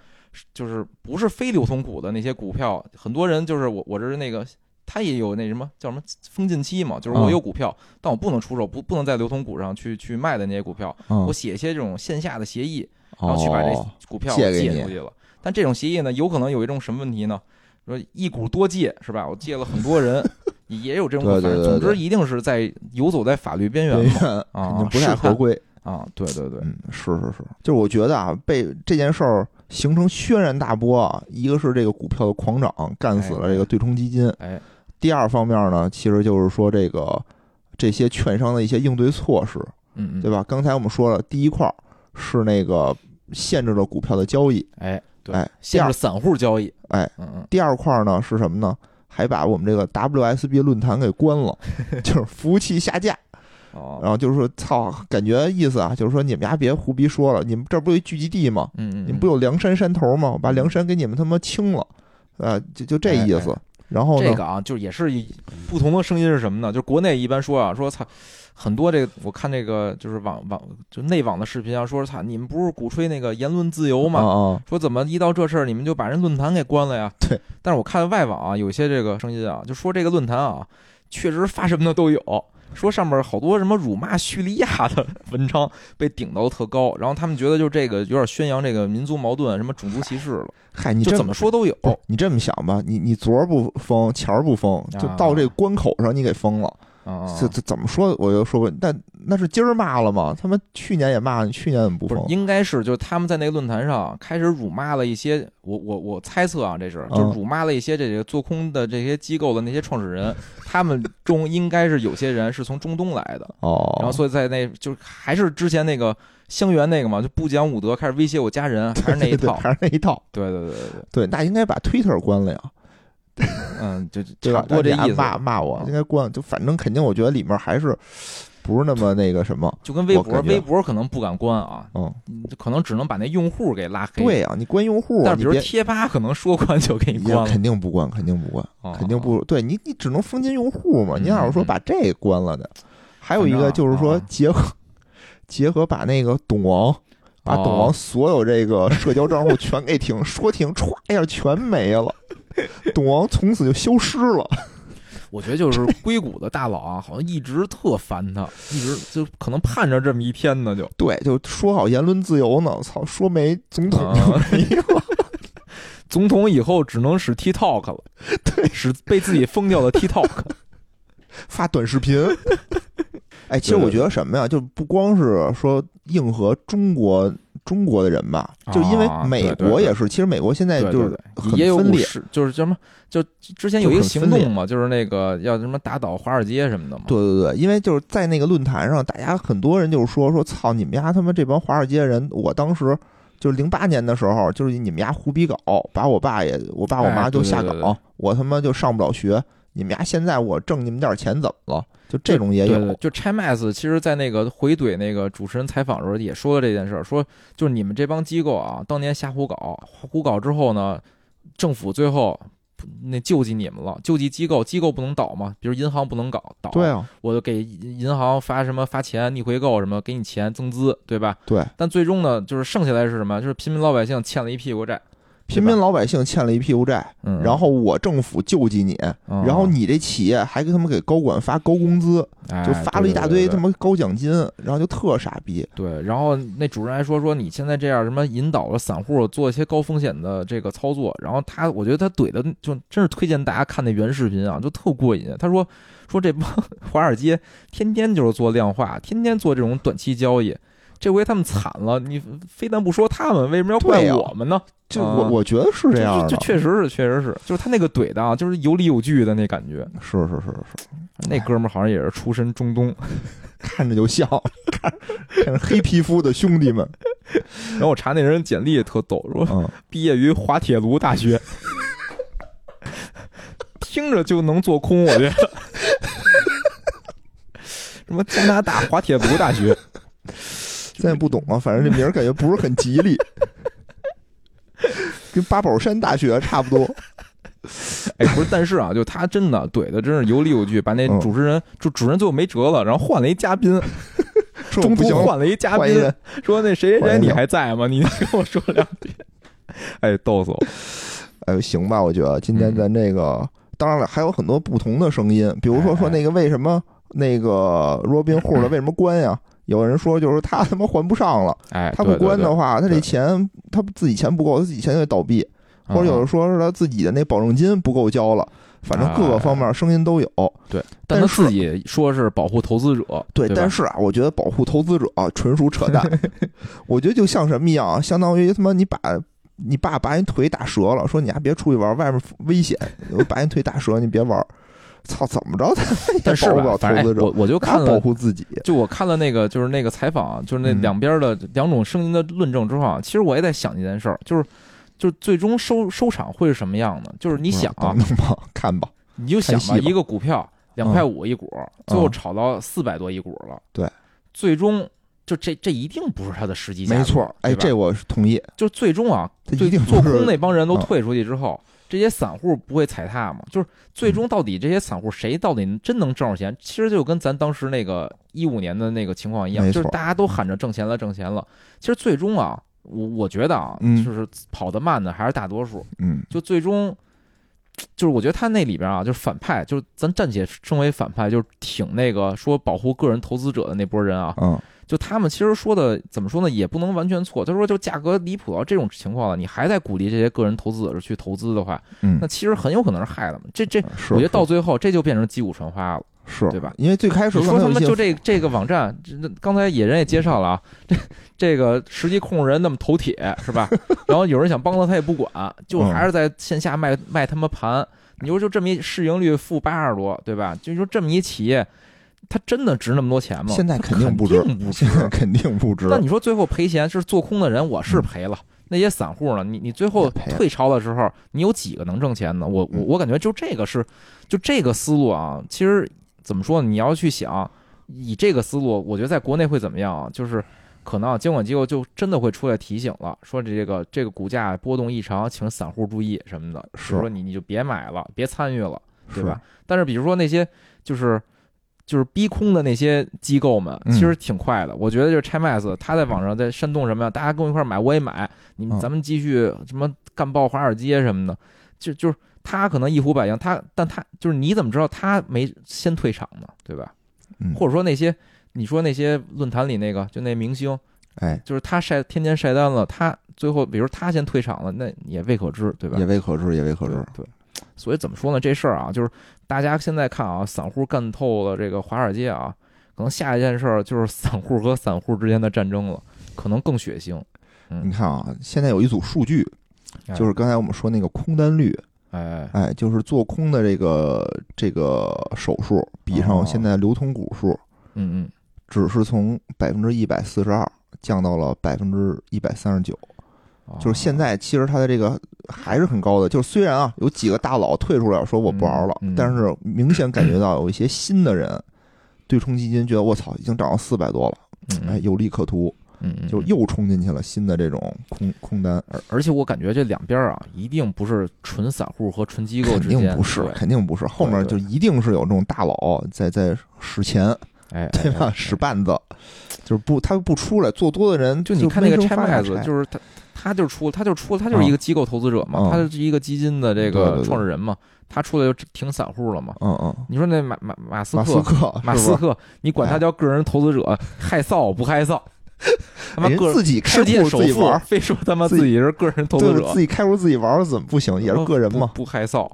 Speaker 2: 就是不是非流通股的那些股票，很多人就是我我这是那个。他也有那什么叫什么封禁期嘛，就是我
Speaker 1: 嗯
Speaker 2: 有股票，但我不能出售，不不能在流通股上去去卖的那些股票，
Speaker 1: 嗯
Speaker 2: 我写一些这种线下的协议，然后去把这
Speaker 1: 哦
Speaker 2: 股票借出去了。但这种协议呢，有可能有一种什么问题呢？说一股多借是吧？我借了很多人，也有这种
Speaker 1: 对
Speaker 2: 反正总之一定是在游走在法律边缘嘛啊
Speaker 1: 不太合规。
Speaker 2: 啊！对对对，
Speaker 1: 嗯，是是是，就是我觉得啊，被这件事儿形成轩然大波啊，一个是这个股票的狂涨干死了这个对冲基金，
Speaker 2: 哎，
Speaker 1: 第二方面呢，其实就是说这个这些券商的一些应对措施，
Speaker 2: 嗯嗯，
Speaker 1: 对吧？刚才我们说了，第一块儿是那个限制了股票的交易，
Speaker 2: 哎对，
Speaker 1: 哎，
Speaker 2: 限制散户交易，
Speaker 1: 哎，
Speaker 2: 嗯嗯，
Speaker 1: 第二块儿呢是什么呢？还把我们这个 WSB 论坛给关了，*laughs* 就是服务器下架。
Speaker 2: 哦，
Speaker 1: 然后就是说，操，感觉意思啊，就是说你们家别胡逼说了，你们这不有一聚集地吗？
Speaker 2: 嗯嗯，
Speaker 1: 你们不有梁山山头吗？我把梁山给你们他妈清了，啊，就就这意思。然后，
Speaker 2: 这个啊，就也是不同的声音是什么呢？就国内一般说啊，说操，很多这个我看这个就是网网就内网的视频啊，说操，你们不是鼓吹那个言论自由吗？说怎么一到这事儿你们就把人论坛给关了呀？
Speaker 1: 对。
Speaker 2: 但是我看外网啊，有些这个 *laughs* 声音啊，就说这个论坛啊，确实发什么的都有，说上面好多什么辱骂叙利亚的文章被顶到特高，然后他们觉得就这个有点宣扬这个民族矛盾、什么种族歧视了，
Speaker 1: 嗨，你这
Speaker 2: 就怎么说都有。
Speaker 1: 你这么想吧，你你昨儿不封，前儿不封，就到这关口上你给封了，
Speaker 2: 啊，
Speaker 1: 这这怎么说？我就说过，但那是今儿骂了吗？他们去年也骂，你去年怎么不封？
Speaker 2: 不是应该是就是他们在那个论坛上开始辱骂了一些，我我我猜测啊，这是
Speaker 1: 嗯
Speaker 2: 就是辱骂了一些这个做空的这些机构的那些创始人，*laughs* 他们中应该是有些人是从中东来的。
Speaker 1: 哦，
Speaker 2: 然后所以在那就还是之前那个香园那个嘛，就不讲武德，开始威胁我家人，还是那一套。
Speaker 1: 对还是那一套。
Speaker 2: 对对对对
Speaker 1: 对，那应该把 Twitter 关了呀，
Speaker 2: 嗯，就就差不？多这意思。
Speaker 1: 骂骂我，
Speaker 2: 嗯
Speaker 1: 应该关。就反正肯定，我觉得里面还是不是那么那个什么。
Speaker 2: 就跟微博，微博可能不敢关啊，
Speaker 1: 嗯，
Speaker 2: 可能只能把那用户给拉黑。
Speaker 1: 对，啊、你关用户，
Speaker 2: 但比如
Speaker 1: 你
Speaker 2: 贴吧，可能说关就给你关了。
Speaker 1: 肯定不关，肯定不关，
Speaker 2: 哦
Speaker 1: 肯定不对你，你只能封禁用户嘛。
Speaker 2: 嗯
Speaker 1: 你要是说把这关了的，还有一个就是说结合结合把那个董王。把董王
Speaker 2: 哦
Speaker 1: 所有这个社交账户全给停，说停歘一下全没了，董王从此就消失了。
Speaker 2: 我觉得就是硅谷的大佬啊，好像一直特烦他，一直就可能盼着这么一天呢，就
Speaker 1: 对，就说好言论自由呢，操，说没总统就
Speaker 2: 啊
Speaker 1: 没了。*laughs*
Speaker 2: 总统以后只能使 TikTok 了，*laughs*
Speaker 1: 对，
Speaker 2: 使被自己封掉的 TikTok。*laughs*
Speaker 1: 发短视频。哎，其实我觉得什么呀，就不光是说硬核中国中国的人吧，就因为
Speaker 2: 啊
Speaker 1: 美国也是，其实美国现在就是，
Speaker 2: 也有
Speaker 1: 很分裂，
Speaker 2: 就是什么，就之前有一行动嘛，就是那个要什么打倒华尔街什么的嘛。
Speaker 1: 对对对，因为就是在那个论坛上，大家很多人就是说说操你们家他妈这帮华尔街人，我当时就是零八年的时候，就是你们家胡逼搞，把我爸也我爸我妈
Speaker 2: 哎
Speaker 1: 就下岗，我他妈就上不了学，你们家现在我挣你们点钱怎么了？就这种也有，
Speaker 2: 对对，就 Chamax 其实，在那个回怼那个主持人采访的时候，也说了这件事儿，说就是你们这帮机构啊，当年瞎胡搞，胡搞之后呢，政府最后那救济你们了，救济机构，机构不能倒嘛，比如银行不能搞倒，
Speaker 1: 对啊，
Speaker 2: 我就给银行发什么发钱逆回购什么，给你钱增资，对吧？
Speaker 1: 对，
Speaker 2: 但最终呢，就是剩下来是什么？就是平民老百姓欠了一屁股债，
Speaker 1: 平民老百姓欠了一屁股债，
Speaker 2: 嗯，
Speaker 1: 然后我政府救济你，
Speaker 2: 嗯
Speaker 1: 然后你这企业还给他们给高管发高工资，
Speaker 2: 哎
Speaker 1: 就发了一大堆他妈高奖金，然后就特傻逼。
Speaker 2: 对，然后那主任还说说你现在这样什么引导了散户做一些高风险的这个操作，然后他我觉得他怼的就真是推荐大家看那原视频啊，就特过瘾。他说说这帮 *laughs* 华尔街天天就是做量化，天天做这种短期交易，这回他们惨了，你非但不说他们，为什么要怪我们呢？
Speaker 1: 就
Speaker 2: 啊
Speaker 1: 我我觉得是这样的，
Speaker 2: 就就确实是确实是，就是他那个怼的啊，就是有理有据的那感觉。
Speaker 1: 是是是是，
Speaker 2: 那哥们儿好像也是出身中东，*laughs*
Speaker 1: 看着就像，看看着黑皮肤的兄弟们，
Speaker 2: 然后我查那人简历也特逗，说
Speaker 1: 嗯，
Speaker 2: 毕业于滑铁卢大学，听着就能做空，我觉得。*laughs* 什么加拿大滑铁卢大学？
Speaker 1: 咱也不懂啊，反正这名儿感觉不是很吉利。*laughs* 跟八宝山大学差不多。
Speaker 2: 哎，不是，但是啊，就他真的怼的真是有理有据，把那
Speaker 1: 嗯
Speaker 2: 主持人就主持人最后没辙了，然后换了一嘉宾，中途换了一嘉宾说那谁谁谁你还在吗？你 *laughs* 跟我说两句。哎，逗死我！
Speaker 1: 哎，行吧，我觉得今天咱这个，当然了，还有很多不同的声音，比如说说那个为什么那个 Robin Hood 为什么关呀？有人说就是他他妈还不上了，
Speaker 2: 哎，
Speaker 1: 他不
Speaker 2: 对对对
Speaker 1: 关的话，他这钱他自己钱不够，他自己钱就得倒闭，或者有
Speaker 2: 嗯
Speaker 1: 人说是他自己的那保证金不够交了，反正各个方面声音都有。
Speaker 2: 对，但
Speaker 1: 是
Speaker 2: 自己说是保护投资者，
Speaker 1: 对，
Speaker 2: 吧
Speaker 1: 但是啊，我觉得保护投资者啊，纯属扯淡。*laughs* 我觉得就像什么一样啊，相当于他妈你把你爸把你腿打折了，说你还别出去玩，外面危险，我把你腿打折，你别玩。操，怎么着
Speaker 2: 但是反正哎我，我就看了，
Speaker 1: 护自己。
Speaker 2: 就我看了那个就是那个采访，就是那
Speaker 1: 嗯
Speaker 2: 两边的两种声音的论证之后啊，其实我也在想这件事儿，就是就是最终收收场会是什么样的？就是你想啊
Speaker 1: 看吧，
Speaker 2: 你就想吧，
Speaker 1: 吧
Speaker 2: 一个股票两块五一股，最后炒到四百多一股了，
Speaker 1: 对，
Speaker 2: 最终就这这一定不是它的实际价格，
Speaker 1: 没错。哎，这我同意。
Speaker 2: 就最终啊，
Speaker 1: 他
Speaker 2: 最
Speaker 1: 定
Speaker 2: 做空那帮人都
Speaker 1: 嗯
Speaker 2: 退出去之后，这些散户不会踩踏吗？就是最终到底这些散户谁到底真能挣着钱？其实就跟咱当时那个一五年的那个情况一样，就是大家都喊着挣钱了，挣钱了。其实最终啊，我我觉得啊，
Speaker 1: 嗯
Speaker 2: 就是跑得慢的还是大多数。
Speaker 1: 嗯，
Speaker 2: 就最终，就是我觉得他那里边啊，就是反派，就是咱暂且称为反派，就是挺那个说保护个人投资者的那波人啊，
Speaker 1: 嗯，
Speaker 2: 就他们其实说的怎么说呢，也不能完全错。他说就价格离谱到这种情况了，你还在鼓励这些个人投资者去投资的话，
Speaker 1: 嗯
Speaker 2: 那其实很有可能是害了嘛。这这，我觉得到最后这就变成击鼓传花了。
Speaker 1: 是
Speaker 2: 对吧？
Speaker 1: 因为最开始
Speaker 2: 说他们
Speaker 1: 刚才有一些
Speaker 2: 就这这个网站，刚才野人也介绍了啊，这这个实际控制人那么头铁是吧？然后有人想帮他，他也不管，就
Speaker 1: 嗯
Speaker 2: 还是在线下卖卖他妈盘。你说就这么一市盈率负八十多，对吧？就说这么一企业，它真的值那么多钱吗？
Speaker 1: 现在肯定不值
Speaker 2: 肯定不值
Speaker 1: 现。在肯定不值。
Speaker 2: 那你说最后赔钱是做空的人，我是赔了。那些散户呢？你你最后退潮的时候，你有几个能挣钱的？我我
Speaker 1: 嗯
Speaker 2: 我感觉就这个是，就这个思路啊。其实怎么说呢？你要去想，以这个思路，我觉得在国内会怎么样啊？就是可能啊监管机构就真的会出来提醒了，说这个这个股价波动异常，请散户注意什么的。
Speaker 1: 是
Speaker 2: 说你你就别买了，别参与了。对
Speaker 1: 是
Speaker 2: 吧？但是比如说那些就是就是逼空的那些机构们，
Speaker 1: 嗯
Speaker 2: 其实挺快的。我觉得就是 ChinaX，他在网上在煽动什么呀？大家跟我一块儿买，我也买，你咱们继续什么干爆华尔街什么的，就就是他可能一呼百应，他但他就是你怎么知道他没先退场呢？对吧？
Speaker 1: 嗯
Speaker 2: 或者说那些你说那些论坛里那个就那明星，
Speaker 1: 哎，
Speaker 2: 就是他晒天天晒单了，他最后比如他先退场了，那也未可知，对吧？
Speaker 1: 也未可知，也未可知。
Speaker 2: 对，所以怎么说呢？这事儿啊，就是大家现在看啊，散户干透了这个华尔街啊，可能下一件事儿就是散户和散户之间的战争了，可能更血腥。
Speaker 1: 你看啊，现在有一组数据，
Speaker 2: 哎。
Speaker 1: 就是刚才我们说那个空单率，
Speaker 2: 哎，
Speaker 1: 哎，就是做空的这个这个手数比
Speaker 2: 哦。
Speaker 1: 上现在流通股数，
Speaker 2: 嗯嗯。
Speaker 1: 只是从百分之一百四十二降到了百分之一百三十九。
Speaker 2: 嗯，
Speaker 1: 就是现在其实它的这个还是很高的，就是虽然啊有几个大佬退出来说我不玩了，
Speaker 2: 嗯嗯。
Speaker 1: 但是明显感觉到有一些新的人，对冲基金觉得我操已经涨到四百多了，
Speaker 2: 嗯
Speaker 1: 哎，有利可图，就又冲进去了新的这种空空单，
Speaker 2: 而而且我感觉这两边啊，一定不是纯散户和纯机构
Speaker 1: 肯
Speaker 2: 之间，
Speaker 1: 定不是，肯定不是，后面就一定是有这种大佬在在使钱，
Speaker 2: 哎，
Speaker 1: 对吧？使绊子，就是不他不出来做多的人，
Speaker 2: 就你看那个
Speaker 1: 没
Speaker 2: 拆麦子，就是他，他就出，他就出，他就是一个机构投资者嘛，
Speaker 1: 嗯
Speaker 2: 他是一个基金的这个创始人嘛，他出来就挺散户了嘛。
Speaker 1: 嗯嗯，
Speaker 2: 你说那马马马斯
Speaker 1: 马
Speaker 2: 克，马斯克，你管他叫个人投资者，害臊不害臊？*laughs* 他妈
Speaker 1: 人
Speaker 2: 个
Speaker 1: 自己开
Speaker 2: 世界
Speaker 1: 户
Speaker 2: 首富
Speaker 1: 自己玩，
Speaker 2: 非说他妈
Speaker 1: 自己
Speaker 2: 是个人投资者
Speaker 1: 自，己开户自己玩怎么不行？也是个人嘛。
Speaker 2: 不不害臊。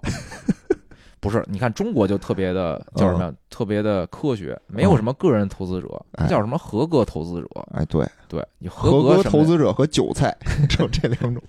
Speaker 2: 不是，你看中国就特别的叫什么呀？特别的科学，没有什么个人投资者，叫什么合格投资者？
Speaker 1: 哎，对，
Speaker 2: 对你
Speaker 1: 合格投资者和韭菜 *laughs* 只有这两种。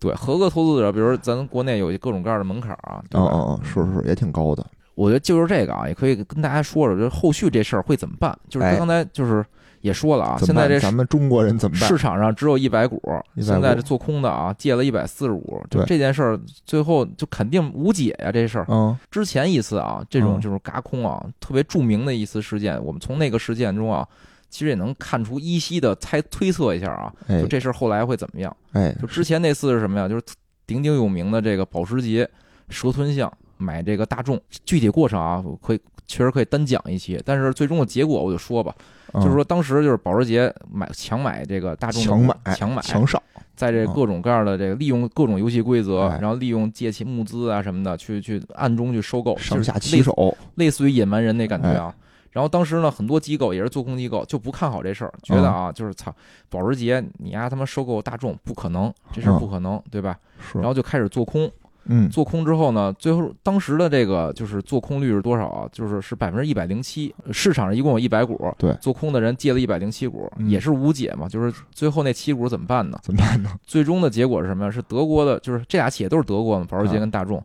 Speaker 2: 对合格投资者，比如咱国内有各种各样的门槛啊，对吧？
Speaker 1: 嗯嗯嗯，是是也挺高的。
Speaker 2: 我觉得就是这个啊，也可以跟大家说说，就是后续这事儿会怎么办？就是
Speaker 1: 哎
Speaker 2: 刚才就是也说了啊？现在这
Speaker 1: 咱们中国人怎么办
Speaker 2: 市？场上只有一百股
Speaker 1: ，100
Speaker 2: 现在
Speaker 1: 股
Speaker 2: 这做空的啊借了一百四十五，就这件事儿最后就肯定无解呀、这事儿
Speaker 1: 嗯
Speaker 2: 之前一次啊，这种
Speaker 1: 嗯
Speaker 2: 就是嘎空啊，特别著名的一次事件，我们从那个事件中啊，其实也能看出依稀的猜推测一下啊，
Speaker 1: 哎
Speaker 2: 就这事儿后来会怎么样？
Speaker 1: 哎
Speaker 2: 就之前那次是什么呀？就是鼎鼎有名的这个保时捷蛇吞象买这个大众，具体过程啊，可以确实可以单讲一期，但是最终的结果我就说吧，就是说当时就是保时捷买强买这个大众，
Speaker 1: 强买
Speaker 2: 强买
Speaker 1: 强上。
Speaker 2: 在这各种各样的这个利用各种游戏规则，然后利用借钱募资啊什么的，去去暗中去收购，
Speaker 1: 上下其手，
Speaker 2: 类似于野蛮人那感觉啊。然后当时呢，很多机构也是做空机构，就不看好这事儿，觉得啊，就是操，保时捷你丫他妈收购大众不可能，这事儿不可能，对吧？然后就开始做空。
Speaker 1: 嗯，
Speaker 2: 做空之后呢，最后当时的这个就是做空率是多少啊？就是是百分之一百零七，市场上一共有一百股，
Speaker 1: 对，
Speaker 2: 做空的人借了一百零七股，也是无解嘛。就是最后那七股怎么办呢？
Speaker 1: 怎么办呢？
Speaker 2: 最终的结果是什么呀？是德国的，就是这俩企业都是德国的，保时捷跟大众。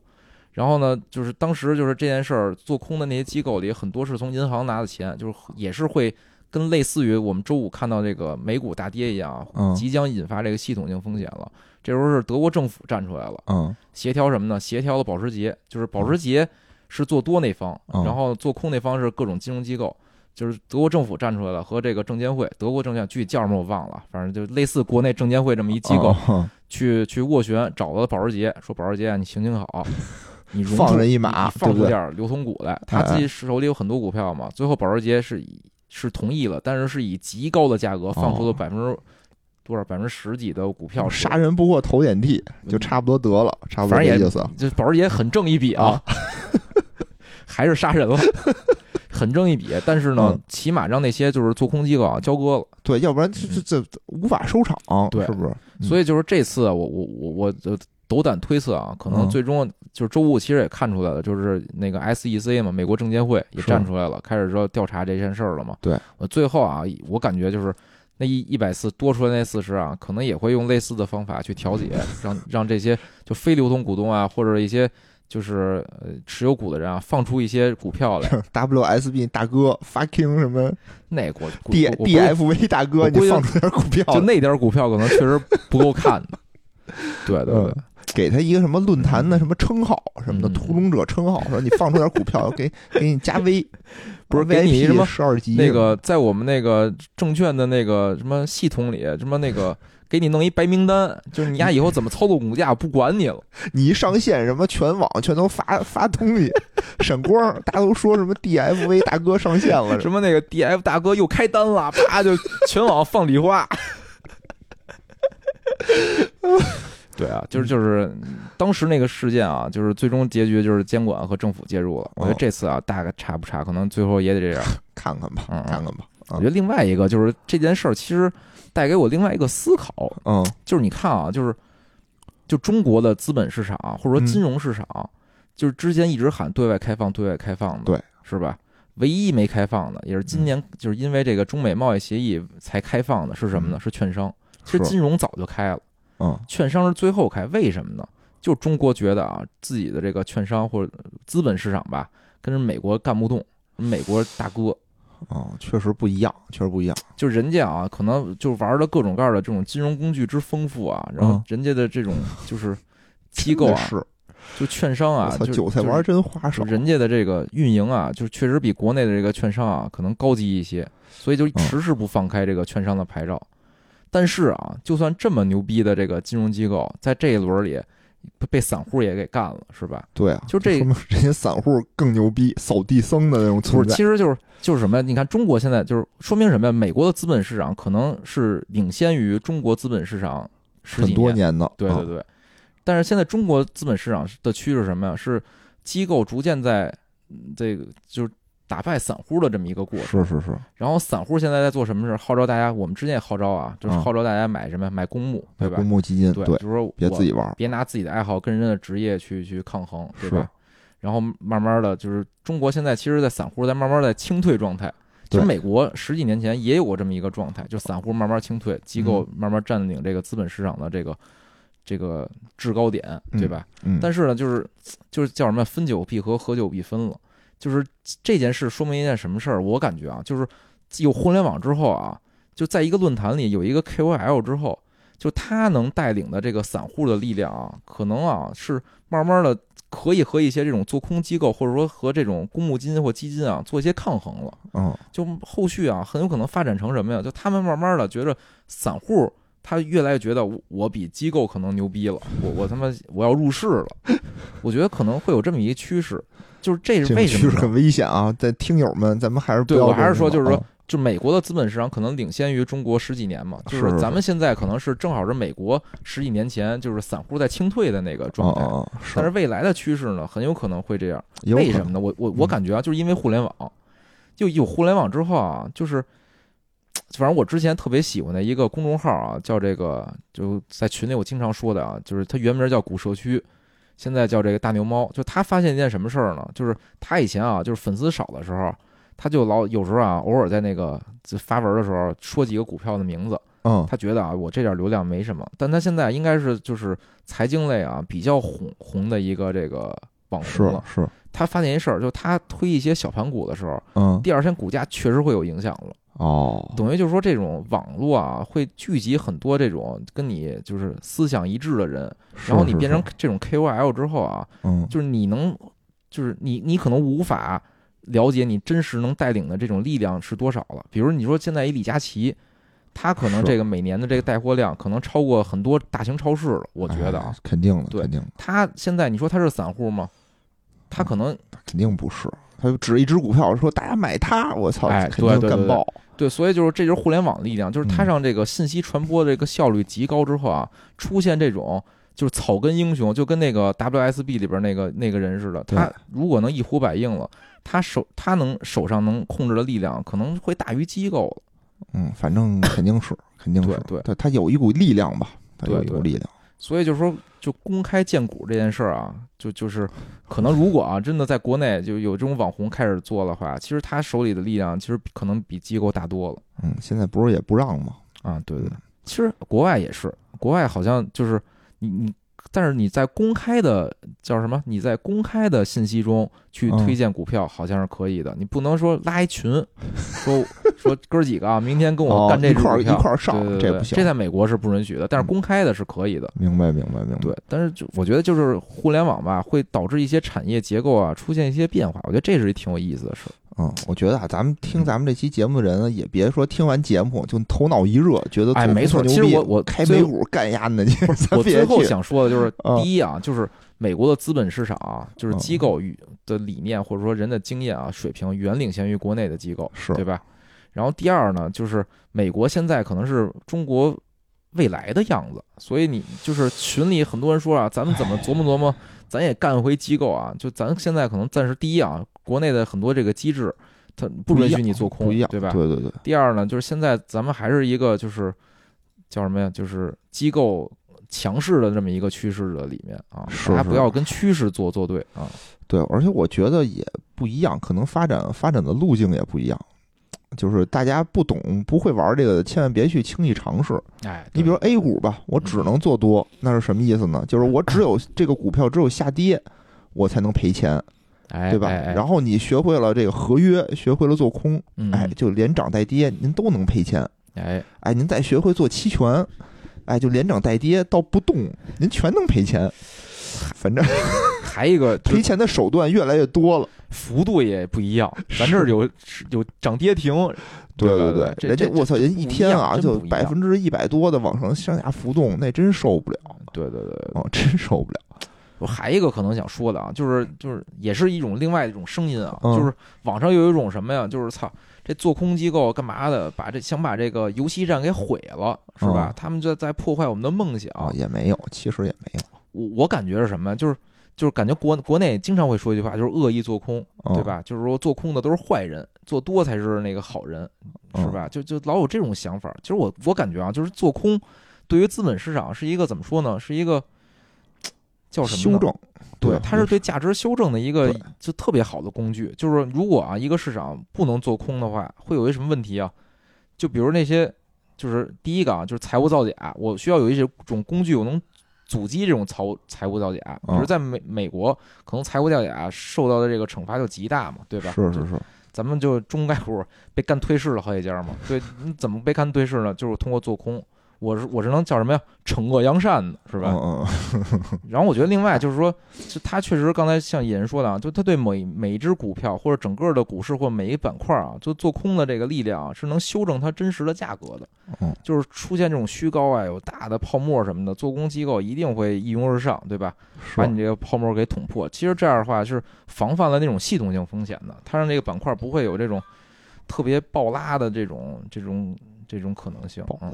Speaker 2: 然后呢，就是当时就是这件事儿做空的那些机构里，很多是从银行拿的钱，就是也是会跟类似于我们周五看到这个美股大跌一样，即将引发这个系统性风险了。这时候是德国政府站出来了，
Speaker 1: 嗯，
Speaker 2: 协调什么呢？协调了保时捷，就是保时捷是做多那方，然后做空那方是各种金融机构，就是德国政府站出来了，和这个证监会，德国证监具体叫什么我忘了，反正就类似国内证监会这么一机构，去去斡旋，找了保时捷，说保时捷你行行好，*laughs* 你
Speaker 1: 放人一马，
Speaker 2: 放出点流通股来，他自己手里有很多股票嘛，最后保时捷是以是同意了，但是是以极高的价格放出了百分之。多少百分之十几的股票？
Speaker 1: 杀人不过头点地，就差不多得了，差不多
Speaker 2: 这
Speaker 1: 意思。
Speaker 2: 就保时捷很挣一笔啊，*laughs* 还是杀人了，*laughs* 很挣一笔。但是呢，起码让那些就是做空机构啊交割了。
Speaker 1: 对，要不然这这这无法收场，
Speaker 2: 对，
Speaker 1: 是不是？
Speaker 2: 所以就是这次，我我我我斗胆推测啊，可能最终就是周五其实也看出来了，就是那个 SEC 嘛，美国证监会也站出来了，开始说调查这件事儿了嘛。
Speaker 1: 对，
Speaker 2: 我最后啊，我感觉就是。那一一百四多出来那四十啊，可能也会用类似的方法去调节，*laughs* 让让这些就非流通股东啊，或者一些就是呃持有股的人啊，放出一些股票来。*laughs*
Speaker 1: WSB 大哥，fucking 什么？
Speaker 2: 那国
Speaker 1: D DFV 大哥，你放出点股票，
Speaker 2: 就那点股票可能确实不够看的。对 *laughs* 对对。
Speaker 1: 给他一个什么论坛的什么称号什么的屠龙者称号，说你放出点股票，*laughs* 给给你加 V，
Speaker 2: 不是给你什么
Speaker 1: 十二级
Speaker 2: 那个在我们那个证券的那个什么系统里，什么那个 *laughs* 给你弄一白名单，就是你丫以后怎么操作股价我不管你了，
Speaker 1: 你一上线什么全网全都发发东西 *laughs* 闪光，大家都说什么 DFV 大哥上线了，
Speaker 2: 什么那个 DF 大哥又开单了，啪就全网放礼花。对啊，就是就是当时那个事件啊，就是最终结局就是监管和政府介入了。我觉得这次啊，大概差不差，可能最后也得这样 *laughs*
Speaker 1: 看看吧，看看吧。
Speaker 2: 我觉得另外一个就是这件事儿，其实带给我另外一个思考，
Speaker 1: 嗯，
Speaker 2: 就是你看啊，就是就中国的资本市场或者说金融市场，就是之前一直喊对外开放、对外开放的，
Speaker 1: 对，
Speaker 2: 是吧？唯一没开放的，也是今年就是因为这个中美贸易协议才开放的，是什么呢？是券商。其实金融早就开了。
Speaker 1: 嗯，
Speaker 2: 券商是最后开，为什么呢？就中国觉得啊，自己的这个券商或者资本市场吧，跟着美国干不动，美国大哥，
Speaker 1: 哦，确实不一样，确实不一样。
Speaker 2: 就人家啊，可能就玩的各种各样的这种金融工具之丰富啊，然后人家的这种就是机构啊，就券商啊，就
Speaker 1: 韭菜玩真花哨。
Speaker 2: 人家的这个运营啊，就确实比国内的这个券商啊可能高级一些，所以就迟迟不放开这个券商的牌照。但是啊，就算这么牛逼的这个金融机构，在这一轮里被散户也给干了，是吧？
Speaker 1: 对啊，
Speaker 2: 就这
Speaker 1: 这些散户更牛逼，*laughs* 扫地僧的那种存
Speaker 2: 在。其实就是就是什么呀？你看中国现在就是说明什么呀？美国的资本市场可能是领先于中国资本市场
Speaker 1: 很多年的，
Speaker 2: 对对对。但是现在中国资本市场的趋势什么呀？是机构逐渐在这个就是。打败散户的这么一个过
Speaker 1: 程，是是是。
Speaker 2: 然后散户现在在做什么事？号召大家，我们之前也号召啊，就是号召大家买什么？买公募，对吧？
Speaker 1: 公募基金，
Speaker 2: 对，
Speaker 1: 就
Speaker 2: 是说
Speaker 1: 别自己玩，
Speaker 2: 别拿自己的爱好跟人家的职业去去抗衡，对吧？然后慢慢的就是中国现在其实，在散户在慢慢在清退状态。其实美国十几年前也有过这么一个状态，就散户慢慢清退，机构慢慢占领这个资本市场的这个这个制高点，对吧？
Speaker 1: 嗯。
Speaker 2: 但是呢，就是就是叫什么？分久必合，合久必分了。就是这件事说明一件什么事儿？我感觉啊，就是有互联网之后啊，就在一个论坛里有一个 KOL 之后，就他能带领的这个散户的力量啊，可能啊是慢慢的可以和一些这种做空机构或者说和这种公募基金或基金啊做一些抗衡了。
Speaker 1: 嗯，
Speaker 2: 就后续啊很有可能发展成什么呀？就他们慢慢的觉得散户。他越来越觉得我我比机构可能牛逼了，我我他妈我要入市了。我觉得可能会有这么一个趋势，就是这是为什么？
Speaker 1: 趋势很危险啊！在听友们，咱们还是
Speaker 2: 对我还是说，
Speaker 1: 就
Speaker 2: 是说，就美国的资本市场可能领先于中国十几年嘛，就是咱们现在可能是正好是美国十几年前就是散户在清退的那个状态，但是未来的趋势呢，很有可能会这样。为什么呢？我我我感觉啊，就是因为互联网，就有互联网之后啊，就是。反正我之前特别喜欢的一个公众号啊，叫这个就在群里我经常说的啊，就是它原名叫古社区，现在叫这个大牛猫。就他发现一件什么事儿呢？就是他以前啊，就是粉丝少的时候，他就老有时候啊，偶尔在那个发文的时候说几个股票的名字。
Speaker 1: 嗯，
Speaker 2: 他觉得啊，我这点流量没什么，但他现在应该是就是财经类啊比较红红的一个这个网红了。
Speaker 1: 是，
Speaker 2: 他发现一事儿，就他推一些小盘股的时候，
Speaker 1: 嗯，
Speaker 2: 第二天股价确实会有影响了。
Speaker 1: 哦，
Speaker 2: 等于就是说，这种网络啊，会聚集很多这种跟你就是思想一致的人，然后你变成这种 KOL 之后啊，
Speaker 1: 嗯，
Speaker 2: 就是你能，就是你你可能无法了解你真实能带领的这种力量是多少了。比如你说现在一李佳琦，他可能这个每年的这个带货量可能超过很多大型超市了，我觉得啊，
Speaker 1: 肯定的，
Speaker 2: 对，
Speaker 1: 肯定。
Speaker 2: 他现在你说他是散户吗？他可能
Speaker 1: 肯定不是，他就指一只股票说大家买它，我操，
Speaker 2: 哎，
Speaker 1: 肯定干爆。
Speaker 2: 对，所以就是这就是互联网的力量，就是它让这个信息传播的这个效率极高之后啊，出现这种就是草根英雄，就跟那个 WSB 里边那个那个人似的，他如果能一呼百应了，他手他能手上能控制的力量可能会大于机构了。
Speaker 1: 嗯，反正肯定是，肯定是，
Speaker 2: 对，
Speaker 1: 他他有一股力量吧，
Speaker 2: 他，
Speaker 1: 有一股力量。
Speaker 2: 所以就是说，就公开荐股这件事儿啊，就就是可能如果啊，真的在国内就有这种网红开始做的话，其实他手里的力量其实可能比机构大多了。
Speaker 1: 嗯，现在不是也不让吗？
Speaker 2: 啊，对对，其实国外也是，国外好像就是你你。但是你在公开的叫什么？你在公开的信息中去推荐股票，好像是可以的。你不能说拉一群，说 *laughs* 说哥几个啊，明天跟我干这
Speaker 1: 股票，
Speaker 2: 一
Speaker 1: 块上，
Speaker 2: 这
Speaker 1: 不行。
Speaker 2: 这在美国是不允许的，但是公开的是可以的。
Speaker 1: 明白，明白，明白。
Speaker 2: 对，但是就我觉得就是互联网吧，会导致一些产业结构啊出现一些变化。我觉得这是一挺有意思的事。
Speaker 1: 嗯，我觉得啊，咱们听咱们这期节目的人也别说听完节目就头脑一热，觉得
Speaker 2: 哎，没错。其实我我
Speaker 1: 开美股干压呢，
Speaker 2: 我最后想说的就是，第一啊，就是美国的资本市场啊，就是机构与的理念或者说人的经验啊水平远领先于国内的机构，
Speaker 1: 是
Speaker 2: 对吧？然后第二呢，就是美国现在可能是中国未来的样子，所以你就是群里很多人说啊，咱们怎么琢磨琢磨，咱也干回机构啊？就咱现在可能暂时第一啊。国内的很多这个机制，它
Speaker 1: 不
Speaker 2: 允许你做空，对吧？
Speaker 1: 对对对。
Speaker 2: 第二呢，就是现在咱们还是一个就是叫什么呀？就是机构强势的这么一个趋势的里面啊，大家不要跟趋势做作对啊。
Speaker 1: 对，而且我觉得也不一样，可能发展发展的路径也不一样。就是大家不懂不会玩这个，千万别去轻易尝试。
Speaker 2: 哎，
Speaker 1: 你比如 A 股吧，我只能做多，那是什么意思呢？就是我 *clears throat* 只有这个股票只有下跌，我才能赔钱。
Speaker 2: 哎，
Speaker 1: 对吧？然后你学会了这个合约，学会了做空，哎，就连涨带跌，您都能赔钱。
Speaker 2: 哎，
Speaker 1: 哎，您再学会做期权，哎，就连涨带跌到不动，您全能赔钱。反正 *laughs*
Speaker 2: 还一个
Speaker 1: 赔钱的手段越来越多了，
Speaker 2: 幅度也不一样。咱这儿有有涨跌停，
Speaker 1: 对
Speaker 2: 对
Speaker 1: 对，人家我操，人一天啊就百分之一百多的往上上下浮动，那真受不了。
Speaker 2: 对对对，
Speaker 1: 哦，真受不了。
Speaker 2: 我还一个可能想说的啊，就是就是也是一种另外一种声音啊，就是网上有一种什么呀，就是操这做空机构干嘛的，把这想把这个游戏站给毁了，是吧？他们就在破坏我们的梦想。
Speaker 1: 也没有，其实也没有。
Speaker 2: 我我感觉是什么？就是就是感觉国国内经常会说一句话，就是恶意做空，对吧？就是说做空的都是坏人，做多才是那个好人，是吧？就就老有这种想法。其实我我感觉啊，就是做空对于资本市场是一个怎么说呢？是一个。叫什
Speaker 1: 么？修正，
Speaker 2: 对，它是对价值修正的一个就特别好的工具。就是如果啊，一个市场不能做空的话，会有一什么问题啊？就比如那些，就是第一个啊，就是财务造假，我需要有一些种工具，我能阻击这种财财务造假。比如在美美国，可能财务造假受到的这个惩罚就极大嘛，对吧？
Speaker 1: 是是是，
Speaker 2: 咱们就中概股被干退市了好几家嘛。对，你怎么被干退市呢？就是通过做空。我是我是能叫什么呀？惩恶扬善的，是吧？
Speaker 1: 嗯嗯，*laughs*
Speaker 2: 然后我觉得另外就是说，就他确实刚才像野人说的啊，就他对每每一只股票或者整个的股市或每一板块啊，就做空的这个力量啊是能修正它真实的价格的。
Speaker 1: 嗯，
Speaker 2: 就是出现这种虚高啊，有大的泡沫什么的，做空机构一定会一拥而上，对吧？把你这个泡沫给捅破。其实这样的话是防范了那种系统性风险的，它让这个板块不会有这种特别暴拉的这种这种这种可能性。嗯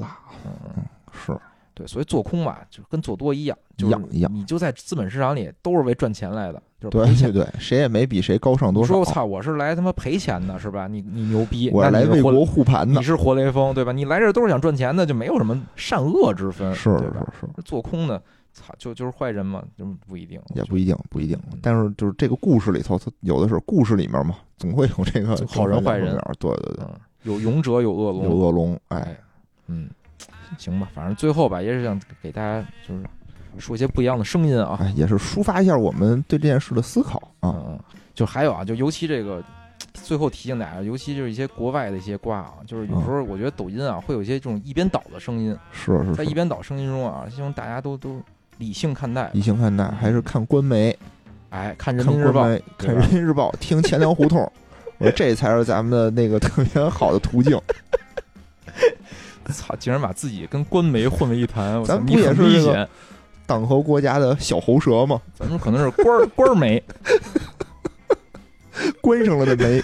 Speaker 2: 嗯，
Speaker 1: 是。
Speaker 2: 对，所以做空吧，就跟做多一样，一样
Speaker 1: 一样。
Speaker 2: 你就在资本市场里都是为赚钱来的，就是
Speaker 1: 对对对，谁也没比谁高尚多少。
Speaker 2: 说我操，我是来他妈赔钱的，是吧？你你牛逼，
Speaker 1: 我来为国护盘的，
Speaker 2: 你是活雷锋，对吧？你来这都是想赚钱的，就没有什么善恶之分，
Speaker 1: 是是
Speaker 2: 是。做空的，操，就就是坏人嘛，就不一定，
Speaker 1: 也不一定，不一定。但是就是这个故事里头，它有的是故事里面嘛，总会有这个
Speaker 2: 好人坏人，
Speaker 1: 对对对，
Speaker 2: 有勇者有恶龙，
Speaker 1: 有恶龙，
Speaker 2: 哎，嗯。行吧，反正最后吧，也是想给大家就是说一些不一样的声音啊，
Speaker 1: 也是抒发一下我们对这件事的思考啊。
Speaker 2: 就还有啊，就尤其这个最后提醒大家，尤其就是一些国外的一些瓜啊，就是有时候我觉得抖音啊会有一些这种一边倒的声音，
Speaker 1: 是是，
Speaker 2: 在一边倒声音中啊，希望大家都都理性看待，
Speaker 1: 理性看待，还是看官媒，
Speaker 2: 哎，看人民日报，
Speaker 1: 看人民日报，听钱粮胡同，这才是咱们的那个特别好的途径。*laughs*
Speaker 2: 操！竟然把自己跟官媒混为一谈，
Speaker 1: 咱不也是这个党和国家的小喉舌吗？
Speaker 2: 咱们可能是官官媒，*laughs*
Speaker 1: 关上了的媒。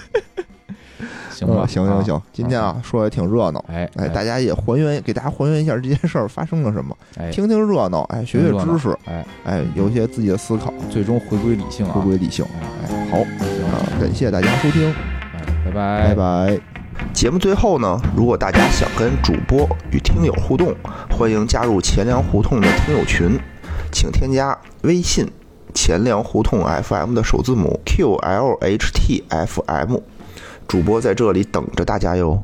Speaker 1: *laughs*
Speaker 2: 行吧，
Speaker 1: 行行行，今天啊说的挺热闹，
Speaker 2: 哎
Speaker 1: 哎，大家也还原，给大家还原一下这件事儿发生了什么，听听热闹，哎，学学知识，
Speaker 2: 哎。
Speaker 1: 哎，有一些自己的思考，
Speaker 2: 最终回归理性啊，
Speaker 1: 回归理性。哎，好，感谢大家收听，
Speaker 2: 拜拜。
Speaker 1: 拜拜。
Speaker 3: 节目最后呢，如果大家想跟主播与听友互动，欢迎加入钱粮胡同的听友群，请添加微信“钱粮胡同 FM” 的首字母 “QLHTFM”，主播在这里等着大家哟。